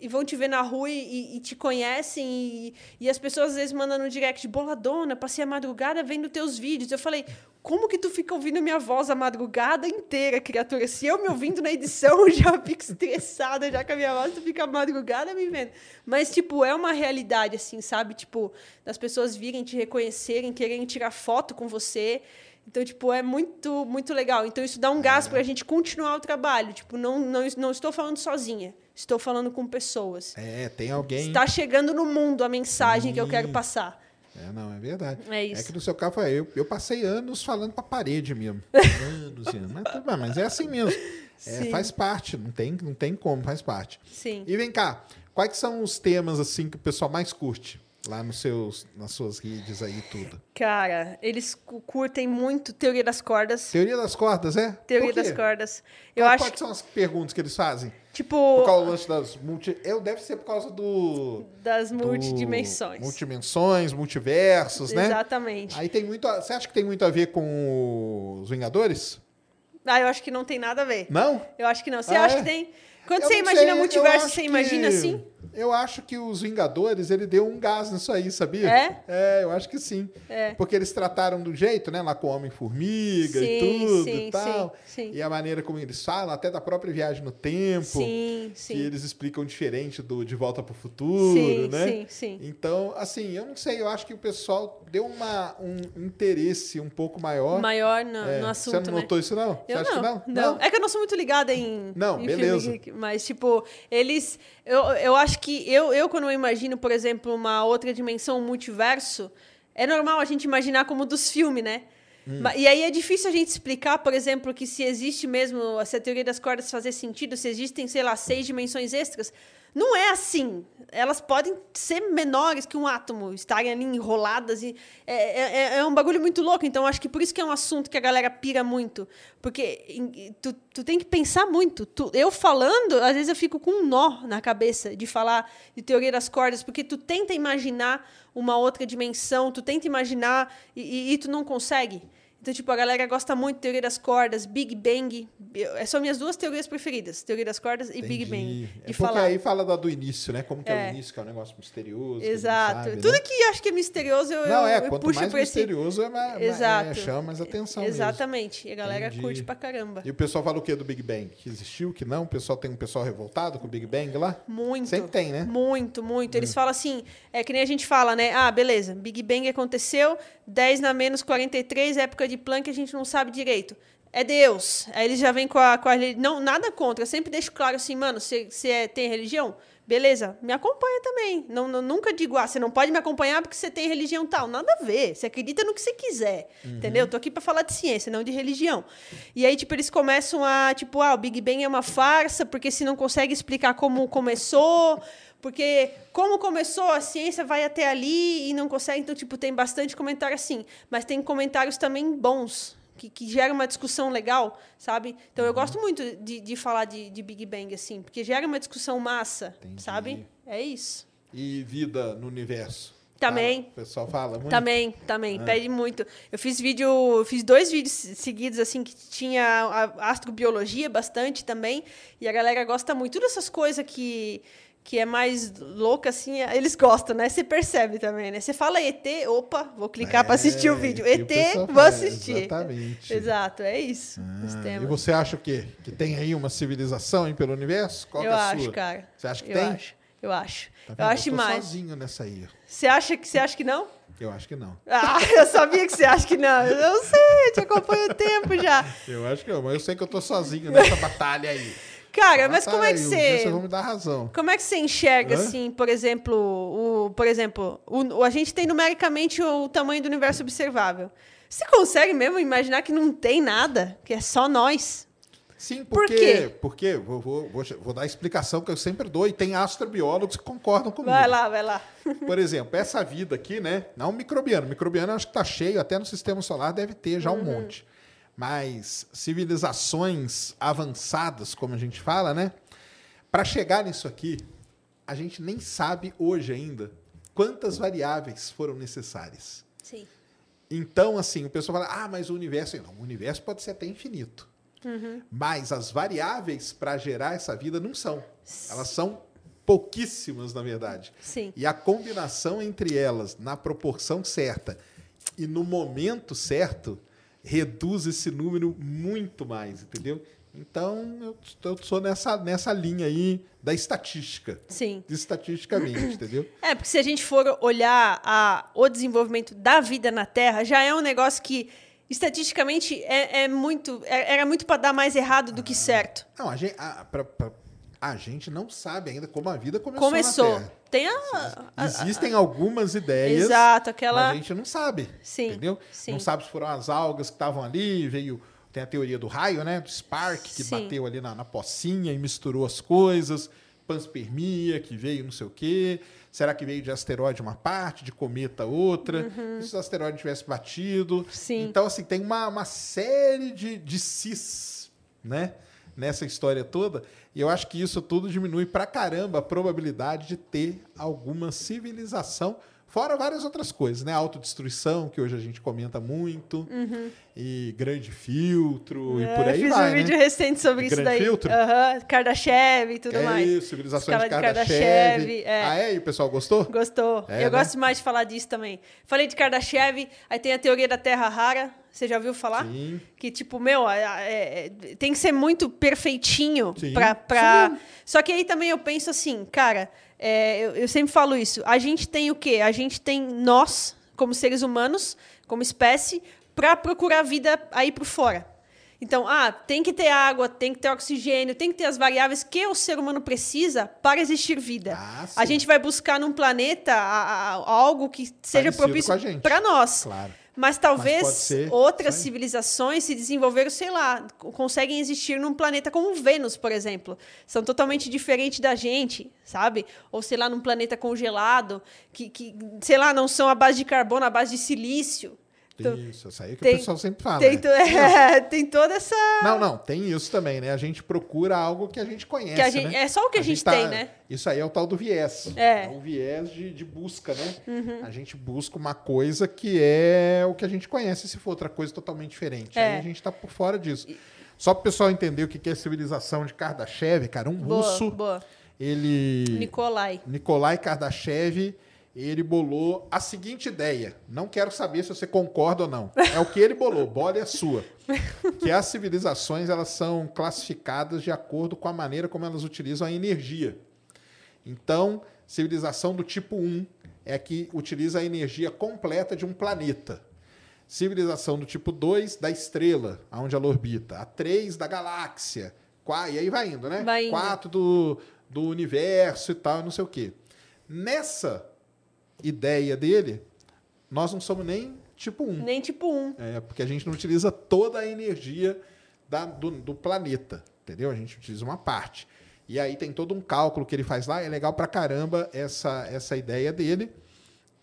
e vão te ver na rua e, e- e te conhecem. E, e as pessoas às vezes mandam no direct, boladona, passei a madrugada vendo teus vídeos. Eu falei, como que tu fica ouvindo minha voz a madrugada inteira, criatura? Se eu me ouvindo na edição, (laughs) eu já fico estressada já com a minha voz, tu fica a madrugada me vendo. Mas, tipo, é uma realidade, assim, sabe? Tipo, das pessoas virem te reconhecerem, quererem tirar foto com você. Então, tipo, é muito, muito legal. Então, isso dá um gás pra gente continuar o trabalho. Tipo, não, não, não estou falando sozinha. Estou falando com pessoas. É, tem alguém. Está chegando no mundo a mensagem que eu quero Sim. passar. É, não, é verdade. É isso. que no seu caso, eu, eu passei anos falando pra parede mesmo. (laughs) anos e anos. Mas, tudo bem, mas é assim mesmo. É, Sim. faz parte, não tem, não tem como, faz parte. Sim. E vem cá, quais são os temas assim que o pessoal mais curte lá nos seus, nas suas redes aí e tudo? Cara, eles cu- curtem muito teoria das cordas. Teoria das cordas, é? Teoria das cordas. Eu Qual- acho Quais são as perguntas que eles fazem? tipo, Por causa do lance das multi... Eu deve ser por causa do... das do multidimensões. Multiversos, né? Exatamente. Aí tem muito. a- Você acha que tem muito a ver com os Vingadores? Ah, eu acho que não tem nada a ver. Não? Eu acho que não. Você Ah, acha é? que tem? Quando Eu você imagina sei, multiverso, você que- imagina assim? Eu acho que os Vingadores, ele deu um gás nisso aí, sabia? É? É, eu acho que sim. É. Porque eles trataram do jeito, né? Lá com o Homem-Formiga e tudo sim, e tal. sim, sim. E a maneira como eles falam, até da própria viagem no tempo. Sim, Que sim. eles explicam diferente do De Volta pro Futuro, Sim, né? sim, sim. Então, assim, eu não sei, eu acho que o pessoal deu uma, um interesse um pouco maior. Maior no, É, no assunto, Você não né? notou isso, não? Eu você acha não, que não, É que eu não sou muito ligada em. Não, em beleza. filme mas, tipo, eles. Eu, eu acho que. Eu, eu, quando eu imagino, por exemplo, uma outra dimensão, um multiverso, é normal a gente imaginar como dos filmes, né? Hum. E aí é difícil a gente explicar, por exemplo, que se existe mesmo, se a teoria das cordas fazer sentido, se existem, sei lá, seis dimensões extras. Não é assim. Elas podem ser menores que um átomo, estarem ali enroladas. E é, é, é um bagulho muito louco. Então, acho que por isso que é um assunto que a galera pira muito. Porque tu, tu tem que pensar muito. Tu- eu falando, às vezes eu fico com um nó na cabeça de falar de teoria das cordas, porque tu tenta imaginar uma outra dimensão, tu tenta imaginar e, e- e tu não consegue. Então, tipo, a galera gosta muito de teoria das cordas, Big Bang. É, São minhas duas teorias preferidas: teoria das cordas e Big Bang. Entendi. É porque falar. aí fala da do início, né? Como que é, É. o início, que é um negócio misterioso. que Exato. sabe, Tudo né? que acho que é misterioso, eu, Não, é, eu, eu quanto puxo mais pra esse. misterioso, é mais, Exato. é, chama mais atenção mesmo. Exatamente. E a galera Entendi. curte pra caramba. E o pessoal fala o que do Big Bang? Que existiu, que não? O pessoal tem um pessoal revoltado com o Big Bang lá? Muito. Sempre tem, né? Muito, muito. Eles falam assim, é que nem a gente fala, né? Ah, beleza, Big Bang aconteceu, 10 na menos 43, época de Planck, a gente não sabe direito. É Deus. Aí eles já vêm com a, com a Não, nada contra. Eu sempre deixo claro assim, mano, você você é- tem religião? Beleza, me acompanha também. Não, não- nunca digo, ah, você não pode me acompanhar porque você tem religião tal. Nada a ver. Você acredita no que você quiser. Entendeu? Tô aqui pra falar de ciência, não de religião. E aí, tipo, eles começam a, tipo, ah, o Big Bang é uma farsa, porque se não consegue explicar como começou. Porque como começou, a ciência vai até ali e não consegue. Então, tipo, tem bastante comentário assim. Mas tem comentários também bons, que, que geram uma discussão legal, sabe? Então, eu gosto muito de, de falar de, de Big Bang, assim, porque gera uma discussão massa, Entendi. sabe? É isso. E vida no universo? Também. Fala, o pessoal fala muito? Também, também, pede muito. Eu fiz vídeo, fiz dois vídeos seguidos, assim, que tinha astrobiologia bastante também, e a galera gosta muito. Todas essas coisas que, que é mais louca, assim, eles gostam, né? Você percebe também, né? Você fala ET, opa, vou clicar para assistir o É, vídeo. o ET, pessoal vou assistir. exatamente. Exato, é isso. Ah, e você acha o quê? Que tem aí uma civilização aí pelo universo? Qual eu é a acho, sua? cara. Você acha que eu tem? Acho, eu acho. Tá eu acho tô demais. sozinho nessa aí. Você acha que você acha que não? Eu acho que não. Ah, (laughs) eu sabia que você acha que não. Eu sei, eu te acompanho o tempo já. Eu acho que não, mas eu sei que eu tô sozinho nessa batalha aí. Cara, mas como é que um você. Vocês vão me dar razão. Como é que você enxerga, Hã? assim, por exemplo, o, por exemplo, o, a gente tem numericamente o, tamanho do universo observável. Você consegue mesmo imaginar que não tem nada, que é só nós? Sim, Por porque. quê? Porque vou, vou, vou, vou dar a explicação que eu sempre dou, e tem astrobiólogos que concordam comigo. Vai lá, vai lá. (laughs) Por exemplo, essa vida aqui, né? Não microbiano. Microbiano acho que tá cheio, até no sistema solar deve ter já um Uhum. monte. Mas civilizações avançadas, como a gente fala, né? Para chegar nisso aqui, a gente nem sabe hoje ainda quantas variáveis foram necessárias. Sim. Então, assim, o pessoal fala, ah, mas o universo. Não, o universo pode ser até infinito. Mas as variáveis para gerar essa vida não são. Elas são pouquíssimas, na verdade. Sim. E a combinação entre elas, na proporção certa e no momento certo, reduz esse número muito mais, entendeu? Então, eu, eu sou nessa, nessa linha aí da estatística. Sim. Estatisticamente, (clears throat) entendeu? É, porque se a gente for olhar a, o desenvolvimento da vida na Terra, já é um negócio que, estatisticamente, é, é muito. é- era muito para dar mais errado do que certo. Não, a gente, a, pra- pra- a gente não sabe ainda como a vida começou, Começou. Tem a. a- Existem algumas ideias, Exato, aquela- a gente não sabe. Sim, Entendeu? sim. Não sabe se foram as algas que estavam ali, veio. Tem a teoria do raio, né? Do Spark, que Sim. bateu ali na, na pocinha e misturou as coisas. Panspermia, que veio não sei o quê. Será que veio de asteroide uma parte, de cometa outra? E se o asteroide tivesse batido? Uhum. Sim. Então, assim, tem uma, uma série de, de cis, né? Nessa história toda. E eu acho que isso tudo diminui pra caramba a probabilidade de ter alguma civilização, fora várias outras coisas, né? Autodestruição, que hoje a gente comenta muito, e grande filtro, e Uhum. É, por aí fiz vai, um vídeo né? recente sobre De isso grande daí. filtro? Aham, Kardashev e tudo é mais. isso, civilizações de Kardashev. Kardashev, é. Ah, é? E o pessoal gostou? Gostou. É, eu né? gosto mais de falar disso também. Falei de Kardashev, aí tem a teoria da Terra rara. Você já ouviu falar? Sim. Que, tipo, meu, é- é- tem que ser muito perfeitinho Sim. pra. pra... Só que aí também eu penso assim, cara, é, eu, eu sempre falo isso. A gente tem o quê? A gente tem nós, como seres humanos, como espécie, pra procurar vida aí por fora. Então, ah, tem que ter água, tem que ter oxigênio, tem que ter as variáveis que o ser humano precisa para existir vida. Ah, a gente vai buscar num planeta a- a- algo que seja Parecido propício para nós. Claro. Mas talvez ser outras civilizações se desenvolveram, sei lá, co- conseguem existir num planeta como Vênus, por exemplo. São totalmente diferentes da gente, sabe? Ou sei lá, num planeta congelado, que, que sei lá, não são à base de carbono, à base de silício. Então, Isso, isso aí que tem- o pessoal sempre fala. tem, né? é, (laughs) tem toda essa. Não, não, tem isso também, né? A gente procura algo que a gente conhece. A gente- né? é só o que a gente tem, né? Isso aí é o tal do viés. É. Uhum. o viés de, de busca, né? A gente busca uma coisa que é o que a gente conhece, se for outra coisa totalmente diferente. É. Aí a gente tá por fora disso. Só para o pessoal entender o que que é civilização de Kardashev, cara, um Boa, russo, boa. ele... Nikolai. Nikolai Kardashev, ele bolou a seguinte ideia. Não quero saber se você concorda ou não. É o que ele bolou, bola é a sua. Que as civilizações elas são classificadas de acordo com a maneira como elas utilizam a energia. Então, civilização do tipo 1 é a que utiliza a energia completa de um planeta. Civilização do tipo 2 da estrela, aonde ela orbita. A 3 da galáxia. E aí vai indo, né? Vai indo. 4 do, do universo e tal, não sei o quê. Nessa ideia dele, nós não somos nem tipo 1. Nem tipo um. É, porque a gente não utiliza toda a energia da- do, do planeta, entendeu? A gente utiliza uma parte. E aí tem todo um cálculo que ele faz lá, é legal pra caramba essa, essa ideia dele.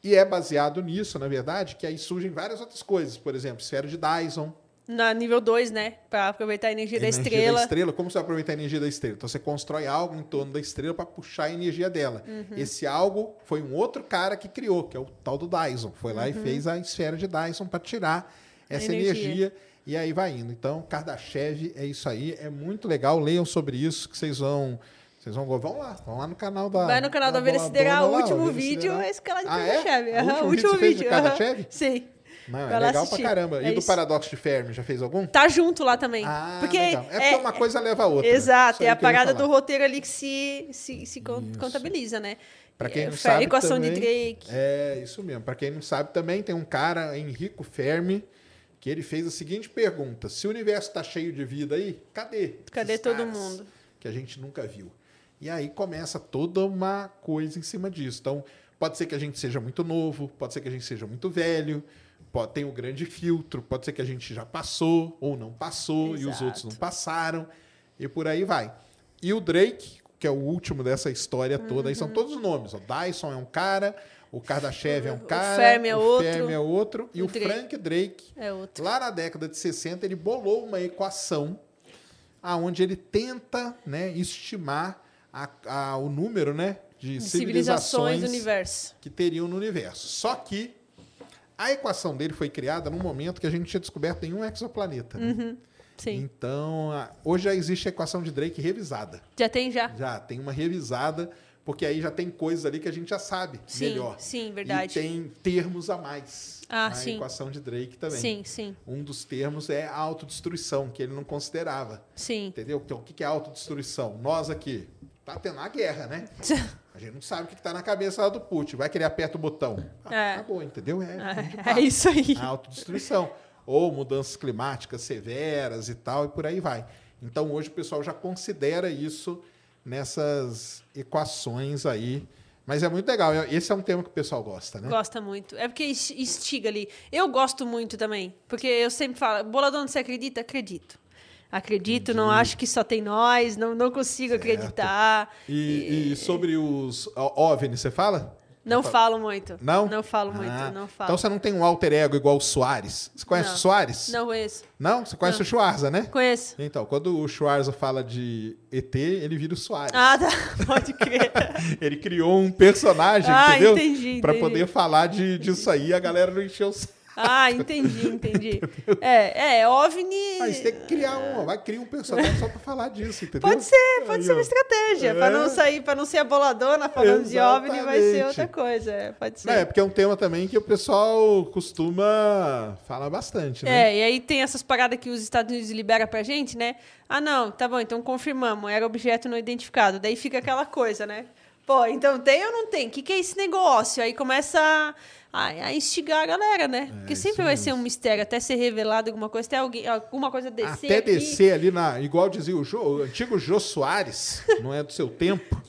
E é baseado nisso, na verdade, que aí surgem várias outras coisas. Por exemplo, esfera de Dyson, Na nível 2, né? Pra aproveitar a energia, da estrela. da estrela. Como você vai aproveitar a energia da estrela? Então você constrói algo em torno da estrela para puxar a energia dela. Uhum. Esse algo foi um outro cara que criou, que é o tal do Dyson. Foi lá e fez a esfera de Dyson para tirar essa Uhum. energia. energia. E aí vai indo. Então, Kardashev é isso aí. É muito legal. Leiam sobre isso que vocês vão. Vocês vão, vão lá, vão lá no canal da. Vai no canal da Vera Sideral, o último vídeo é esse cara de Ah, é? Kardashev. O Aham, último o vídeo último do vídeo. aham. Kardashev? Sim. Não, é legal assistir. pra caramba. É e do. Paradoxo de Fermi, já fez algum? Tá junto lá também. Ah, porque legal. É porque uma coisa leva a outra. Exato, é a parada do roteiro ali que se, se, se con- contabiliza, né? Pra quem É, não sabe Equação também, de Drake. É, isso mesmo. Pra quem não sabe também, tem um cara, Henrico Fermi, que ele fez a seguinte pergunta: se o universo tá cheio de vida aí, cadê? Cadê todo mundo? Que a gente nunca viu. E aí começa toda uma coisa em cima disso. Então, pode ser que a gente seja muito novo, pode ser que a gente seja muito velho, pode ter o grande filtro, pode ser que a gente já passou ou não passou e os Exato. outros não passaram, e por aí vai. E o Drake, que é o último dessa história toda, aí são Uhum. todos os nomes. O Dyson é um cara, o Kardashev é um O cara, Fermi é o outro, Fermi é outro, e o o Drake Frank Drake, É outro. lá na década de 60, ele bolou uma equação aonde ele tenta né, estimar a- a- o número né, de, De civilizações, civilizações do universo. que teriam no universo. Só que a equação dele foi criada num momento que a gente tinha descoberto nenhum exoplaneta. né? Uhum. Sim. Então, a- hoje já existe a equação de Drake revisada. Já tem já? Já tem uma revisada, porque aí já tem coisas ali que a gente já sabe Sim, melhor. sim, verdade. E tem termos a mais Ah, na sim. equação de Drake também. Sim, sim, Um dos termos é a autodestruição, que ele não considerava. sim. Entendeu? Então, o que que é autodestruição? Nós aqui, tá tendo uma guerra, né? (laughs) A gente não sabe o que que tá na cabeça lá do Putin. Vai que ele aperta o botão. Ah, É. Acabou, entendeu? É, É, é isso aí. A autodestruição. Ou mudanças climáticas severas e tal, e por aí vai. Então, hoje o pessoal já considera isso nessas equações aí. Mas é muito legal. Esse é um tema que o pessoal gosta, né? Gosta muito. É porque instiga ali. Eu gosto muito também. Porque eu sempre falo, Boladão, você acredita? Acredito. Acredito, não acho que só tem nós, não, não consigo acreditar. E, e sobre os OVNI, você fala? Não falo muito. Não? Não falo muito, Ah, não falo. Então você não tem um alter ego igual o Soares? Você conhece Não. o Soares? Não conheço. Não? Você conhece Não. o Schwarza, né? Conheço. Então, quando o Schwarza fala de ET, ele vira o Soares. Ah, tá. (laughs) Pode crer. (laughs) Ele criou um personagem, Ah, entendeu? entendi, Pra entendi. poder falar de, disso aí e a galera não encheu o saco. Ah, entendi, entendi. (laughs) É, é, OVNI... Mas tem que criar um, vai criar um personagem só pra falar disso, entendeu? Pode ser, pode Aí, ser uma estratégia. Pra não É. sair, para não ser a boladona falando de OVNI, vai ser Exatamente. outra coisa. é, Pode ser. Não, é porque é um tema também que o pessoal costuma falar bastante, né? É, e aí tem essas paradas que os Estados Unidos liberam pra gente, né? Ah, não, tá bom, então confirmamos, era objeto não identificado. Daí fica aquela coisa, né? Pô, então tem ou não tem? O que, que é esse negócio? Aí começa a, a, a instigar a galera, né? Porque sempre É, vai mesmo. ser um mistério, até ser revelado alguma coisa, até alguém, alguma coisa descer Até aqui. descer ali na. Igual dizia o, Jô, o antigo Jô Soares, (laughs) não é do seu tempo,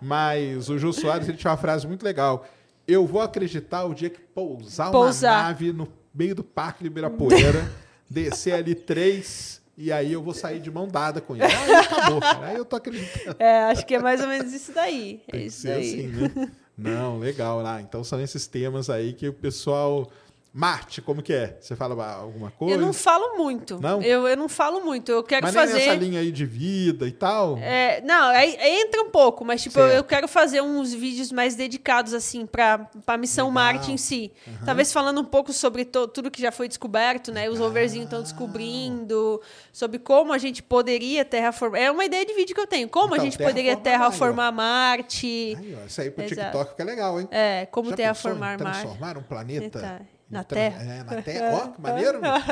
mas o Jô Soares ele tinha uma frase muito legal. Eu vou acreditar o dia que pousar, Pousar. uma nave no meio do Parque de Ibirapuera, descer ali três, e aí eu vou sair de mão dada com ele. Aí acabou. cara. Aí eu tô acreditando. É, acho que é mais ou menos isso daí. É Tem isso daí. assim, né? Não, legal lá. Então são esses temas aí que o pessoal. Marte, como que é? Você fala alguma coisa? Eu não falo muito. Não? Eu, eu não falo muito. Eu quero Mas nem fazer. nessa linha aí de vida e tal. É, não, aí entra um pouco, mas tipo, eu, eu quero fazer uns vídeos mais dedicados, assim, pra, pra missão Legal. Marte em si. Talvez falando um pouco sobre to- tudo que já foi descoberto, né? Os roverzinhos estão descobrindo, sobre como a gente poderia terraformar. É uma ideia de vídeo que eu tenho. Como Então, a gente poderia terraformar Marte. Aí, ó, isso aí pro Exato. TikTok fica legal, hein? É, como Já terraformar Marte. transformar um planeta Eita, na tra- Terra. É, na Terra. (laughs) Ó, que maneiro. meu. (laughs) Aí,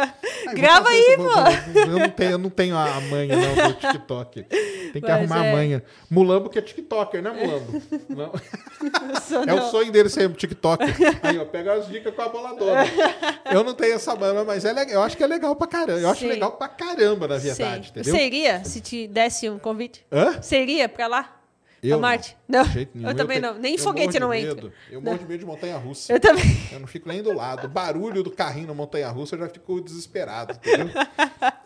vou Grava fazer aí, vou- vou- Eu não tenho, eu não tenho a manha não do TikTok. Tem que Mas arrumar é. a manha. Mulambo que é TikToker, né, Mulambo? (laughs) Não. Sou É não. o sonho dele ser TikToker. Aí, ó, pega as dicas com a boladona. Eu não tenho essa manha, mas é legal. Eu acho que é legal pra caramba. Eu acho Sim. legal pra caramba, na verdade, Sei. entendeu? Seria, se te desse um convite? Hã? Seria pra lá? Eu a Marte? Não, nenhum. eu também tenho- não. Nem eu foguete eu não medo. Eu morro de medo de montanha-russa. Eu também. Eu não fico nem do lado. O barulho do carrinho na montanha-russa eu já fico desesperado, entendeu?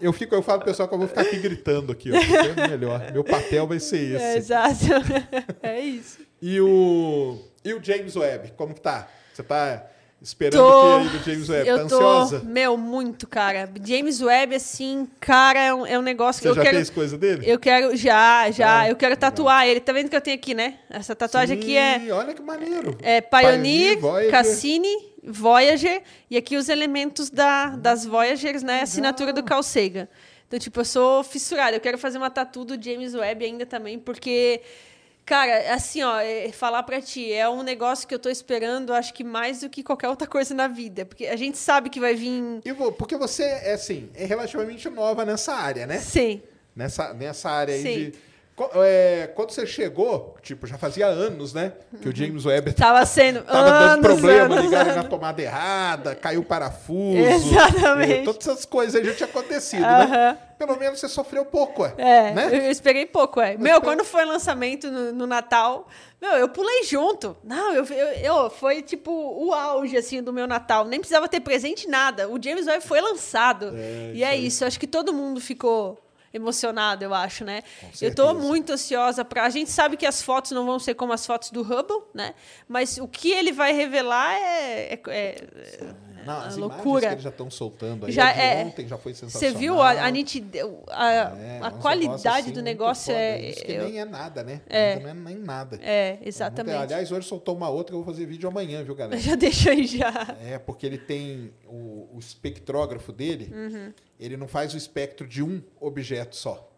Eu fico, eu falo pro pessoal que eu vou ficar aqui gritando aqui, ó. É melhor. Meu papel vai ser esse. É, exato. (laughs) é isso. E o e o James Webb, como que tá? Você tá esperando Tô. o que do James Webb? Eu tá tô, ansiosa? meu, muito, cara. James Webb, assim, cara, é um, é um negócio que Você eu já quero. fez coisa dele? Eu quero, já, já. Ah, eu quero tatuar ele. Tá vendo que eu tenho aqui, né? Essa tatuagem aqui é, Sim, Olha que maneiro. é Pioneer, Voyager. Cassini, Voyager. E aqui os elementos da, das Voyagers, né? Assinatura do Carl Sagan. Então, tipo, eu sou fissurada. Eu quero fazer uma tatu do James Webb ainda também, porque... Cara, assim, ó, é, falar pra ti, é um negócio que eu tô esperando, acho que mais do que qualquer outra coisa na vida. Porque a gente sabe que vai vir... E vo- porque você é assim, é relativamente nova nessa área, né? Sim. Nessa, nessa área aí Sim. de. É, quando você chegou, tipo, já fazia anos, né? Que o James Webb Tava sendo tava dando anos, problema, anos, ligaram anos. na tomada errada, caiu o parafuso. Exatamente. é, todas essas coisas aí já tinha acontecido, né? Aham. Pelo menos você sofreu pouco, é. É, né? eu esperei pouco, é. Meu, quando foi o lançamento no, no Natal, meu, eu pulei junto. Não, eu, eu, eu- foi tipo o auge, assim, do meu Natal. Nem precisava ter presente, nada. O James Webb foi lançado. É, e é isso, acho que todo mundo ficou emocionado, eu acho, né? Eu tô certeza. muito ansiosa para A gente sabe que as fotos não vão ser como as fotos do Hubble, né? Mas o que ele vai revelar é, é- é- Não, a as loucura. que eles já estão soltando aí. Já de é- ontem já foi Você sensacional. viu a, a nitidez, a, É, a qualidade assim, do negócio foda. é. Isso que eu- nem é nada, né? É. Não é nem nada. É, exatamente. Aliás, hoje soltou uma outra que eu vou fazer vídeo amanhã, viu, galera? (laughs) Já deixa aí já. É, porque ele tem o, o espectrógrafo dele, Uhum. ele não faz o espectro de um objeto só.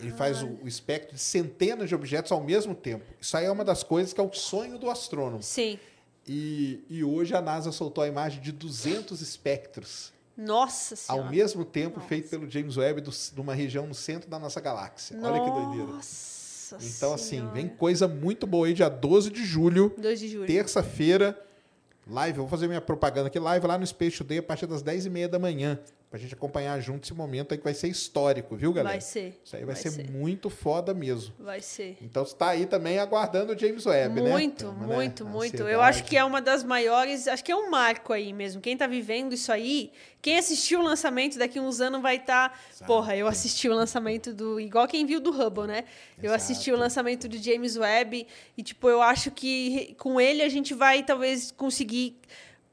Ele faz o, o espectro de centenas de objetos ao mesmo tempo. Isso aí é uma das coisas que é o sonho do astrônomo. Sim. E, e hoje a NASA soltou a imagem de 200 espectros Nossa senhora. ao mesmo tempo, feito pelo James Webb do- de uma região no centro da nossa galáxia. Olha que doideira. Nossa Então, assim, Senhora. vem coisa muito boa aí, dia 12 de julho, 2 de julho. terça-feira. Live, eu vou fazer minha propaganda aqui, live lá no Space Today a partir das 10h30 da manhã. Pra gente acompanhar junto esse momento aí que vai ser histórico, viu, galera? Vai ser. Isso aí vai, vai ser, ser. muito foda mesmo. Vai ser. Então você tá aí também aguardando o James Webb, né? Muito, Tamo, né? muito, muito. Eu acho que é uma das maiores, acho que é um marco aí mesmo. Quem tá vivendo isso aí, quem assistiu o lançamento daqui uns anos vai estar, porra, eu assisti o lançamento do, igual quem viu do Hubble, né? Eu Exato. assisti o lançamento do James Webb e tipo, eu acho que com ele a gente vai talvez conseguir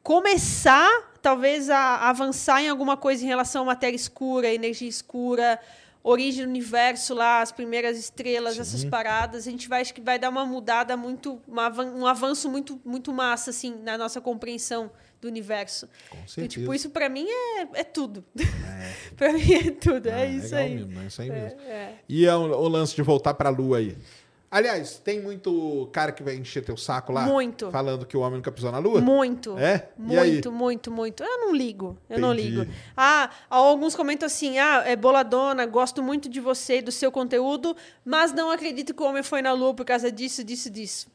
começar, talvez, a avançar em alguma coisa em relação à matéria escura, energia escura, origem do universo lá, as primeiras estrelas, essas paradas. A gente vai, acho que vai dar uma mudada muito, uma um avanço muito, muito massa, assim, na nossa compreensão do universo. Com certeza. tipo, isso pra mim é, é tudo. (laughs) pra mim é tudo, é, Ah, isso legal aí. Mesmo, é isso aí mesmo. é. E é o, o lance de voltar pra Lua aí? Aliás, tem muito cara que vai encher teu saco lá? Muito. Falando que o homem nunca pisou na Lua? Muito. É? Muito, muito, muito. Eu não ligo. Eu não Entendi. ligo. Ah, alguns comentam assim: ah, é boladona, gosto muito de você e do seu conteúdo, mas não acredito que o homem foi na lua por causa disso, disso, disso.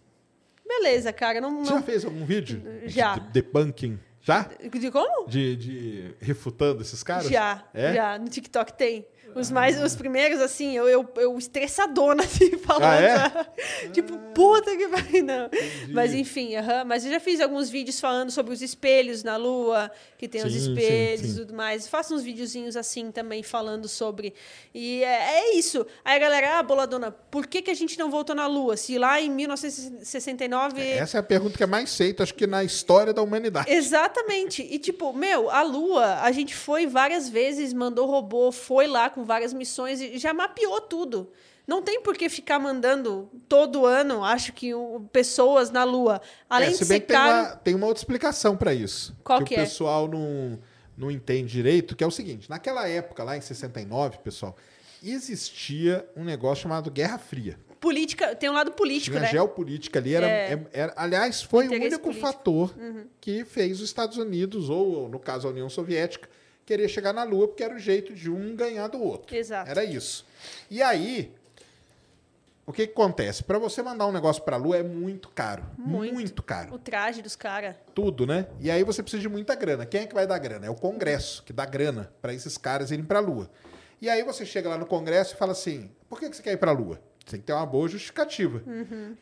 Beleza, cara. Não, Você já não... fez algum vídeo? Já. De debunking? Já? De como? De, de refutando esses caras? Já, É? já. No TikTok tem. Os mais, os primeiros, assim, eu, eu, eu estressadona, (laughs) assim, falando. Ah, é? Tipo, puta que vai, não. Mas enfim, aham. Mas eu já fiz alguns vídeos falando sobre os espelhos na Lua, que tem os Sim, sim, espelhos e tudo mais. Faço uns videozinhos assim também falando sobre. E é, é isso. Aí a galera, ah, boladona, por que, que a gente não voltou na Lua? Se lá em 1969. Essa é a pergunta que é mais feita, acho que na história da humanidade. Exatamente. E, tipo, meu, a Lua, a gente foi várias vezes, mandou robô, foi lá com várias missões e já mapeou tudo. Não tem por que ficar mandando todo ano, acho que, o- pessoas na Lua. Além É, de se ser bem que tem caro... uma, tem uma outra explicação para isso. Qual que, que o é? pessoal não, não entende direito, que é o seguinte: naquela época, lá em 69, pessoal, existia um negócio chamado Guerra Fria. Política, tem um lado político, né? geopolítica ali. Era, É. é- era- aliás, foi o único político. Uhum. fator que fez os Estados Unidos, ou no caso a União Soviética, querer chegar na Lua, porque era o jeito de um ganhar do outro. Exato. Era isso. E aí, o que, que acontece? Para você mandar um negócio para a Lua é muito caro. Muito. Muito, caro. O traje dos caras. Tudo, né? E aí você precisa de muita grana. Quem é que vai dar grana? É o Congresso que dá grana para esses caras irem para a Lua. E aí você chega lá no Congresso e fala assim: por que, que você quer ir para a Lua? Tem que ter uma boa justificativa.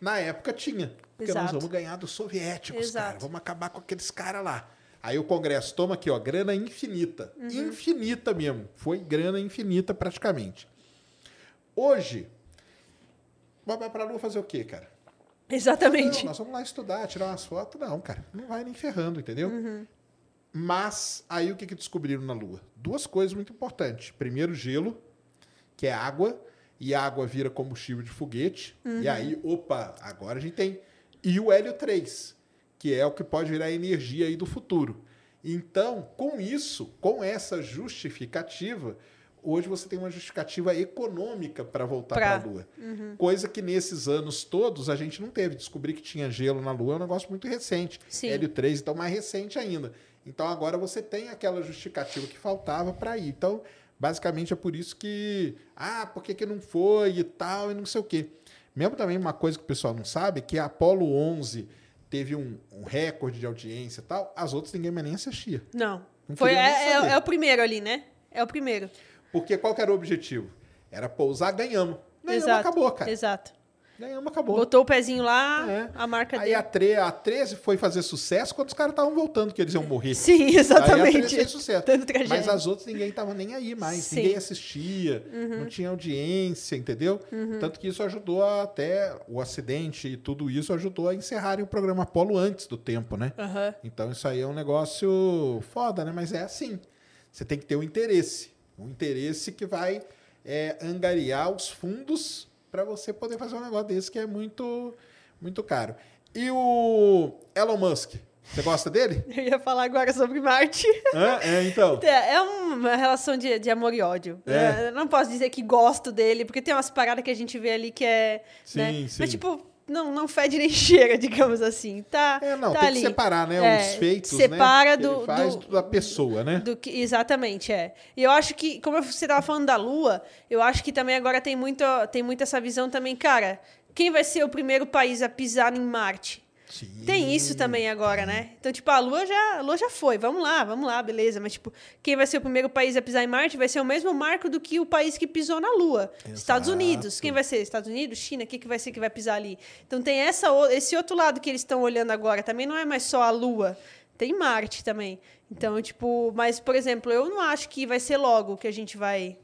Na época tinha. Porque nós Exato. vamos ganhar dos soviéticos, Exato. cara. Vamos acabar com aqueles caras lá. Aí o Congresso toma aqui, ó, grana infinita. Infinita mesmo. Foi grana infinita praticamente. Hoje, vai pra Lua fazer o quê, cara? Exatamente. Não, nós vamos lá estudar, tirar umas fotos. Não, cara, não vai nem ferrando, entendeu? Uhum. Mas aí o que, que descobriram na Lua? Duas coisas muito importantes. Primeiro, gelo, que é água, e a água vira combustível de foguete. Uhum. E aí, opa, agora a gente tem. E o hélio 3, que é o que pode virar energia aí do futuro. Então, com isso, com essa justificativa, hoje você tem uma justificativa econômica para voltar para a Lua. Coisa que nesses anos todos a gente não teve. Descobrir que tinha gelo na Lua é um negócio muito recente. Sim. Hélio 3, então mais recente ainda. Então agora você tem aquela justificativa que faltava para ir. Então, basicamente é por isso que. Ah, por que, que não foi e tal, e não sei o quê. Mesmo também uma coisa que o pessoal não sabe, que a Apollo 11 teve um, um recorde de audiência e tal, as outras ninguém mais nem assistia. Não. Não Foi, é, é- é o primeiro ali, né? É o primeiro. Porque qual era o objetivo? Era pousar, ganhamos. Ganhamos, Exato. acabou, cara. Exato. Ganhamos, acabou. Botou o pezinho lá, É. a marca Aí dele. a, tre a 13 foi fazer sucesso quando os caras estavam voltando, que eles iam morrer. Sim, Aí a 13 exatamente. fez sucesso. Mas as outras ninguém tava nem aí mais. Sim. Uhum. Ninguém assistia, não tinha audiência, entendeu? Tanto que isso ajudou a até o acidente e tudo isso ajudou a encerrarem o programa Apolo antes do tempo, né? Aham. Então isso aí é um negócio foda, né? Mas é assim. Você tem que ter um interesse. Um interesse que vai é, angariar os fundos para você poder fazer um negócio desse que é muito, muito caro. E o Elon Musk, você gosta dele? (laughs) Eu ia falar agora sobre Marte. É, então. É é uma relação de, de amor e ódio. É. Eu não posso dizer que gosto dele, porque tem umas paradas que a gente vê ali que é. Sim, né? sim. Mas, tipo, não, não fede nem (laughs) cheira, digamos assim. Tá, É, não, tá tem ali. que separar, né? É, os feitos, separa né? do- faz do- da pessoa, né? Do que, exatamente, é. E eu acho que, como você estava falando da Lua, eu acho que também agora tem muito, tem muito essa visão também, cara. Quem vai ser o primeiro país a pisar em Marte? Sim. Tem isso também agora, né? Então, tipo, a Lua já, a Lua já foi. Vamos lá, vamos lá, beleza. Mas, tipo, quem vai ser o primeiro país a pisar em Marte vai ser o mesmo marco do que o país que pisou na Lua. Estados Exato. Unidos. Quem vai ser? Estados Unidos? China? O que, que vai ser que vai pisar ali? Então, tem essa, esse outro lado que eles estão olhando agora. Também não é mais só a Lua. Tem Marte também. Então, tipo... Mas, por exemplo, eu não acho que vai ser logo que a gente vai...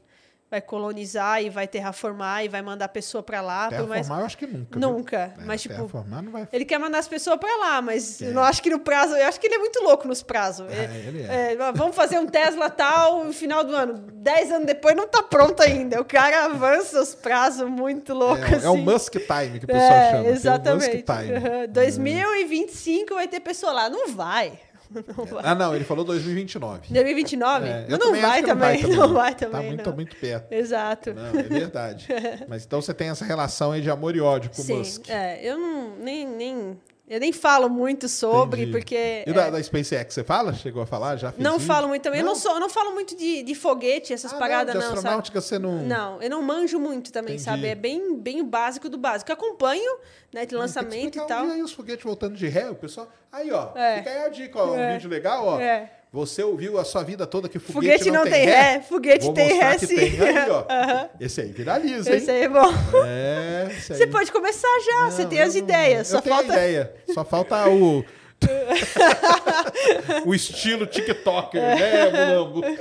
Vai colonizar e vai terraformar e vai mandar a pessoa pra lá. mais- Terraformar eu acho que nunca. Nunca. É, mas, tipo, Terraformar não vai... ele quer mandar as pessoas pra lá, mas É. eu não acho que no prazo. Eu acho que ele é muito louco nos prazos. É, ele é. É, vamos fazer um Tesla tal no final do ano. Dez anos depois não tá pronto ainda. O cara avança os prazos muito louco. É, assim. é o Musk Time que o pessoal É, chama. que é o exatamente. Musk Time. Uhum. 2025 vai ter pessoa lá. Não vai. Não (laughs) vai. Ah, não, ele falou 2029. 2029? É, Mas não também acho vai (laughs) que também. Não vai Tá também. muito, não. muito perto. Exato. Não, é verdade. (laughs) Mas então você tem essa relação aí de amor e ódio com o Sim, Musk. é, eu não nem, nem eu nem falo muito sobre Entendi. porque E da, é, da SpaceX, você fala? Chegou a falar? Já fez Não falo muito também. Eu não, sou, eu não falo muito de, de foguete, essas Ah, paradas, não, não. de astronáutica você não... Não, eu não manjo muito também, Entendi. sabe? É bem, bem o básico do básico. Eu acompanho, né, de lançamento e tal. um dia aí os foguetes voltando de ré, o pessoal... Aí, ó, É. fica aí a dica, ó, um É. vídeo legal, ó. É. Você ouviu a sua vida toda que foguete, Foguete não tem ré, foguete Vou tem ré, que sim. tem aí, ó. (laughs) Aham. Esse aí viraliza, hein? Esse aí é bom. É, aí. Você pode começar já, você Não, tem as não- ideias. Só falta. a ideia. Só falta o. (laughs) o estilo TikToker, né, Mulambo? (laughs)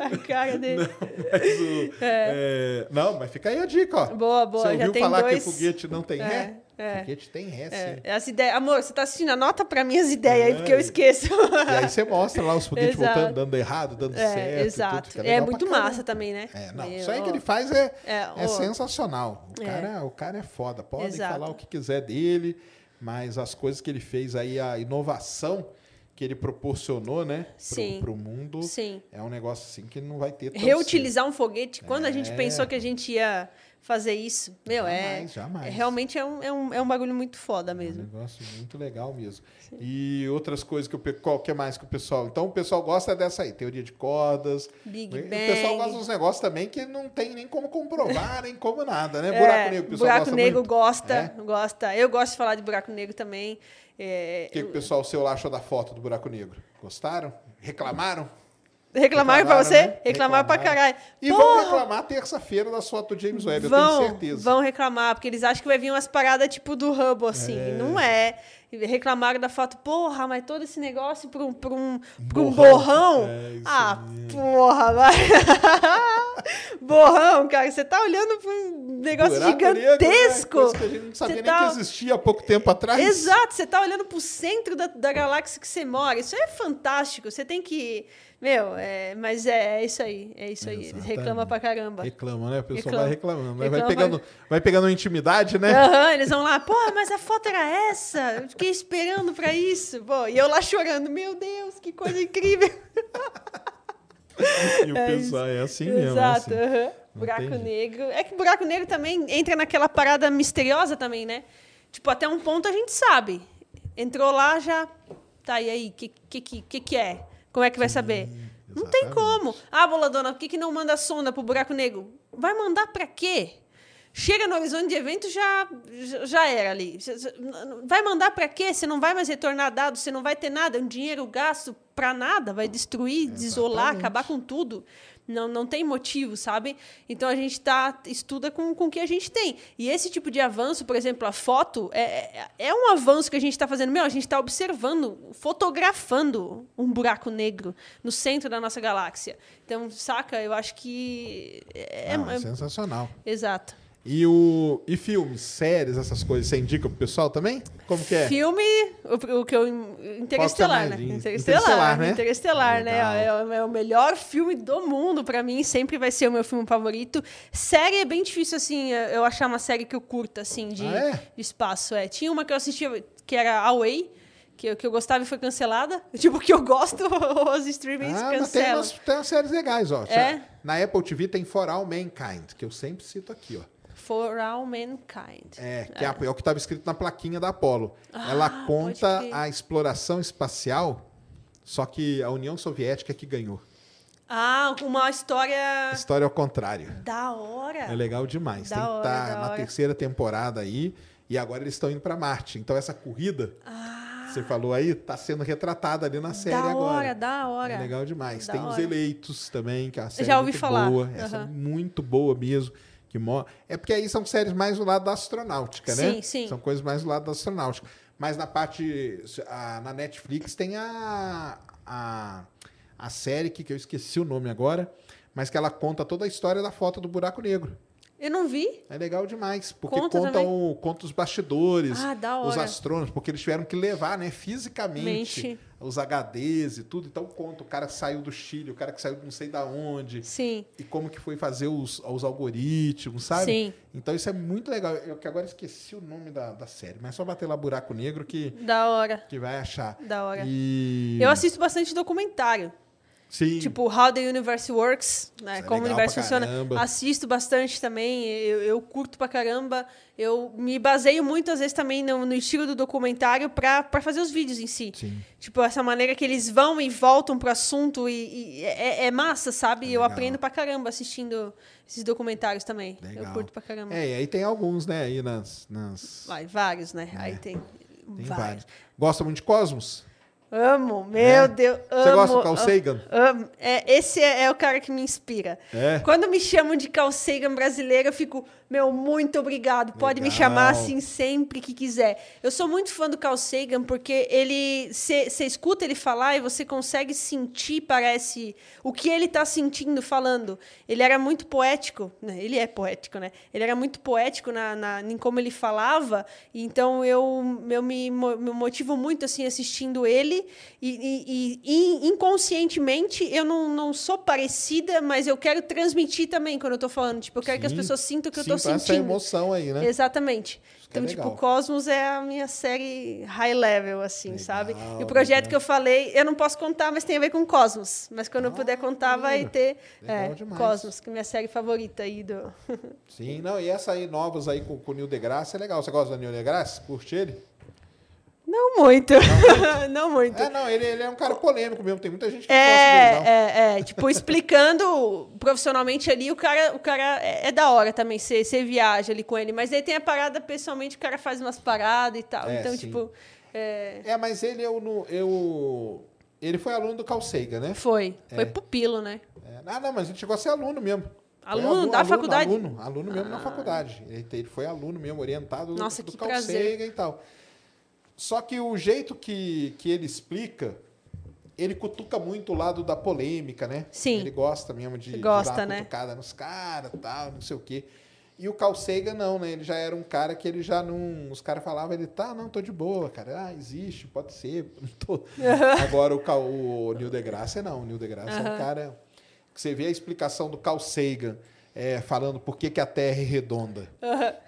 A cara dele. Mas o- é, Não, mas fica aí a dica, ó. Boa, boa. Você já ouviu falar dois. que foguete não tem É, ré? É. Foguete tem ré, É, sim. as ideias. Amor, você tá assistindo? Anota pra mim as ideias aí, É. porque eu esqueço. E aí você mostra lá os foguetes Exato. voltando, dando errado, dando certo. É, tudo, exato. É muito massa também, né? É, não, E, isso aí ó, que ele faz é, É, é, sensacional. O, É. cara, o cara é foda. Podem Exato. falar o que quiser dele, mas as coisas que ele fez aí, a inovação que ele proporcionou, né, Sim. pro mundo, Sim. é um negócio assim que não vai ter Reutilizar um foguete, quando a gente É. pensou que a gente ia fazer isso, meu, é, Jamais, jamais. é- Realmente é um, é, um, é um bagulho muito foda É um mesmo. negócio muito legal mesmo. E outras coisas que o pe- qual que é mais que o pessoal. Então o pessoal gosta dessa aí, teoria de cordas. Big o Bang. pessoal gosta dos negócios também que não tem nem como comprovar, nem como nada, né? É, Buraco negro, o pessoal buraco gosta negro muito. gosta, É? gosta. Eu gosto de falar de buraco negro também. É, O que, que o pessoal seu lá achou da foto do buraco negro? Gostaram? Reclamaram? Reclamaram pra você? né? Reclamaram pra caralho. E vão Porra! reclamar terça-feira das fotos do James Webb, eu vão, tenho certeza. vão reclamar, porque eles acham que vai vir umas paradas tipo do Hubble, assim. Não é. Reclamaram da foto, porra, mas todo esse negócio pra um, pra um, pra um Borrão. É, ah, porra, vai. (laughs) borrão, cara, você tá olhando pra um negócio Buraco negro, né? gigantesco. Que a gente não sabia Você nem tá- que existia há pouco tempo atrás. Exato, você tá olhando pro centro da, da galáxia que você mora. Isso é fantástico. Você tem que. Meu, é, mas é, é isso aí. É isso aí. Exatamente. reclamam pra caramba. Reclama, né? O pessoal Reclama. vai reclamando. Vai, Reclama, pegando, vai pegando intimidade, né? Aham, eles vão lá, porra, mas a foto era essa. Eu fiquei esperando pra isso. Pô, e eu lá chorando, meu Deus, que coisa incrível. (laughs) E o É pessoal é assim mesmo. é Exato. assim. aham. Não Buraco jeito. negro. É que buraco negro também entra naquela parada misteriosa também, né? Tipo, até um ponto a gente sabe. Entrou lá, já. Tá, e aí? O que, que, que que é? Como é que vai saber? Não tem exatamente. como. Ah, boladona, por que, que não manda sonda pro buraco negro? Vai mandar pra quê? Chega no horizonte de evento, já, já- era ali. Vai mandar pra quê? Você não vai mais retornar dados, você não vai ter nada, um dinheiro gasto pra nada, vai destruir, desolar, Exatamente. acabar com tudo. Não, não tem motivo, sabe? Então a gente tá, estuda com, com o que a gente tem. E esse tipo de avanço, por exemplo, a foto, é, é- é um avanço que a gente está fazendo. Meu, a gente está observando, fotografando um buraco negro no centro da nossa galáxia. Então, saca? Eu acho que. É, Não, é é- sensacional. exato. E, o, e filmes, séries, essas coisas, você indica pro pessoal também? Como que é? Filme, o, o que eu. Interestelar, né? É? Interestelar, Interestelar, né? Interestelar, né? Legal. É, o- é o melhor filme do mundo pra mim, sempre vai ser o meu filme favorito. Série é bem difícil, assim, eu achar uma série que eu curta, assim, de, Ah, é? de espaço. É. Tinha uma que eu assistia que era Away, que, eu- que eu gostava e foi cancelada. (laughs) Tipo, que eu gosto, (laughs) os streamings Ah, mas tem cancelam. umas, tem umas séries legais, ó. É? Na Apple TV tem For All Mankind, que eu sempre cito aqui, ó. For All Mankind. É, que é, a- é o que estava escrito na plaquinha da Apollo. Ela Ah, conta pode crer. a exploração espacial, só que a União Soviética é que ganhou. Ah, uma história História ao contrário. da hora. É legal demais. Da Tem hora, da na hora. terceira temporada aí. E agora eles estão indo para Marte. Então essa corrida, você falou aí, tá sendo retratada ali na série Ah. da agora. hora, da hora. É legal demais. Da Tem os hora. eleitos também, que é uma série Já ouvi muito falar. boa. Essa é muito boa mesmo. Que mo... É porque aí são séries mais do lado da astronáutica, né? Sim, sim. São coisas mais do lado da astronáutica. Mas na parte. a- na Netflix tem a, a, a série que, que eu esqueci o nome agora, mas que ela conta toda a história da foto do buraco negro. Eu não vi. É legal demais, porque Conta conta, também? o, conta os bastidores, Ah, os astrônomos, porque eles tiveram que levar, né, fisicamente, Mente. os HDs e tudo. Então conta o cara que saiu do Chile, o cara que saiu de não sei da onde, Sim. e como que foi fazer os, os algoritmos, sabe? Sim. Então isso é muito legal. Eu que agora esqueci o nome da, da série, mas é só bater lá Buraco Negro que, Da hora. que vai achar. Da hora. E... Eu assisto bastante documentário. Sim. Tipo, How the Universe Works, né? É Como o universo funciona. Assisto bastante também. Eu, eu curto pra caramba. Eu me baseio muito, às vezes, também no, no estilo do documentário pra, pra fazer os vídeos em si. Sim. Tipo, essa maneira que eles vão e voltam pro assunto e, e é, é massa, sabe? eu legal. aprendo pra caramba assistindo esses documentários também. Legal. Eu curto pra caramba. É, e aí tem alguns, né, aí nas... nas... Vai, vários, né? Aí tem, É. Tem vários. vários. Gosta muito de Cosmos? Amo, meu É? Deus. Você amo, gosta do Carl Sagan? amo. É, esse é, é o cara que me inspira. É? Quando me chamam de Carl Sagan brasileira, eu fico, meu, muito obrigado. Pode me Legal. chamar assim sempre que quiser. Eu sou muito fã do Carl Sagan porque ele. Você escuta ele falar e você consegue sentir, parece, o que ele está sentindo falando. Ele era muito poético, né? Ele é poético, né? Ele era muito poético na, na, em como ele falava. Então eu, eu me, me motivo muito assim assistindo ele. E, e- e- inconscientemente eu não, não sou parecida, mas eu quero transmitir também quando eu tô falando. Tipo, eu quero que as Sim. pessoas sintam que eu Sim, tô essa sentindo. emoção aí, né? Exatamente. é Então, tipo, legal. Cosmos é a minha série high level, assim, Legal, sabe? E o projeto legal. que eu falei, eu não posso contar, mas tem a ver com Cosmos. Mas quando eu puder contar, vai maneiro. ter é. Cosmos, que é a minha série favorita aí do. Sim, não, e essa aí, novas aí com, com o Neil deGrasse, é legal. Você gosta do Neil deGrasse? Curte ele? Não muito. (laughs) não muito. É, não, ele, ele é um cara polêmico mesmo, tem muita gente que não gosta dele, não. É, é, é, tipo, explicando profissionalmente ali, o cara, o cara é, é da hora também, você você viaja ali com ele, mas aí tem a parada, pessoalmente, o cara faz umas paradas e tal. É, então, sim. tipo, é, É, mas ele eu não. Eu, Ele foi aluno do Carl Sagan, né? Foi. Foi pupilo, né? É, ah, não, mas ele chegou a ser aluno mesmo. Aluno da faculdade? Ah. Aluno, aluno mesmo na faculdade. Ele, ele foi aluno mesmo, orientado Nossa, do, do Carl prazer. Sagan e tal. Só que o jeito que, que ele explica, ele cutuca muito o lado da polêmica, né? Sim. Ele gosta mesmo de, Gosta, de dar uma né? cutucada nos caras tal, não sei o quê. E o Carl Sagan não, né? Ele já era um cara que ele já não... Os caras falavam, ele, tá, não, tô de boa, cara. Ah, existe, pode ser. (laughs) Tô... Agora o, Cal- o Neil deGrasse não. O Neil deGrasse é um cara... Você vê a explicação do Carl Sagan é, falando por que, que a Terra é redonda.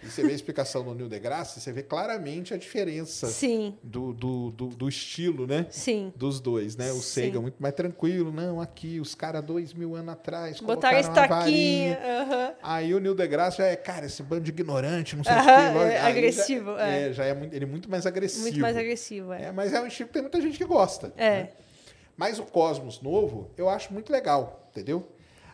E você vê a explicação do Neil deGrasse, você vê claramente a diferença Sim, do, do, do, do estilo, né? sim. Dos dois, né? O Sim. Sagan muito mais tranquilo. Não, aqui, os caras dois mil anos atrás Botaram varinha. aham. Aí o Neil deGrasse já é, cara, esse bando de ignorante, não sei o Aham, quê. é Aí já- agressivo, é. é, já é muito, ele é muito mais agressivo. Muito mais agressivo, é. É, mas é um estilo que tem muita gente que gosta. É. né? Mas o Cosmos novo, eu acho muito legal, entendeu?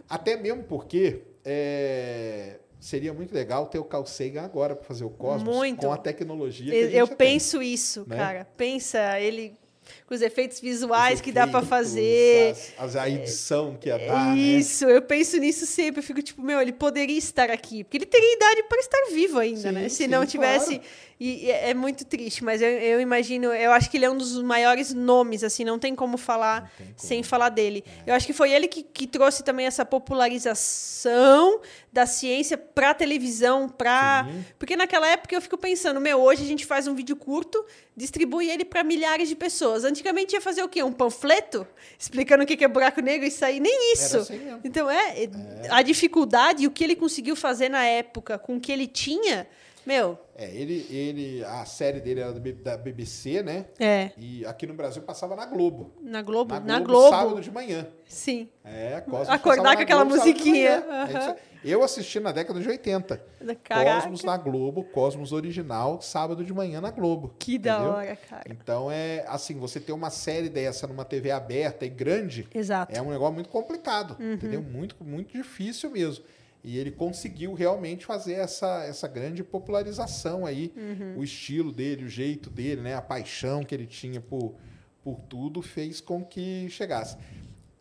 Até mesmo porque é, seria muito legal ter o Carl Sagan agora para fazer o Cosmos Muito. com a tecnologia que Eu, penso isso, né? cara. Pensa ele com os efeitos visuais Os que dá efeitos, fazer. as- as- a edição que ia dar, né? Isso, eu penso nisso sempre. Eu fico tipo, meu, ele poderia estar aqui. Porque ele teria idade para estar vivo ainda, Sim, né? Se sim, não tivesse. claro. E, e é é muito triste, mas eu, eu imagino. Eu acho que ele é um dos maiores nomes, assim, não tem como falar tem como. É. sem falar dele. Eu acho que foi ele que, que trouxe também essa popularização da ciência pra televisão, pra. Sim. Porque naquela época eu fico pensando, meu, hoje a gente faz um vídeo curto, distribui ele para milhares de pessoas. Antigamente ia fazer o quê? Um panfleto explicando o que é buraco negro e sair nem isso. assim. Então é, a dificuldade e o que ele conseguiu fazer na época com o que ele tinha, meu, É, ele, ele, a série dele era da da BBC, né? é, E aqui no Brasil passava na Globo. na Globo, Na na Globo, Globo. sábado de manhã. Sim. É, Cosmos Acordar com aquela Globo, musiquinha. aí. Eu assisti na década de 80. Caraca. Cosmos na Globo, Cosmos original, sábado de manhã na Globo. Que da entendeu? hora, cara. Então é assim, você ter uma série dessa numa TV aberta e grande Exato. Uhum. é um negócio muito complicado, entendeu? Muito, muito difícil mesmo. E ele conseguiu realmente fazer essa, essa grande popularização aí, Uhum. o estilo dele, o jeito dele, né? A paixão que ele tinha por, por tudo fez com que chegasse.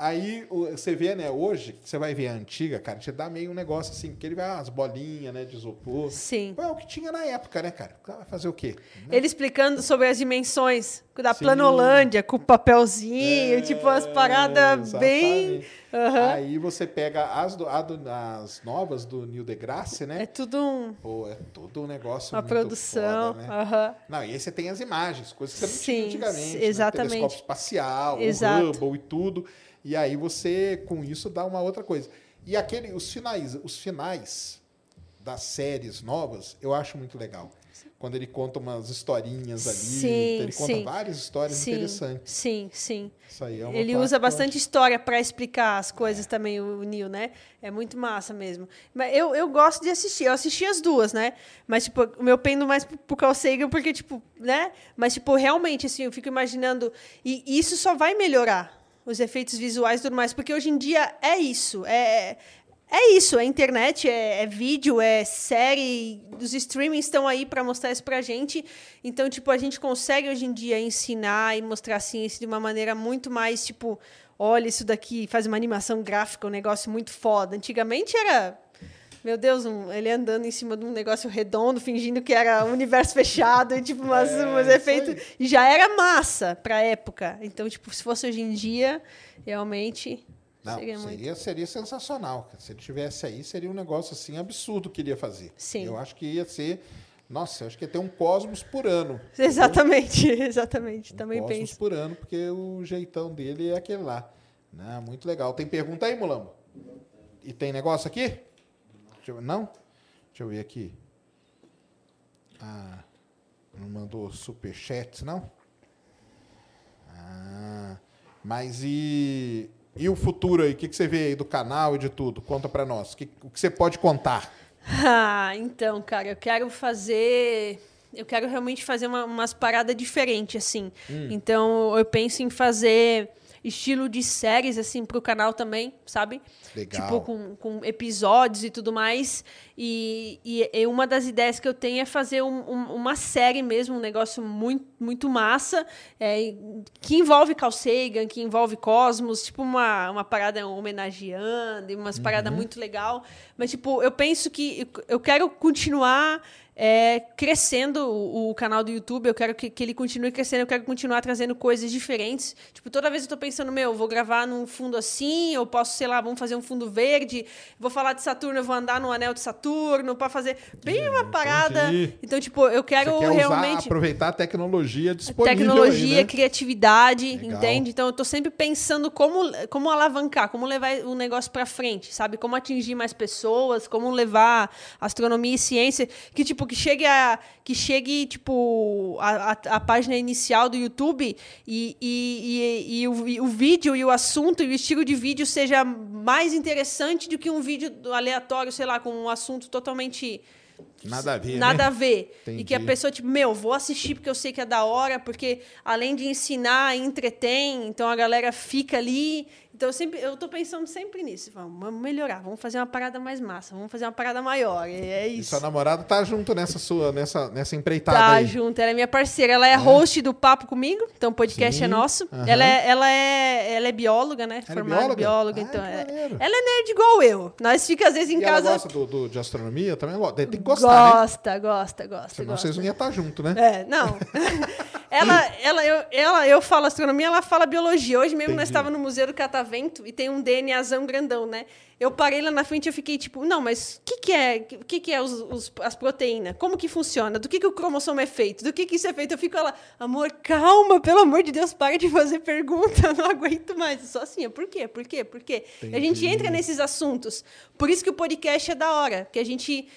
Aí você vê, né, hoje, você vai ver a antiga, cara, te dá meio um negócio assim, porque ele vai ah, as bolinhas, né, de isopor. Sim. Pô, É o que tinha na época, né, cara? Vai fazer o quê? Ele explicando sobre as dimensões da Sim. Planolândia, com o papelzinho, É, tipo umas paradas bem. Aham. Aí você pega as, do- as novas do Neil deGrasse, né? É tudo um- Pô, é todo um negócio uma produção. foda, né? aham. Não, e aí você tem as imagens, coisas que você não tinha antigamente. né? exatamente. Telescópio espacial, Exato. o Hubble e tudo. E aí você, com isso, dá uma outra coisa. E aquele, os finais, os finais das séries novas, eu acho muito legal. Quando ele conta umas historinhas ali, Sim, então ele conta sim. várias histórias Sim, interessantes. sim, sim. Isso aí é uma Ele usa bastante história para explicar as coisas também, o Neil, né? É muito massa mesmo. Mas eu, eu gosto de assistir. Eu assisti as duas, né? Mas, tipo, o meu pendo mais pro Carl Sagan, porque, tipo, né? Mas, tipo, realmente, assim, eu fico imaginando... E isso só vai melhorar os efeitos visuais e tudo mais, porque hoje em dia é isso. É, é isso, é internet, é, é vídeo, é série, os streamings estão aí para mostrar isso pra gente. Então, tipo, a gente consegue hoje em dia ensinar e mostrar a ciência de uma maneira muito mais, tipo, olha isso daqui, faz uma animação gráfica, um negócio muito foda. Antigamente era, meu Deus, um- ele andando em cima de um negócio redondo, fingindo que era um universo fechado, e, tipo, umas, É, isso efeitos. E já era massa pra época. Então, tipo, se fosse hoje em dia, realmente. Não, seria muito. seria, seria sensacional. Se ele tivesse aí, seria um negócio assim absurdo que ele ia fazer. Sim. Eu acho que ia ser. Nossa, eu acho que ia ter um cosmos por ano. (laughs) Exatamente, (laughs) exatamente. Um Também cosmos penso. por ano, porque o jeitão dele é aquele lá. Né? Muito legal. Tem pergunta aí, Mulambo? E tem negócio aqui? Deixa eu, não? Deixa eu ver aqui. Ah, não mandou superchat, não? Ah, mas e, e o futuro aí? O que, que você vê aí do canal e de tudo? Conta pra nós. O que, o que você pode contar? (laughs) Ah, então, cara, eu quero fazer. Eu quero realmente fazer uma- umas paradas diferentes, assim. Então, eu penso em fazer estilo de séries, assim, pro canal também, sabe? Legal. Tipo, com, com episódios e tudo mais. E, e, e uma das ideias que eu tenho é fazer um- um- uma série mesmo, um negócio muito, muito massa, é, que envolve Carl Sagan, que envolve Cosmos, tipo uma, uma parada homenageando, umas Uhum. paradas muito legal. Mas, tipo, eu penso que eu quero continuar é, crescendo o, o canal do YouTube, eu quero que, que ele continue crescendo, eu quero continuar trazendo coisas diferentes. Tipo, toda vez eu tô pensando, meu, vou gravar num fundo assim, eu posso, sei lá, vamos fazer um fundo verde, vou falar de Saturno, eu vou andar no anel de Saturno, para fazer bem uma parada. entendi. Então, tipo, eu quero Você quer usar, realmente aproveitar a tecnologia disponível tecnologia, aí, né? criatividade, Legal. entende? Então eu tô sempre pensando como, como alavancar, como levar o negócio pra frente, sabe? Como atingir mais pessoas, como levar astronomia e ciência, que tipo que chegue a que chegue tipo a, a, a página inicial do YouTube e, e, e, e o, e o vídeo e o assunto e o estilo de vídeo seja mais interessante do que um vídeo aleatório, sei lá, com um assunto totalmente Nada a ver, Nada né? a ver. E Entendi. que a pessoa, tipo, meu, vou assistir porque eu sei que é da hora, porque além de ensinar, entretém, então a galera fica ali. Então eu sempre, eu tô pensando sempre nisso. Vamos, melhorar, vamos fazer uma parada mais massa, vamos fazer uma parada maior. E é E isso. sua namorada tá junto nessa sua, nessa, nessa empreitada Tá aí. junto, ela é minha parceira. Ela é host do Papo Comigo, então o podcast Sim, é nosso. aham. Ela, é, ela, é, ela é bióloga, né? Ela é Formada bióloga? bióloga. Ah, então é- ela é nerd igual eu. Nós fica às vezes em E ela casa. gosta do, do- de astronomia também? Ela Tem que gostar, né? gosta, gosta, gosta, Senão gosta. vocês não iam estar junto, né? É, não. (laughs) ela, ela, eu, ela, eu falo astronomia, ela fala biologia. Hoje mesmo nós Entendi. estávamos no Museu do Catavento e tem um DNAzão grandão, né? Eu parei lá na frente e fiquei tipo, não, mas o que, que é, que, que é os, os- as proteínas? Como que funciona? Do que, que o cromossomo é feito? Do que, que isso é feito? Eu fico lá, amor, calma, pelo amor de Deus, para de fazer pergunta, (laughs) eu não aguento mais. Só assim, é por quê? Por quê? Por quê? E a gente Entendi. entra nesses assuntos. Por isso que o podcast é da hora, que a gente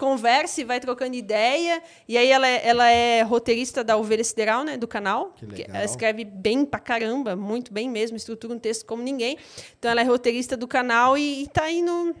conversa e vai trocando ideia. E aí ela é, ela é roteirista da Ovelha Sideral, né, do canal. Que legal. Ela escreve bem pra caramba, muito bem mesmo, estrutura um texto como ninguém. Então ela é roteirista do canal e, e tá aí no,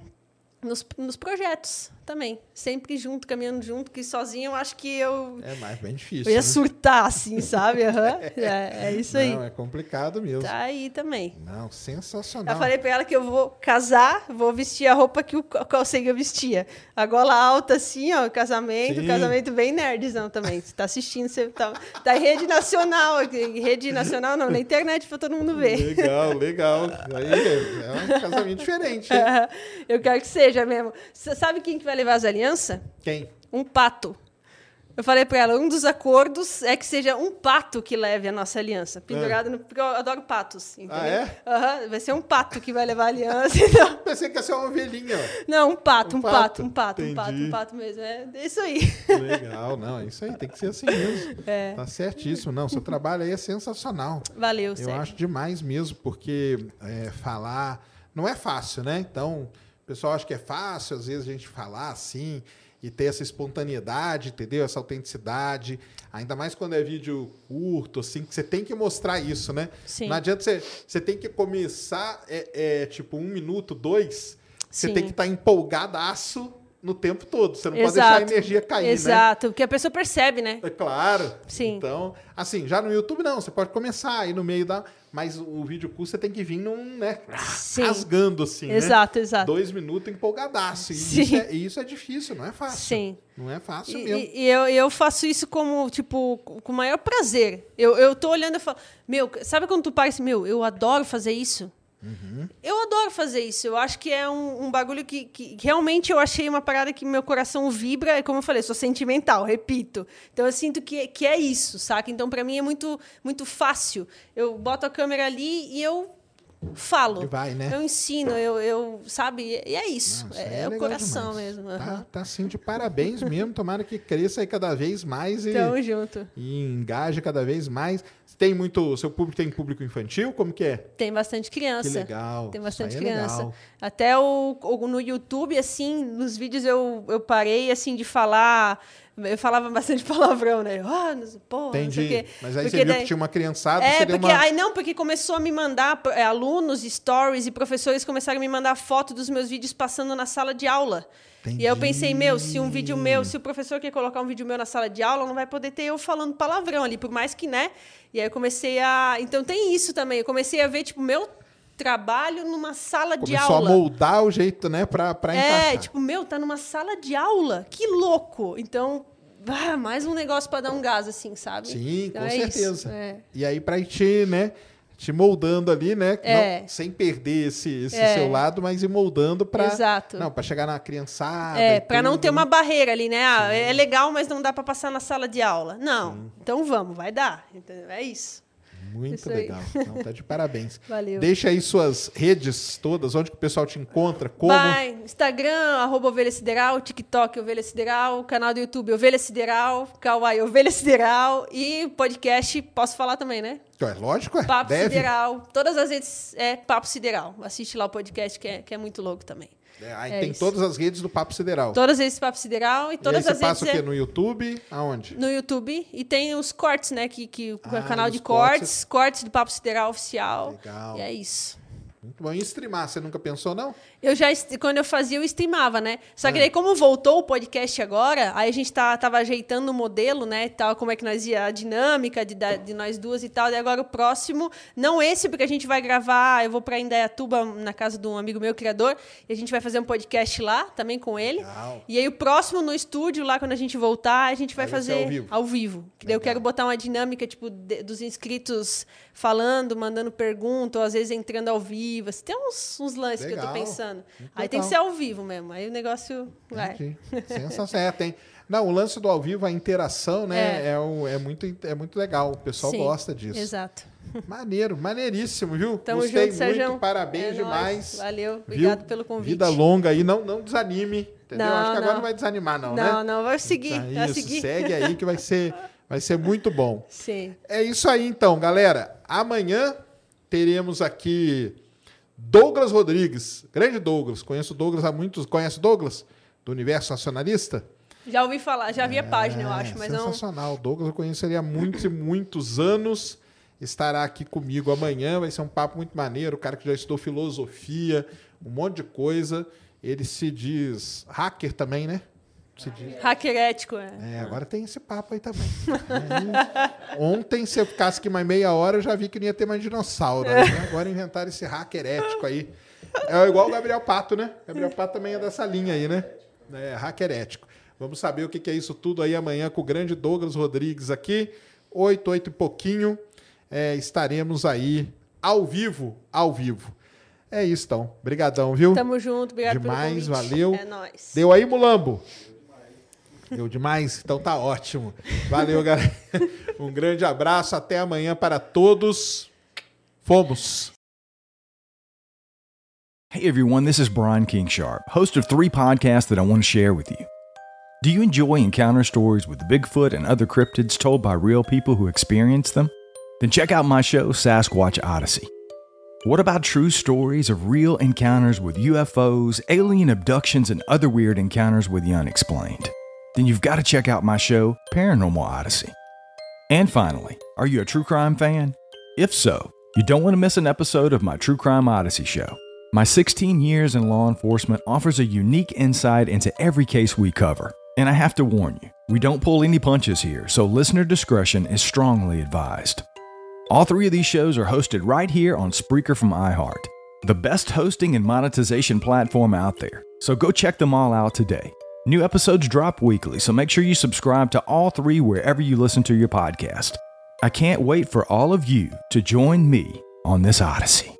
nos, nos projetos também. Sempre junto, caminhando junto, que sozinho eu acho que eu, É mais bem difícil. eu ia né? surtar, assim, sabe? Aham. (laughs) É, é isso aí. Não, é complicado mesmo. Tá aí também. Não, sensacional. Eu falei pra ela que eu vou casar, vou vestir a roupa que o Carl Sagan vestia. A gola alta, assim, ó, casamento, Sim. casamento bem nerdzão também. Você tá assistindo, você tá, tá em rede nacional Rede nacional não, na internet pra todo mundo ver. Legal, legal. Aí é um casamento diferente. hein? (laughs) Eu quero que seja mesmo. Você sabe quem que vai levar as alianças? Quem? Um pato. Eu falei pra ela, um dos acordos é que seja um pato que leve a nossa aliança. Pendurado no... Porque eu adoro patos, entendeu? Ah, é? Aham, vai ser um pato que vai levar a aliança, (laughs) então... Pensei que ia ser uma ovelhinha. Não, um pato, Um um, pato. pato, um pato, um pato, Entendi. um pato mesmo. É isso aí. Legal, não, é isso aí, tem que ser assim mesmo. (laughs) É. Tá certíssimo. Não, seu trabalho aí é sensacional. Valeu, Eu Sérgio. acho demais mesmo, porque é, falar não é fácil, né? Então, pessoal acha que é fácil, às vezes, a gente falar assim e ter essa espontaneidade, entendeu? Essa autenticidade. Ainda mais quando é vídeo curto, assim, que você tem que mostrar isso, né? Sim. Não adianta você. Você tem que começar, é, é, tipo, um minuto, dois. Você Sim. tem que estar empolgadaço no tempo todo. Você não pode Exato. deixar a energia cair, né? Exato, porque a pessoa percebe, né? É claro. Sim. Então, assim, já no YouTube não, você pode começar aí no meio da. Mas o vídeo curto você tem que vir num, né? Sim. Rasgando, assim. né? Exato, exato. Dois minutos empolgadaço. E Sim. isso, é, e isso é difícil, não é fácil. Sim. Não é fácil E, mesmo. e- e eu, eu faço isso como, tipo, com o maior prazer. Eu, eu tô olhando e falo, meu, sabe quando tu parece, meu, eu adoro fazer isso? Uhum. Eu adoro fazer isso. Eu acho que é um, um bagulho que, que realmente eu achei uma parada que meu coração vibra. E como eu falei, sou sentimental, repito. Então eu sinto que, que é isso, saca? Então pra mim é muito, muito fácil. Eu boto a câmera ali e eu falo. Vai, né? Eu ensino, eu, eu sabe? E é isso. É aí é o coração demais. mesmo. Tá, aham. tá assim de parabéns mesmo. Tomara que cresça aí cada vez mais e, Tamo junto. e engaje cada vez mais. Tem muito. Seu público tem público infantil? Como que é? Tem bastante criança. Que legal. Tem bastante é criança. legal. Até o, o- no YouTube, assim, nos vídeos eu, eu parei assim de falar Eu falava bastante (laughs) palavrão, né? Ah, sei, porra, não sei o Entendi. quê. Mas aí Porque você viu daí- que tinha uma criançada, É, porque uma... aí não, porque começou a me mandar é, alunos, stories e professores começaram a me mandar foto dos meus vídeos passando na sala de aula. E aí eu pensei, meu, se um vídeo meu, se o professor quer colocar um vídeo meu na sala de aula, não vai poder ter eu falando palavrão ali, por mais que, né? E aí eu comecei a. Então tem isso também. Eu comecei a ver, tipo, meu trabalho numa sala de Começou aula. a moldar o jeito, né, pra, pra É, encaixar. tipo, meu, tá numa sala de aula. Que louco! Então, ah, mais um negócio pra dar um gás, assim, sabe? Sim, Então com é certeza. é. E aí pra ir te, né, te moldando ali, né, É. não- sem perder esse, esse É. seu lado, mas ir moldando pra... Exato. Não, pra chegar na criançada É, pra não ter né? uma barreira ali, né? Ah, é legal, mas não dá pra passar na sala de aula. Não. Então vamos, vai dar. É isso. Muito legal. Então, tá de parabéns. (laughs) Valeu. Deixa aí suas redes todas, onde que o pessoal te encontra, como... Vai, Instagram, arroba Ovelha Sideral, TikTok, Ovelha Sideral, canal do YouTube, Ovelha Sideral, Kawaii, Ovelha Sideral e podcast, posso falar também, né? É lógico, é. Papo Deve. Sideral. Todas as redes é Papo Sideral. Assiste lá o podcast, que é, que é muito louco também. É, aí É tem isso. todas as redes do Papo Sideral. Todas as redes Papo Sideral e e todas aí as você passa o redes quê? é No YouTube? Aonde? no YouTube. E tem os cortes, né? Que, que o Ah, canal os de cortes. cortes, cortes do Papo Sideral Oficial. Legal. E é isso. Muito bom. E streamar, você nunca pensou, não? Eu já, quando eu fazia, eu streamava, né? Só que É. daí, como voltou o podcast agora, aí a gente tá, tava ajeitando o modelo, né? Tal, como é que nós ia, a dinâmica de, de nós duas e tal. E agora o próximo, não esse, porque a gente vai gravar, eu vou pra Indaiatuba, na casa de um amigo meu, criador, e a gente vai fazer um podcast lá, também com ele. Legal. E aí o próximo no estúdio, lá quando a gente voltar, a gente vai fazer ao vivo. ao vivo. Que daí eu quero botar uma dinâmica, tipo, de- dos inscritos falando, mandando pergunta, ou às vezes entrando ao vivo. Assim, tem uns, uns lances que eu tô pensando. Muito Aí tem que ser ao vivo mesmo. Aí o negócio vai. Sensacional. É, tem. Não, o lance do ao vivo, a interação, né? É. É, o- é muito, é muito legal. O pessoal Sim, gosta disso. Exato. Maneiro, maneiríssimo, viu? Tamo Gostei junto, Sérgio. muito, parabéns É demais. nóis. Valeu, viu? obrigado pelo convite. Vida longa aí, não, não desanime, entendeu? Não, Acho que agora não. não vai desanimar não, né? Não, não, vai seguir. Tá, vai isso, seguir. segue aí que vai ser, vai ser muito bom. Sim. É isso aí então, galera. Amanhã teremos aqui Douglas Rodrigues, grande Douglas. Conheço Douglas há muitos. Conhece Douglas? Do Universo Nacionalista? Já ouvi falar, já vi a página, eu acho, mas não. É, Sensacional. O Douglas eu conheço ele há muitos e muitos anos. Estará aqui comigo amanhã. Vai ser um papo muito maneiro. O cara que já estudou filosofia, um monte de coisa. Ele se diz hacker também, né? Se diz. Hacker ético, é. É, agora tem esse papo aí também. Aí, ontem, se eu ficasse aqui mais meia hora, eu já vi que não ia ter mais dinossauro. né? Agora inventaram esse hacker ético aí. É igual o Gabriel Pato, né? Gabriel Pato também é dessa linha aí, né? É, hacker ético. Vamos saber o que é isso tudo aí amanhã com o grande Douglas Rodrigues aqui. Oito, oito e pouquinho. É, estaremos aí ao vivo, ao vivo. É isso, então. Obrigadão, viu? Tamo junto, obrigado Demais, pelo convite. valeu. É nóis. Deu aí, Mulambo? Demais? Então tá ótimo. Valeu, galera. (laughs) Um grande abraço. Até amanhã para todos. Fomos. Hey everyone, this is Brian King Sharp, host of three podcasts that I want to share with you. Do you enjoy encounter stories with Bigfoot and other cryptids told by real people who experienced them? Then check out my show, Sasquatch Odyssey. What about true stories of real encounters with UFOs, alien abductions, and other weird encounters with the unexplained? Then you've got to check out my show, Paranormal Odyssey. And finally, are you a true crime fan? If so, you don't want to miss an episode of my True Crime Odyssey show. My 16 years in law enforcement offers a unique insight into every case we cover. And I have to warn you, we don't pull any punches here, so listener discretion is strongly advised. All three of these shows are hosted right here on Spreaker from iHeart, the best hosting and monetization platform out there. So go check them all out today. New episodes drop weekly, so make sure you subscribe to all three wherever you listen to your podcast. I can't wait for all of you to join me on this odyssey.